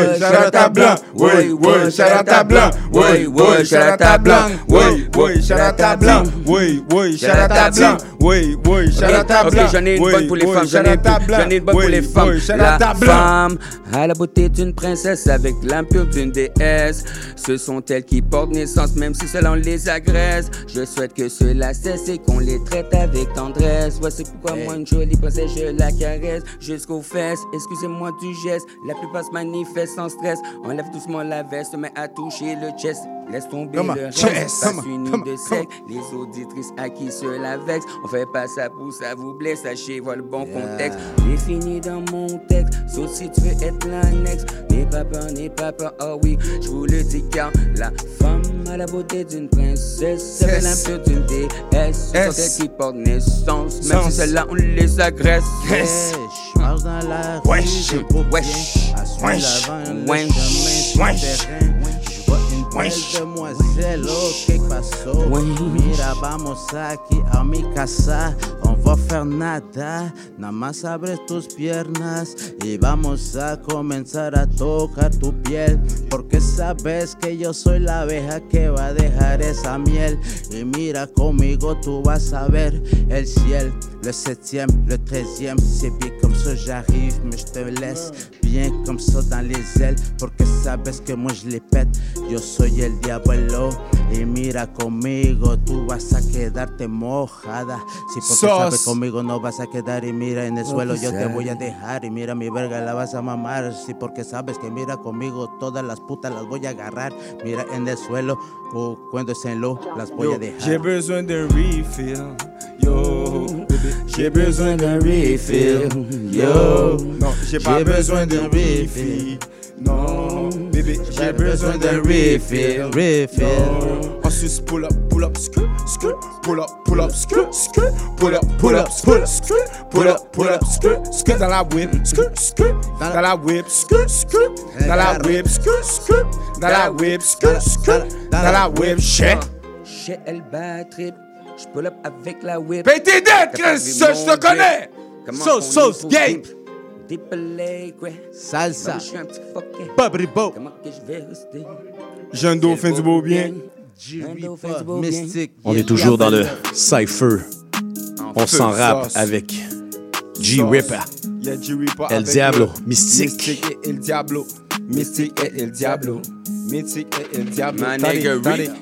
À Blanc, oui, oui. À Blanc, oui, oui. À Blanc, oui, oui. À Blanc, oui, oui. À Blanc, oui, oui. À Ok, Blanc, j'en ai une bonne pour les femmes, j'en ai à Blanc, j'en ai une bonne pour les femmes. La à femme a la beauté d'une princesse avec l'impure d'une déesse. Ce sont elles qui portent naissance, même si cela on les agresse. Je souhaite que cela cesse et qu'on les traite avec tendresse. C'est pourquoi moi, une jolie princesse, je la caresse jusqu'aux fesses. Excusez-moi du geste, la plupart se manifestent sans stress. Enlève doucement la veste, mais à toucher le chest. Laisse tomber le reste, passe une de sec. Les auditrices à qui cela vexe, on fait pas ça pour ça vous blesse. Sachez voir le bon contexte. Défini dans mon texte, sauf si tu veux être l'annexe. N'aie pas peur, n'aie pas peur, oh oui, je vous le dis car la femme a la beauté d'une princesse, c'est Yes. l'impure d'une déesse. Elles qui portent naissance, même si celle-là on les agresse. Yes. Je marche dans la rue, Wesh. je. Wesh. À Wesh. Wesh. chemin Wesh. Wesh. demoiselle, que pasó. Mira, vamos aquí a mi casa. On va faire nada. Nada más abre tus piernas y vamos a comenzar a tocar tu piel. Porque sabes que yo soy la abeja que va a dejar esa miel. Y mira conmigo, tú vas a ver el cielo. Le septième, le treizième, c'est bien comme ça j'arrive, mais je te laisse bien comme ça dans les ailes, porque sabes que moi je les pète. Yo soy el diablo y mira conmigo, tú vas a quedarte mojada. Si porque Sos. sabes conmigo no vas a quedar y mira en el suelo yo te voy a dejar y mira mi verga la vas a mamar. Si porque sabes que mira conmigo todas las putas las voy a agarrar. Mira en el suelo o cuando estén low las voy Yo, a dejar. J'ai besoin d'un refill. Yo, j'ai besoin d'un refill. Yo, non, j'ai pas besoin d'un refill. Non, bébé, j'ai besoin d'un refill. Refill. Non. Ensuite, pull up, pull up, skirt, skirt, pull up, pull up, skirt, skirt, pull up, pull up, skirt, skirt, pull up, pull up, skirt, skirt dans la whip, skirt, skirt, dans la whip, skirt, skirt, dans la whip, skirt, skirt, dans la whip, skirt, skirt, dans la whip, shit. Chez elle bat trip, je pull up avec la whip. Pas Chris, je te connais. Sauce, sauce, est Salsa. Moi, Je suis un petit fucké. Bobby Bo. Comment que je vais rester? Jeune d'eau fait du beau bien. Mystique. On est toujours dans le Cypher. On s'en rappe avec G-Ripper. El Diablo, Mystique. et El Diablo. Mystique et El Diablo. Mystique et El Diablo. Tandis- nigga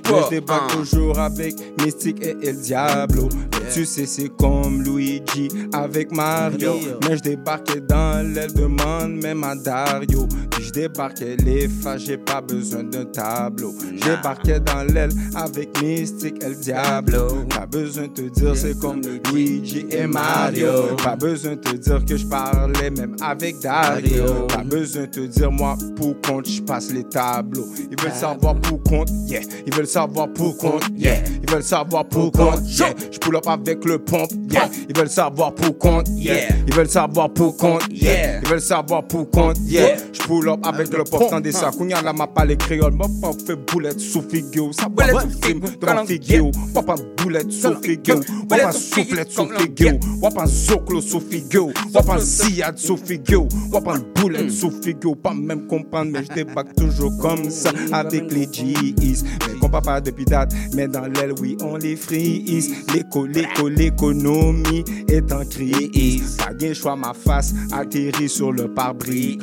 Je débarque toujours avec Mystique et El Diablo. Tu sais, c'est comme Luigi avec Mario. Mais je débarquais dans l'aile de man, même à Dario. Puis je débarquais les fâches, j'ai pas besoin d'un tableau. Je débarquais dans l'aile avec Mystique El Diablo. Pas besoin de te dire, c'est comme Luigi et Mario. Pas besoin de te dire que je parlais même avec Dario. Pas besoin de te dire, moi, pour compte, je passe les tableaux. Ils veulent savoir pour compte, yeah. Ils veulent savoir pour compte, yeah. Ils veulent savoir pour compte, yeah. Je pull up avec le pompe, yeah. Ils veulent savoir pour compte, yeah. Ils veulent savoir pour compte, yeah. Ils veulent savoir pour compte, yeah. Je pull up avec le dans des sacs. Kounya la m'a pas les créoles, m'a pas fait boulette sous figure. Ça boulette sous film devant figure. Papa boulette sous figure. Papa soufflette sous figure. Papa zoclo sous figure. Papa ziad sous figure. Papa boulette sous figure. Pas même comprendre, mais je débarque toujours comme [laughs] ça avec les G's. Mais qu'on pas depuis date, mais dans l'aile, oui, on les freeze. L'éco, l'éco, l'économie est en crise. Pas bien choix, ma face atterrit sur le pare-brise.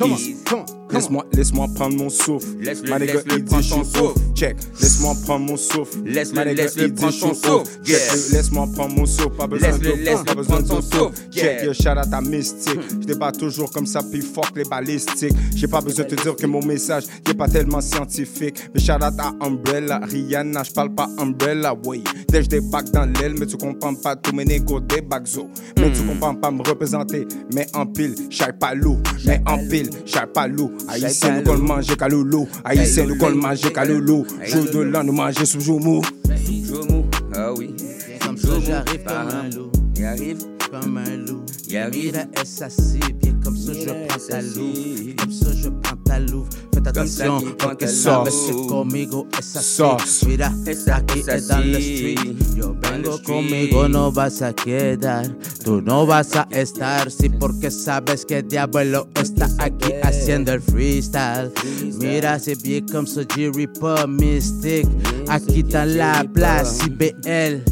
Laisse-moi, laisse-moi prendre mon souffle. Nigga, laisse-le il dit prendre son souffle. ouf. Check. Laisse-moi prendre mon souffle. Nigga, laisse-le il dit prendre son ouf. souffle. Check. Yes. Laisse-moi prendre mon souffle. Pas besoin de laisse-le pas besoin de souffle. Check. Yeah. Yo, shout out à Mystique. Je débat toujours comme ça, puis fuck les balistiques. J'ai pas besoin de te dire que mon message n'est pas tellement scientifique. Mais shout out à Umbrella, Rihanna, je parle pas Umbrella, oui. Dès je débarque dans l'aile, mais tu comprends pas tous mes négos des bagzo. Mais tu comprends pas me représenter. Mais en pile, j'aille pas loup. Mais en pile, j'aille pas loup. Haïtien, nous qu'on le mange qu'à loulou. Haïtien, nous qu'on le mange qu'à loulou. Jour de l'an, nous manger sous jour mou. Joumou, ah oui. Comme ça, j'arrive comme un loup. Il arrive. Comme un loup. Il arrive. Mira esa si, bien comme ça je prends ta louve. Comme ça je prends ta louve. Faites Comme ça attention, qu'il prend porque ta sabes louve. que conmigo es así. Sauce. Mira, Esa- aquí esa es dans le sí. street. Yo Dans le vengo street. conmigo, no vas a quedar. Tú no vas a estar, sí, porque sabes que Diablo está aquí haciendo el freestyle. Mira, c'est bien comme ça, Jerry pas mystique. Aquí dans la place, IBL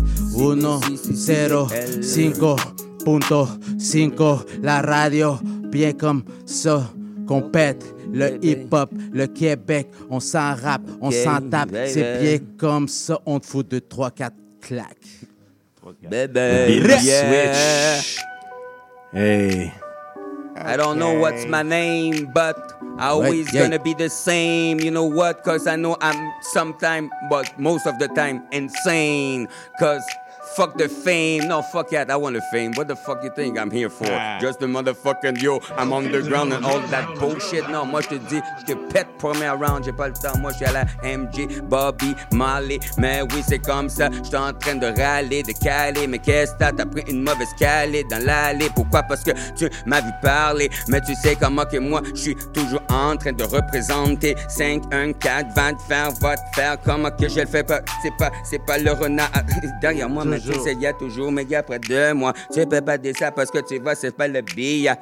105.5. La radio, bien comme ça, qu'on pète. Le hip-hop, le Québec, on s'en rappe, on s'en tape. C'est bien comme ça, on te fout de 3, 4 claques. Yeah. switch. Hey. I don't know what's my name, but I always yeah. gonna be the same. You know what? Cause I know I'm sometime, but most of the time, insane. Cause fuck the fame. No, fuck that. I want the fame. What the fuck you think I'm here for? Just the motherfucking yo, I'm underground and all that bullshit. Non, moi je te dis, je te pète premier round, j'ai pas le temps. Moi je suis à la MJ, Bobby, Marley. Mais oui, c'est comme ça. J'étais en train de râler, de caler. Mais qu'est-ce que t'as? T'as pris une mauvaise calée dans l'allée. Pourquoi? Parce que tu m'as vu parler. Mais tu sais comment que moi, je suis toujours en train de représenter 5, 1, 4, 20, faire, va te faire. Comment que je le fais pas? C'est pas, c'est pas le renard [laughs] derrière moi, mais tu Toujours. sais, il y a près de moi. Tu peux pas dire ça parce que tu vois, c'est pas le billet.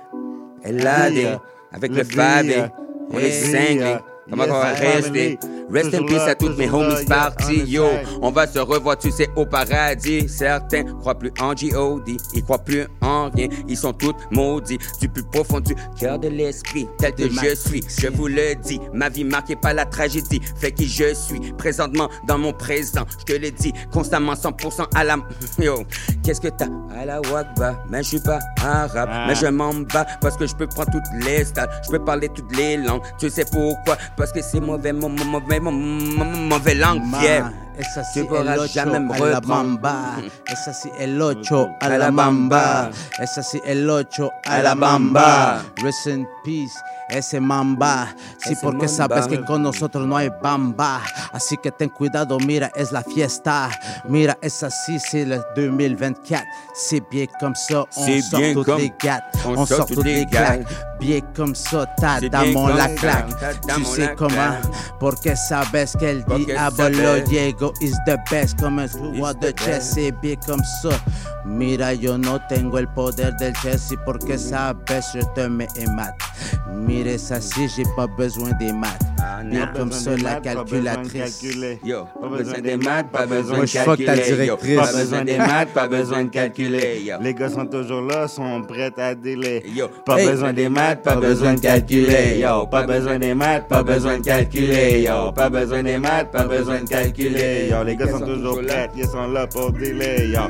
Elle a des, avec Le le billet. On est cinglés. Comment on va rester? Rest in peace là, à toutes mes homies partis, the yo. On va se revoir, tu sais, au paradis. Certains croient plus en G.O.D. Ils croient plus en rien. Ils sont tous maudits. Du plus profond du cœur de l'esprit, tel que je suis. Je vous le dis, ma vie marquée par la tragédie fait qui je suis. Présentement, dans mon présent, je te le dis, constamment 100% à la. [laughs] Yo, qu'est-ce que t'as à la Wakba? Mais je suis pas arabe, Ah. mais je m'en bats parce que je peux prendre toutes les stades. Je peux parler toutes les langues. Tu sais pourquoi? Parce que c'est mauvais, mon- mon- mauvais, mon- mon- mauvais langue, Ma, yeah. Esa Tu sí pourras el ocho jamais me a la reprendre. mamba. Esa sí el ocho a la mamba. Esa sí el ocho a la mamba. Rest in peace. Ese mamba, sí, Ese porque sabes que con nosotros no hay bamba. Así que ten cuidado, mira, es la fiesta. Mira, es así, c'est le 2024. C'est bien comme ça, on sort bien toutes comme- les gâtes. on sort toutes les claques. Bien comme ça, ta dame, la claque. Tu sais comment? Porque sabes que el diablo. Diego is the best. Comme un joueur de the chess, c'est bien comme ça. Mira, yo no tengo el poder del chess porque sabes, je te en maths. Mire, ça si j'ai pas besoin des maths. Bien comme ça, la calculatrice. Yo, pas besoin des maths, pas besoin de calculer. Yo, pas besoin des maths, pas besoin de calculer. Les gars sont toujours là, sont prêts à délai. Yo, Pas besoin des maths, pas besoin de calculer. Yo, pas besoin des maths, pas besoin de calculer. Yo, pas besoin des maths, pas besoin de calculer. Yo, les gars sont toujours prêts, ils sont là pour délai. Yo,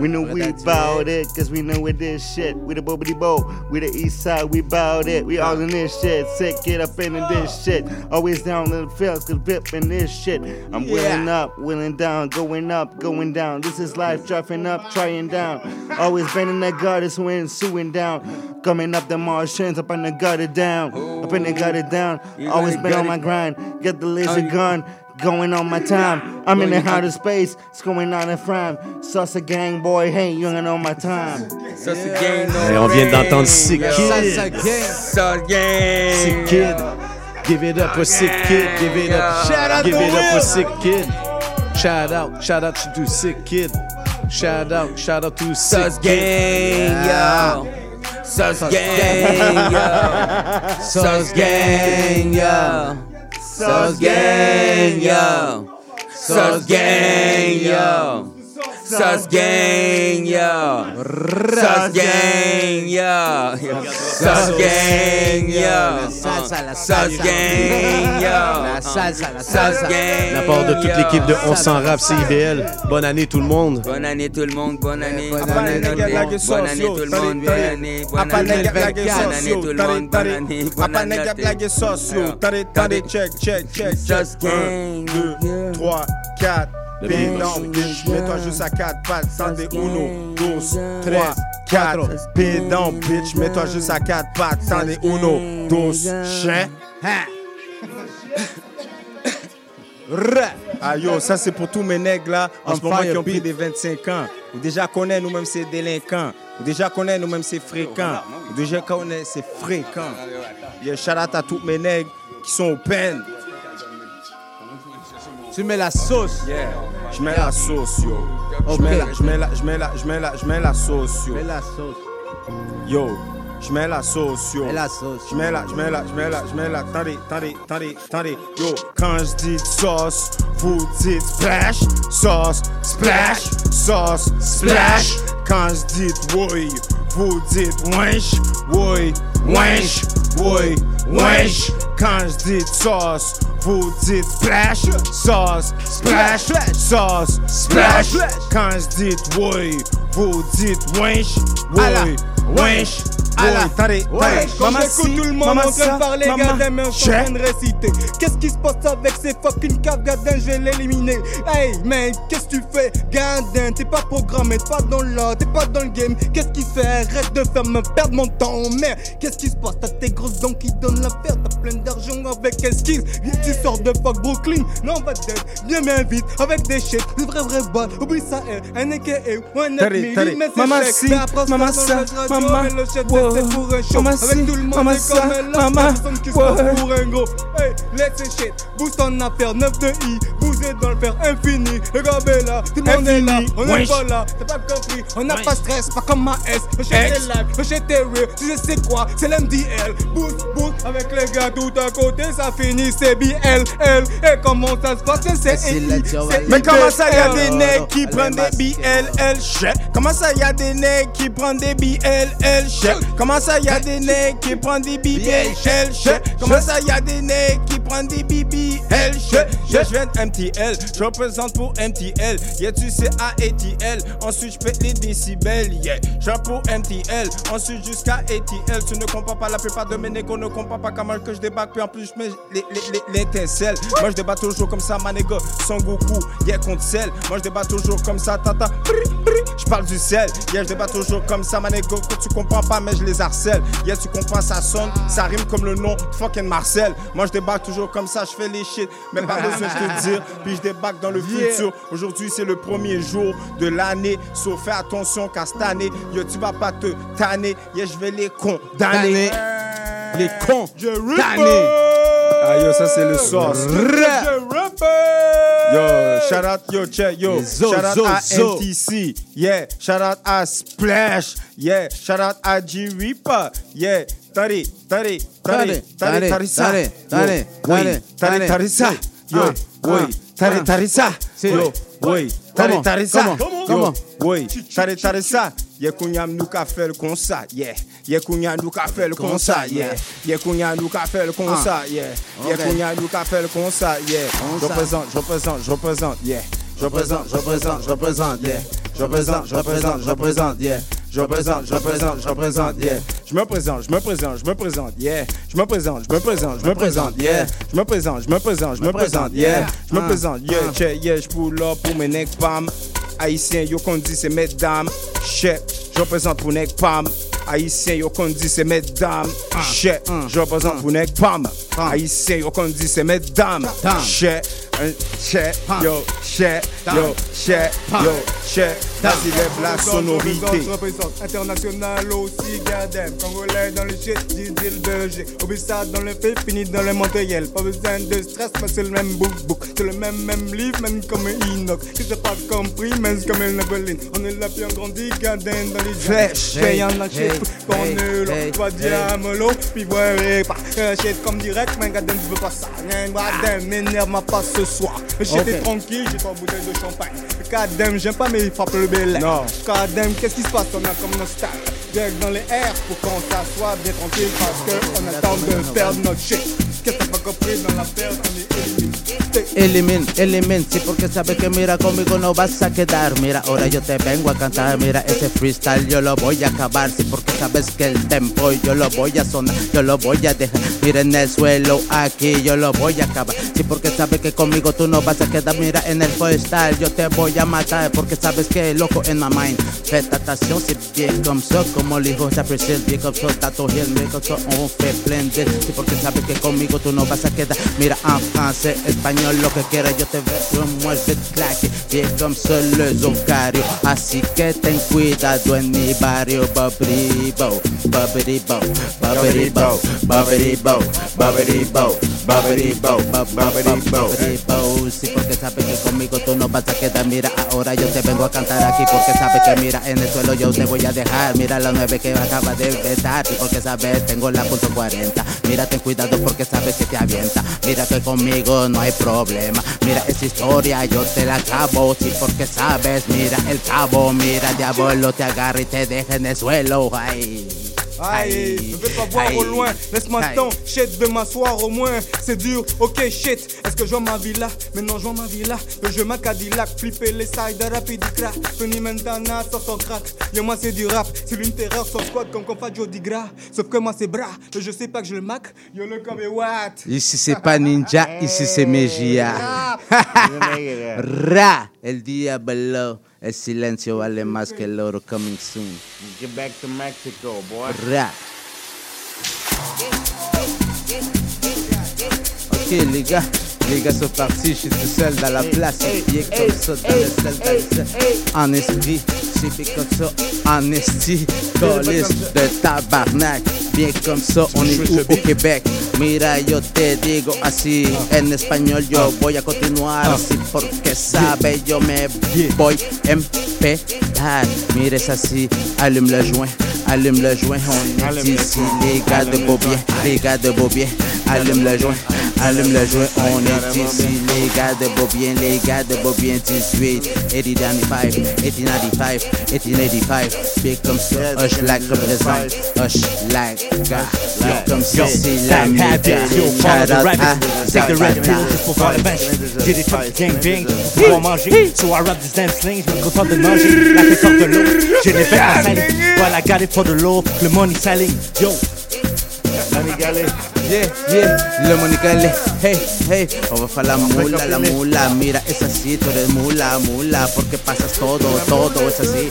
we know we bout it, cause we know with this shit. We the bobbity bo, we the east side, we bout it. We all in this shit, sick, get up in this shit. Always down in the fields, cause rip in this shit. I'm willing up, willing down, going up, going down. This is life, driving up, trying down. Always bending the gutters when suing down. Coming up the Martians, up in the gutter down. Up in the gutter down. Always been on my grind. Get the laser Oh, gun. Going on my time. I'm in the out- outer space. It's going on in frame. Salsa gang boy, hey, you ain't on my time. Ça, c'est gang, Et on vient d'entendre Sick. Kid. Salsa gang. Sick Kid. Give it up for Sick Kid. Give it up. Shout out Give it up for. Sick Kid. Shout out. Shout out to Sick Kid. Shout out. Shout out to Sick gang, yo. Sus gang, yo. Sus gang, yo. Sus gang, yo. Sus gang, yo. Sus gang, yo. Sus gang, yo. Sus gang, yo. La salsa, la Sus salsa. gang, yo. La salsa, la Sus salsa. gang, De la part de toute l'équipe de On s'en rap CIBL. Bonne année tout le monde. Bonne année tout le monde, bonne année, bonne année, bonne like année, it's bonne année tout le monde, bonne année, bonne année, bonne année tout le monde, bonne année, bonne année. tari, tari, check, check, check, 1, gang, 2, 3, 4. Beat. dong, bitch, mets-toi juste à 4 pattes, tendez 1, 2, 3, 4. 4. Pédant, bitch, mets-toi juste à 4 pattes, tendez 1, 2, chien. Ah yo, ça c'est pour tous mes nègres là, en ce moment qui ont pris des 25 ans. Ou déjà connaît nous-mêmes c'est délinquants. Ou déjà connaît nous-mêmes c'est fréquent. Ou déjà connaît c'est fréquent. Yo, shout out à tous mes nègres qui sont au pen. Tu mets la sauce. Yeah. Je mets la sauce yo. Je mets la, je mets la, je mets la, je mets la, je mets la sauce yo. Mets la sauce. Yo, je mets la sauce yo. Mets la sauce. Je mets la, je mets la, je mets la, je mets la. Attendez, attendez, attendez, attendez. Yo, quand je dis sauce, vous dites splash, sauce, splash, sauce, splash. Quand je dis oui, vous dites wesh, oui, wesh, oui, wesh. Quand je dis sauce, vous dites splash, sauce, splash, sauce, splash. Quand je dis oui, vous dites Allah. oui, wesh. Attendez, Ouais, quand j'écoute tout le monde en train ça, de parler, mains sont en train de réciter. Qu'est-ce qui se passe avec ces fucking caves, gadin, je vais l'éliminer. Hey, man, qu'est-ce que tu fais, gadin? T'es pas programmé, t'es pas dans l'art, t'es pas dans le game. Qu'est-ce qui fait? Arrête de faire me perdre mon temps, merde. Qu'est-ce qui se passe? T'as tes grosses dents qui donnent la paire, t'as plein d'argent avec. Viens, tu sors de fuck Brooklyn, non, va dead, bien, bien vite, avec des shit, des vrais, vrais balles. Oublie ça, eh, un AKA, un ennemi, mais c'est Maman Mais après, maman ça, ça, maman, shit, c'est pour un show. Avec tout le monde, c'est comme un personne qui se pour un gros. Hey, let's shit, boost en affaire, 9 de I, vous êtes dans le fer infini. Le gars est là, tout le monde est là, on est Wesh. pas là, t'as pas compris, on n'a pas stress, pas comme ma S. Shit live, le shit est real, tu sais c'est quoi, c'est l'MDL. Boost, boost, avec les gars tout à côté, ça finit, c'est BL, L. Et comment ça se passe, c'est Mais comment ça, y a des nègres qui prennent des BLL chèques? Comment ça, y a des nègres qui prennent des BLL chèques? Comment ça, y a des nègres qui prennent des BBL chèques? Comment ça, y a des nègres qui prennent des chèques? Yeah, je viens de MTL, je représente pour MTL. Yeah, tu sais ATL. Ensuite, je pète les décibels. Yeah, je pour MTL. Ensuite, jusqu'à ATL. Tu ne comprends pas la plupart de mes négos, ne comprends pas comment que je débarque. Puis en plus, je mets l'étincelle. Moi, je débat toujours comme ça, ma négo. Son Goku, yeah, contre sel. Moi, je débat toujours comme ça, tata. Je parle du sel. Yeah, je débat toujours comme ça, ma négo. Que tu comprends pas, mais je les harcèle. Yeah, tu comprends, ça sonne. Ça rime comme le nom fucking Marcel. Moi, je débarque toujours comme ça, je fais les shit. Mais pas besoin de te dire. [laughs] Puis je débarque dans le Yeah. futur. Aujourd'hui, c'est le premier jour de l'année. Sauf fais attention qu'à cette année, yo, tu vas pas te tanner. Yeah, je vais les condamner. Les cons. Ah yo, ça c'est le sauce. Yo, shout out, yo, check, yo. Zo, Shout out zo, à zo. MTC. Yeah, shout out à Splash. Yeah, shout out à G Reaper. Yeah, Tari, tari, Tari, tari, tari, tari, tari, tari, tari, tari, tari, tari. tari, ça. Yo, Ah, oui, ah, tari, ah. tari, ça. Yo, oui, tari, tari, ça. Yo, oui, tari, tari, ça. Ye kounya nou ka fel kon sa, yeah. Ye kounya nou ka fel kon sa, yeah. Ye kounya nou ka fel kon sa, yeah. Ye ah. kounya nou ka fel kon sa, yeah. Je représente, je représente, je représente, yeah. Je représente, je représente, je représente, yeah. Je représente, je représente, je représente, yeah. Je représente, je représente, je représente, yeah. Je me présente, je me présente, je me présente, yeah. Je me présente, je me présente, je me présente, yeah. Je me présente, je me présente, je me présente, yeah. Je me Ah. présente, yeah, Ah. check, yeah, je pull up pour mes nègres pam. Haïtien, yo qu'on dit c'est mesdames. Chef, je représente pour nègres pam. Haïtien, yo qu'on dit c'est mesdames. Chef, je représente pour nègres pam. Haïtien, yo qu'on dit c'est mesdames. Chef, un chef, yo, chef, yo, chef, yo, chef. Vas-y, lève la sonorité. International aussi, gardem. Congolais dans le shit, Didil Belgique. Obissa dans le fait, fini dans le matériel. Pas besoin de stress, mais c'est le même book book. C'est le même, même livre, même comme Enoch. Si j'ai pas compris, mais c'est comme une Evelyn. On est là, puis on grandit, gardem dans les Flèche. Paye en est là. hey, Toi, diamolo, puis ouais, pas. Shit comme direct, mais gardem, tu veux pas ça. Gardem, m'énerve pas ce soir. J'étais tranquille, j'ai pas bouteille de champagne. Gardem, j'aime pas, mais il frappe le bel air. Goddamn, qu'est-ce qui se passe? On a comme nos stars. Direct dans les airs pour qu'on s'assoie bien tranquille parce qu'on attend de perdre notre shit. Elimine, elimine, sí, porque sabes que mira conmigo no vas a quedar. Mira, ahora yo te vengo a cantar. Mira, ese freestyle yo lo voy a acabar. Sí, porque sabes que el tempo yo lo voy a sonar, yo lo voy a dejar. Mira en el suelo, aquí yo lo voy a acabar. Sí, porque sabes que conmigo tú no vas a quedar. Mira en el freestyle yo te voy a matar. Porque sabes que loco en my mind. Attention, c'est bien comme ça. Como le dijo Sapricil, bien comme ça. Tato Hill, bien ça. On de. Sí, porque sabes que conmigo tú no vas a quedar. Mira en français, espagnol, lo que quieras yo te veo. Moi je vais te claquer. Bien comme ça, le zocario. Así que ten cuidado en mi barrio. Babri bo, babri bo, babri bo, babri bo, babri bo, babri bo, babri bo, babri bo. Sí, porque sabes que conmigo tú no vas a quedar. Mira, ahora yo te vengo a cantar aquí porque sabes que mira en el suelo yo te voy a dejar. Mira la nueve que acaba de empezar y porque sabes tengo la punto 40. Mira, ten cuidado porque sabes que te avienta. Mira que conmigo no hay problema. Mira esa historia yo te la acabo. Sí, porque sabes, mira el cabo. Mira, diablo te agarra y te deja en el suelo. Ay. Aïe, ne veux pas voir au loin. Laisse-moi Aïe. temps, shit, de m'asseoir au moins. C'est dur, ok, shit. Est-ce que je vois ma villa Maintenant, je vois ma villa. Le jeu ma Cadillac, flipper les sides, rapide crack. Tony Montana sur son crack. Yo, moi, c'est du rap. C'est l'une terreur sur squad comme qu'on fait Joe Digra. Sauf que moi, c'est bras. Je sais pas que je le mac. Yo, le comme what? Ici c'est pas ninja, ici c'est Mejia. [laughs] [laughs] Ra, el diablo. El silencio vale más que el oro coming soon. Get back to Mexico, boy. Ra. Ok gars, les gars sont partis, je suis tout seul dans la place, bien comme ça, dans le sel, dans le sel. En esprit, c'est bien comme ça, en esti, colis de tabarnak, bien comme ça, on est où au Québec? Mira, yo te digo así, en español yo voy a continuar así porque sabe, yo me voy a empedar. Mira, es así, allume le joint, allume le joint, on est ici, les gars de Beaubien, les gars de Beaubien, allume le joint, allume le joint, on est ici, les gars de Beaubien, les gars de Beaubien, 18, 80, 95, 1885, 1885, big comme ça, hush like représente, hush like, yo comme ça, c'est la méga, shout out à Take the red pill juste pour voir le bench. J'ai des trucs gang bang pour pouvoir manger. So I rap this damn sling, je me contente de manger. La tête hors de l'eau, j'ai les verres à salir. While I got it for the low, le money selling. Yo. Yeah, yeah, le monicale, hey, hey, on va la mula, la mula, mira, es así, tú eres mula, mula, porque pasas todo, todo es así,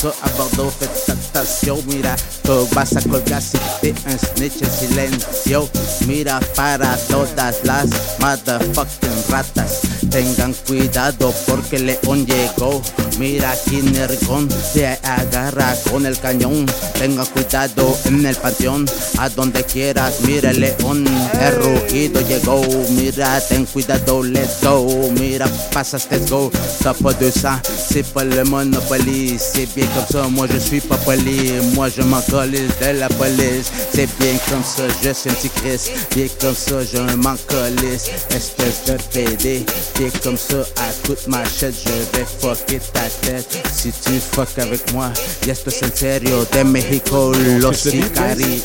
ça, à Bordeaux, faites attention, mira, tú vas a colgar si te snitch en silencio, mira, para todas las motherfucking ratas, tengan cuidado porque León llegó, mira, aquí Nergón te agarra con el cañón, tengan cuidado en el panteón, a donde quieras, mira el león, el rugido llegó, mira, ten cuidado, let's go, mira, pasas, let's go, t'as pas de sang, c'est pas le Monopoly, c'est bien comme ça, moi je suis pas poli, moi je m'en de la police. C'est bien comme ça, je suis un petit Chris. Bien comme ça, j'ai un manque colis. Espèce de PD. Bien comme ça, à toute ma chatte, je vais fucker ta tête. Si tu fuck avec moi, y esto es en serio. De Mexico, los sicarios.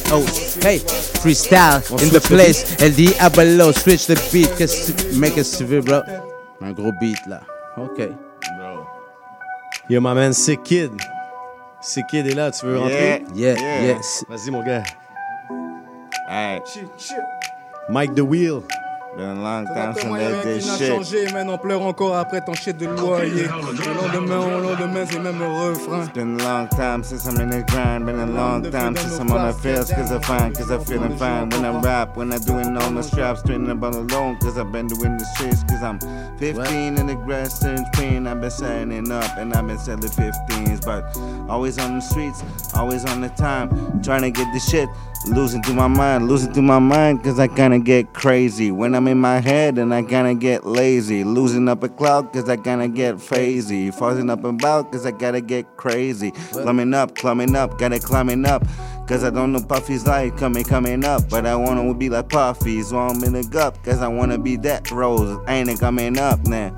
Hey, freestyle in the place. El Diablo, switch the beat. Qu'est-ce que tu- Make it civil, bro. Un gros beat là. Ok. Yo, my man, Sick Kid. Sick Kid est là, tu veux rentrer? Yeah, yeah, yeah. Vas-y, mon gars. Alright. Mike the Wheel. Been a long time fait since moyen I rien did qui n'a shit. changé, man, on pleure encore après ton shit de loyer. Au lendemain, au lendemain, c'est même le refrain. It's been a long time since I'm in the grind. Been a long time since I'm on the fields. Cause I find, cause I'm feeling fine. When I rap, when I doing all my straps, straighten about alone. Cause I've been doing the streets. Cause I'm 15 in the grass, turns pain. I've been signing up and I've been selling 15s. But always on the streets, always on the time. Trying to get the shit. Losing through my mind, losing through my mind, cause I kinda get crazy. When I'm in my head and I kinda get lazy. Losing up a cloud, cause I kinda get crazy. Falling up about, cause I gotta get crazy. Climbing up, climbing up, gotta climbing up. Cause I don't know Puffy's life coming, coming up. But I wanna be like Puffy, so I'm in the gup. Cause I wanna be that rose. Ain't it coming up now?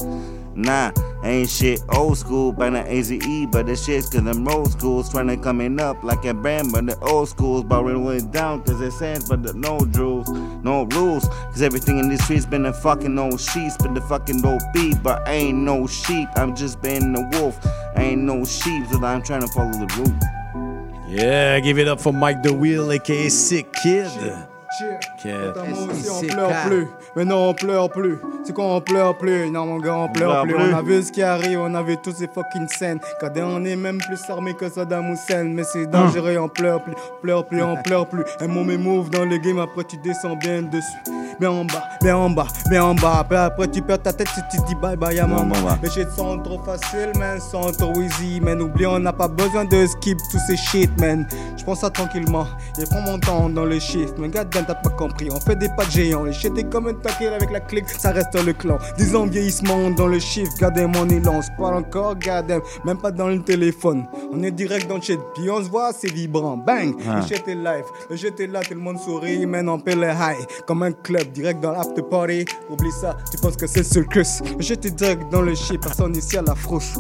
Nah, ain't shit old school by the AZE, but the shit's cause them old schools trying to coming up like a brand, but the old schools borrowing went down cause it says, but the no rules, no rules, cause everything in this these streets been a fucking old sheep, been the fucking old beat, but I ain't no sheep, I'm just being the wolf, I ain't no sheep, so I'm trying to follow the rule. Yeah, give it up for Mike the Wheel, aka Sick Kid. Aussi, on pleure plus. Mais non, on pleure plus. C'est quoi, on pleure plus. Non, mon gars, on pleure pleure plus. plus. On a vu ce qui arrive, on a vu toutes ces fucking scènes. Quand on est même plus armé que Saddam Hussein. Mais c'est dangereux, on pleure plus. On pleure plus, on pleure plus. Un moment move dans le game, après tu descends bien dessus. Bien en bas, bien en bas, bien en bas. Après, après tu perds ta tête si tu te dis bye bye à maman. Les shit sont trop faciles, man, sont trop easy, man. Oublie, on n'a pas besoin de skip tous ces shit, man. Je pense ça tranquillement. Je prends mon temps dans le shift. Mais t'as pas compris. On fait des pas de géants. Les shit est comme un taquet avec la clique, ça reste le clan. 10 ans vieillissement dans le shift. Gardez mon élan. C'est pas encore, gardez. Même pas dans le téléphone. On est direct dans le shit. Puis on se voit, c'est vibrant. Bang! Ah. Est live. Est là, tout le monde sourit. Man, on paie les high. Comme un club, direct dans l'after party. Oublie ça, tu penses que c'est le circus. Est direct dans le shit. Personne ici à la frousse.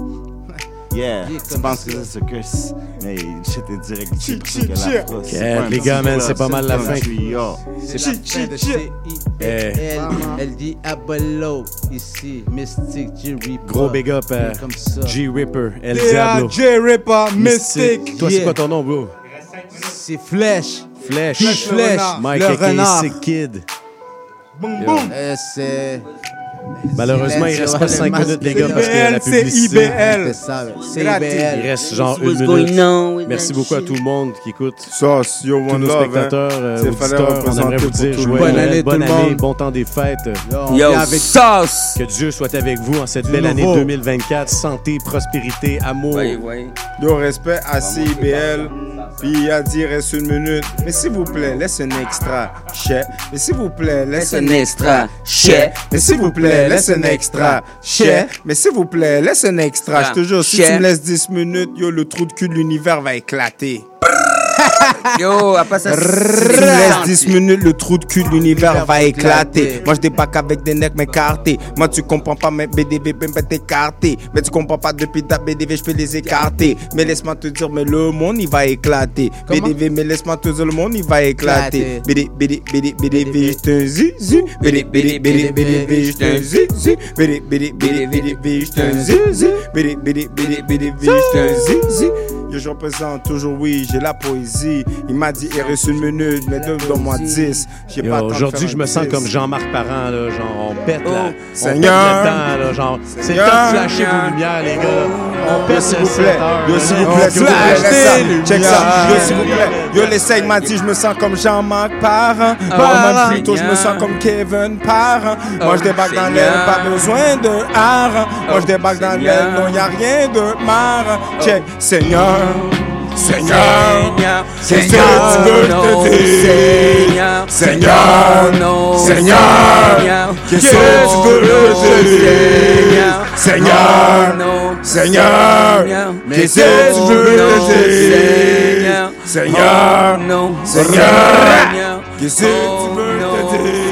Yeah, tu penses que c'est circus, mais j'étais direct parce que la les gars, man, c'est pas mal la fin. c'est la fin de. Elle dit Abelo ici, Mystic G Reaper. Gros big up à Comme ça. G Ripper, El Yeah, Diablo. J Ripper, Mystic. Toi, c'est quoi ton nom, bro? C'est Flèche. Flèche. Flèche. Mike, Le renard. Kid. Boum, boum. Euh, c'est. Malheureusement, il reste pas 5 minutes, les gars, parce que la publicité. C'est ça, Il reste genre une minute. Merci beaucoup à tout le monde qui écoute. Sauce, yo, Tous one nos love, spectateurs, euh, auditeurs, on aimerait vous dire. Bonne année, bonne année, bon temps des fêtes. Yo, sauce! Que Dieu soit avec vous en cette belle année nouveau. 2024. Santé, prospérité, amour. Yo, respect à CIBL. Puis a dit, reste une minute. Mais s'il vous plaît, laisse un extra. Chais. Mais s'il vous plaît, laisse un extra. Chais. Mais s'il vous plaît, laisse un extra. Chais. Mais s'il vous plaît, laisse un extra. Je te jure, si tu me laisses 10 minutes, yo, le trou de cul de l'univers va éclater. Yo, après ça, Si tu me laisses 10 minutes, le trou de cul de l'univers va éclater. Moi, je débarque avec des necks m'écarter. Moi, tu comprends pas, mes BDV peut t'écarter. Mais tu comprends pas, depuis ta BDV, je peux les écarter. Mais laisse-moi te dire, mais le monde, il va éclater. BDV, mais laisse-moi te dire, le monde, il va éclater. BD, BD, BD, BDV, je te zizi. BD, BD, BD, BDV, je te zizi. BD, BD, BD, BDV, je te zizi. BD, BD, BD, BDV, je te zizi. Je représente toujours, oui, j'ai la poésie. Il m'a dit, il reste une minute, mais donne-moi 10. J'ai Yo, pas le temps de Aujourd'hui, je me sens 10. comme Jean-Marc Parent, là, genre on pète là. On pète Seigneur. le temps, là, genre. C'est le temps de flasher vos lumières, les gars. On pète s'il vous plaît, 7 heures. yo, s'il vous plaît, check ça, s'il vous plaît. Yo, l'essaye m'a dit, je me sens comme Jean-Marc Parent. Oh, Moi, même plutôt, je me sens comme Kevin Parent. Moi, Oh, je débarque dans l'aile, pas besoin de art. Moi, je Oh, débarque dans l'aile, non, y a rien de marre. Check, Seigneur. Seigneur, Seigneur, qu'est-ce que tu veux je te dise? Seigneur, Seigneur, Seigneur, qu'est-ce que tu veux me dire? Seigneur, Seigneur, qu'est-ce que veux dire? Seigneur, Seigneur, qu'est-ce que tu veux te dire?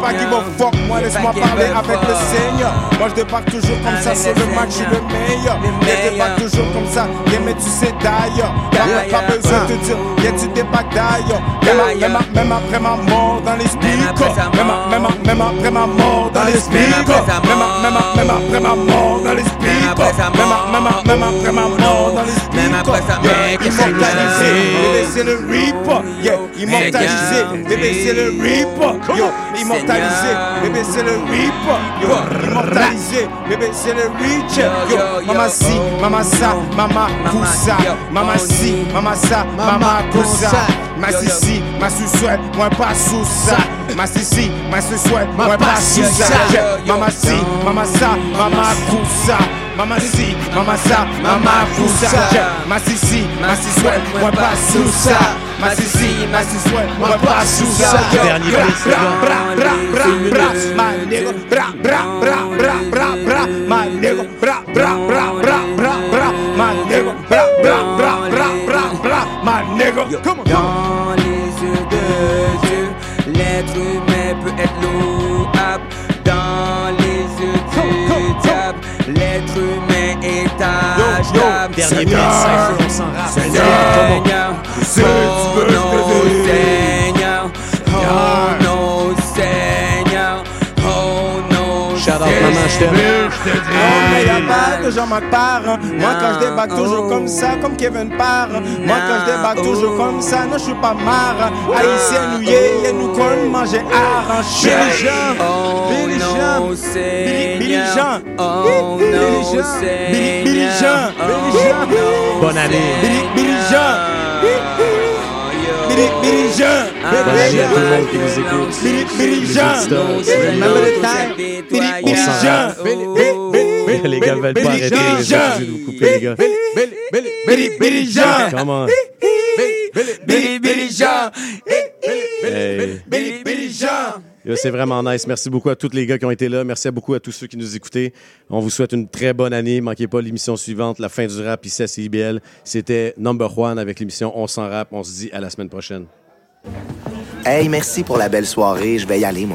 Pas qui va fuck, moi, laisse-moi parler avec le Seigneur. Moi, je débarque toujours comme ça, c'est le match, je le meilleur. Je débarque toujours comme ça, yeah, mais tu sais d'ailleurs. Pas, pas besoin de te dire, yeah, tu débarques d'ailleurs. Même, même, même après ma mort dans les speakers. Même, après ma mort dans les speakers. Même, après ma mort dans les speakers. Même, après ma mort dans les speakers. Immortalisé, bébé, c'est le Reaper. Yeah, immortalisé, bébé, c'est le Reaper. Yo, immortalisé, bébé, c'est le Reaper. Yo, immortalisé, bébé, c'est le Reacher. Yo, mama si, mama sa, mama poussa. Mama si, mama sa, mama poussa. Ma sissi, ma sous-souhait, moi pas sous ça. Ma sissi, ma sous-souhait, moi pas sous ça. Mama si, mama sa, mama poussa. Mama si, mama sa, mama poussa. Ma sissi, ma sous-souhait, moi pas sous ça. Ma sissi, ma sous-souhait, moi pas sous ça. Dernier ma nigga, bra, bra, bra, bra, bra, bra, ma nigga, bra, bra, bra, bra, bra, bra, ma bra, bra, bra, ma nigga. Come on, come on. Dans les yeux de Dieu, l'être humain peut être louable. Dans les yeux du diable, l'être humain est achetable. Dernier Cypher, on s'en rate. Seigneur, oh non, Seigneur, oh non, maman, je t'aime. Oh, pas. Moi, quand je débarque toujours comme ça, comme Kevin Parent. Moi, quand je débarque toujours comme ça, non, je suis pas marre. Haïtien, nous, yeah, nous, qu'on manger arraché. Billy Jean, Billy Jean, Billy, Jean, oh Billy Jean, Billy, Jean, Bonne année. Billy Jean, Les gars veulent pas arrêter. Je vous couper, les gars. Billy, Billy, Billy, Billy Jean, Come on. Billy, Billy Jean, C'est vraiment nice. Merci beaucoup à tous les gars qui ont été là. Merci beaucoup à tous ceux qui nous écoutaient. On vous souhaite une très bonne année. Manquez pas l'émission suivante, la fin du rap ici à CIBL. C'était Number One avec l'émission On s'en rap. On se dit à la semaine prochaine. Hey, merci pour la belle soirée. Je vais y aller, moi.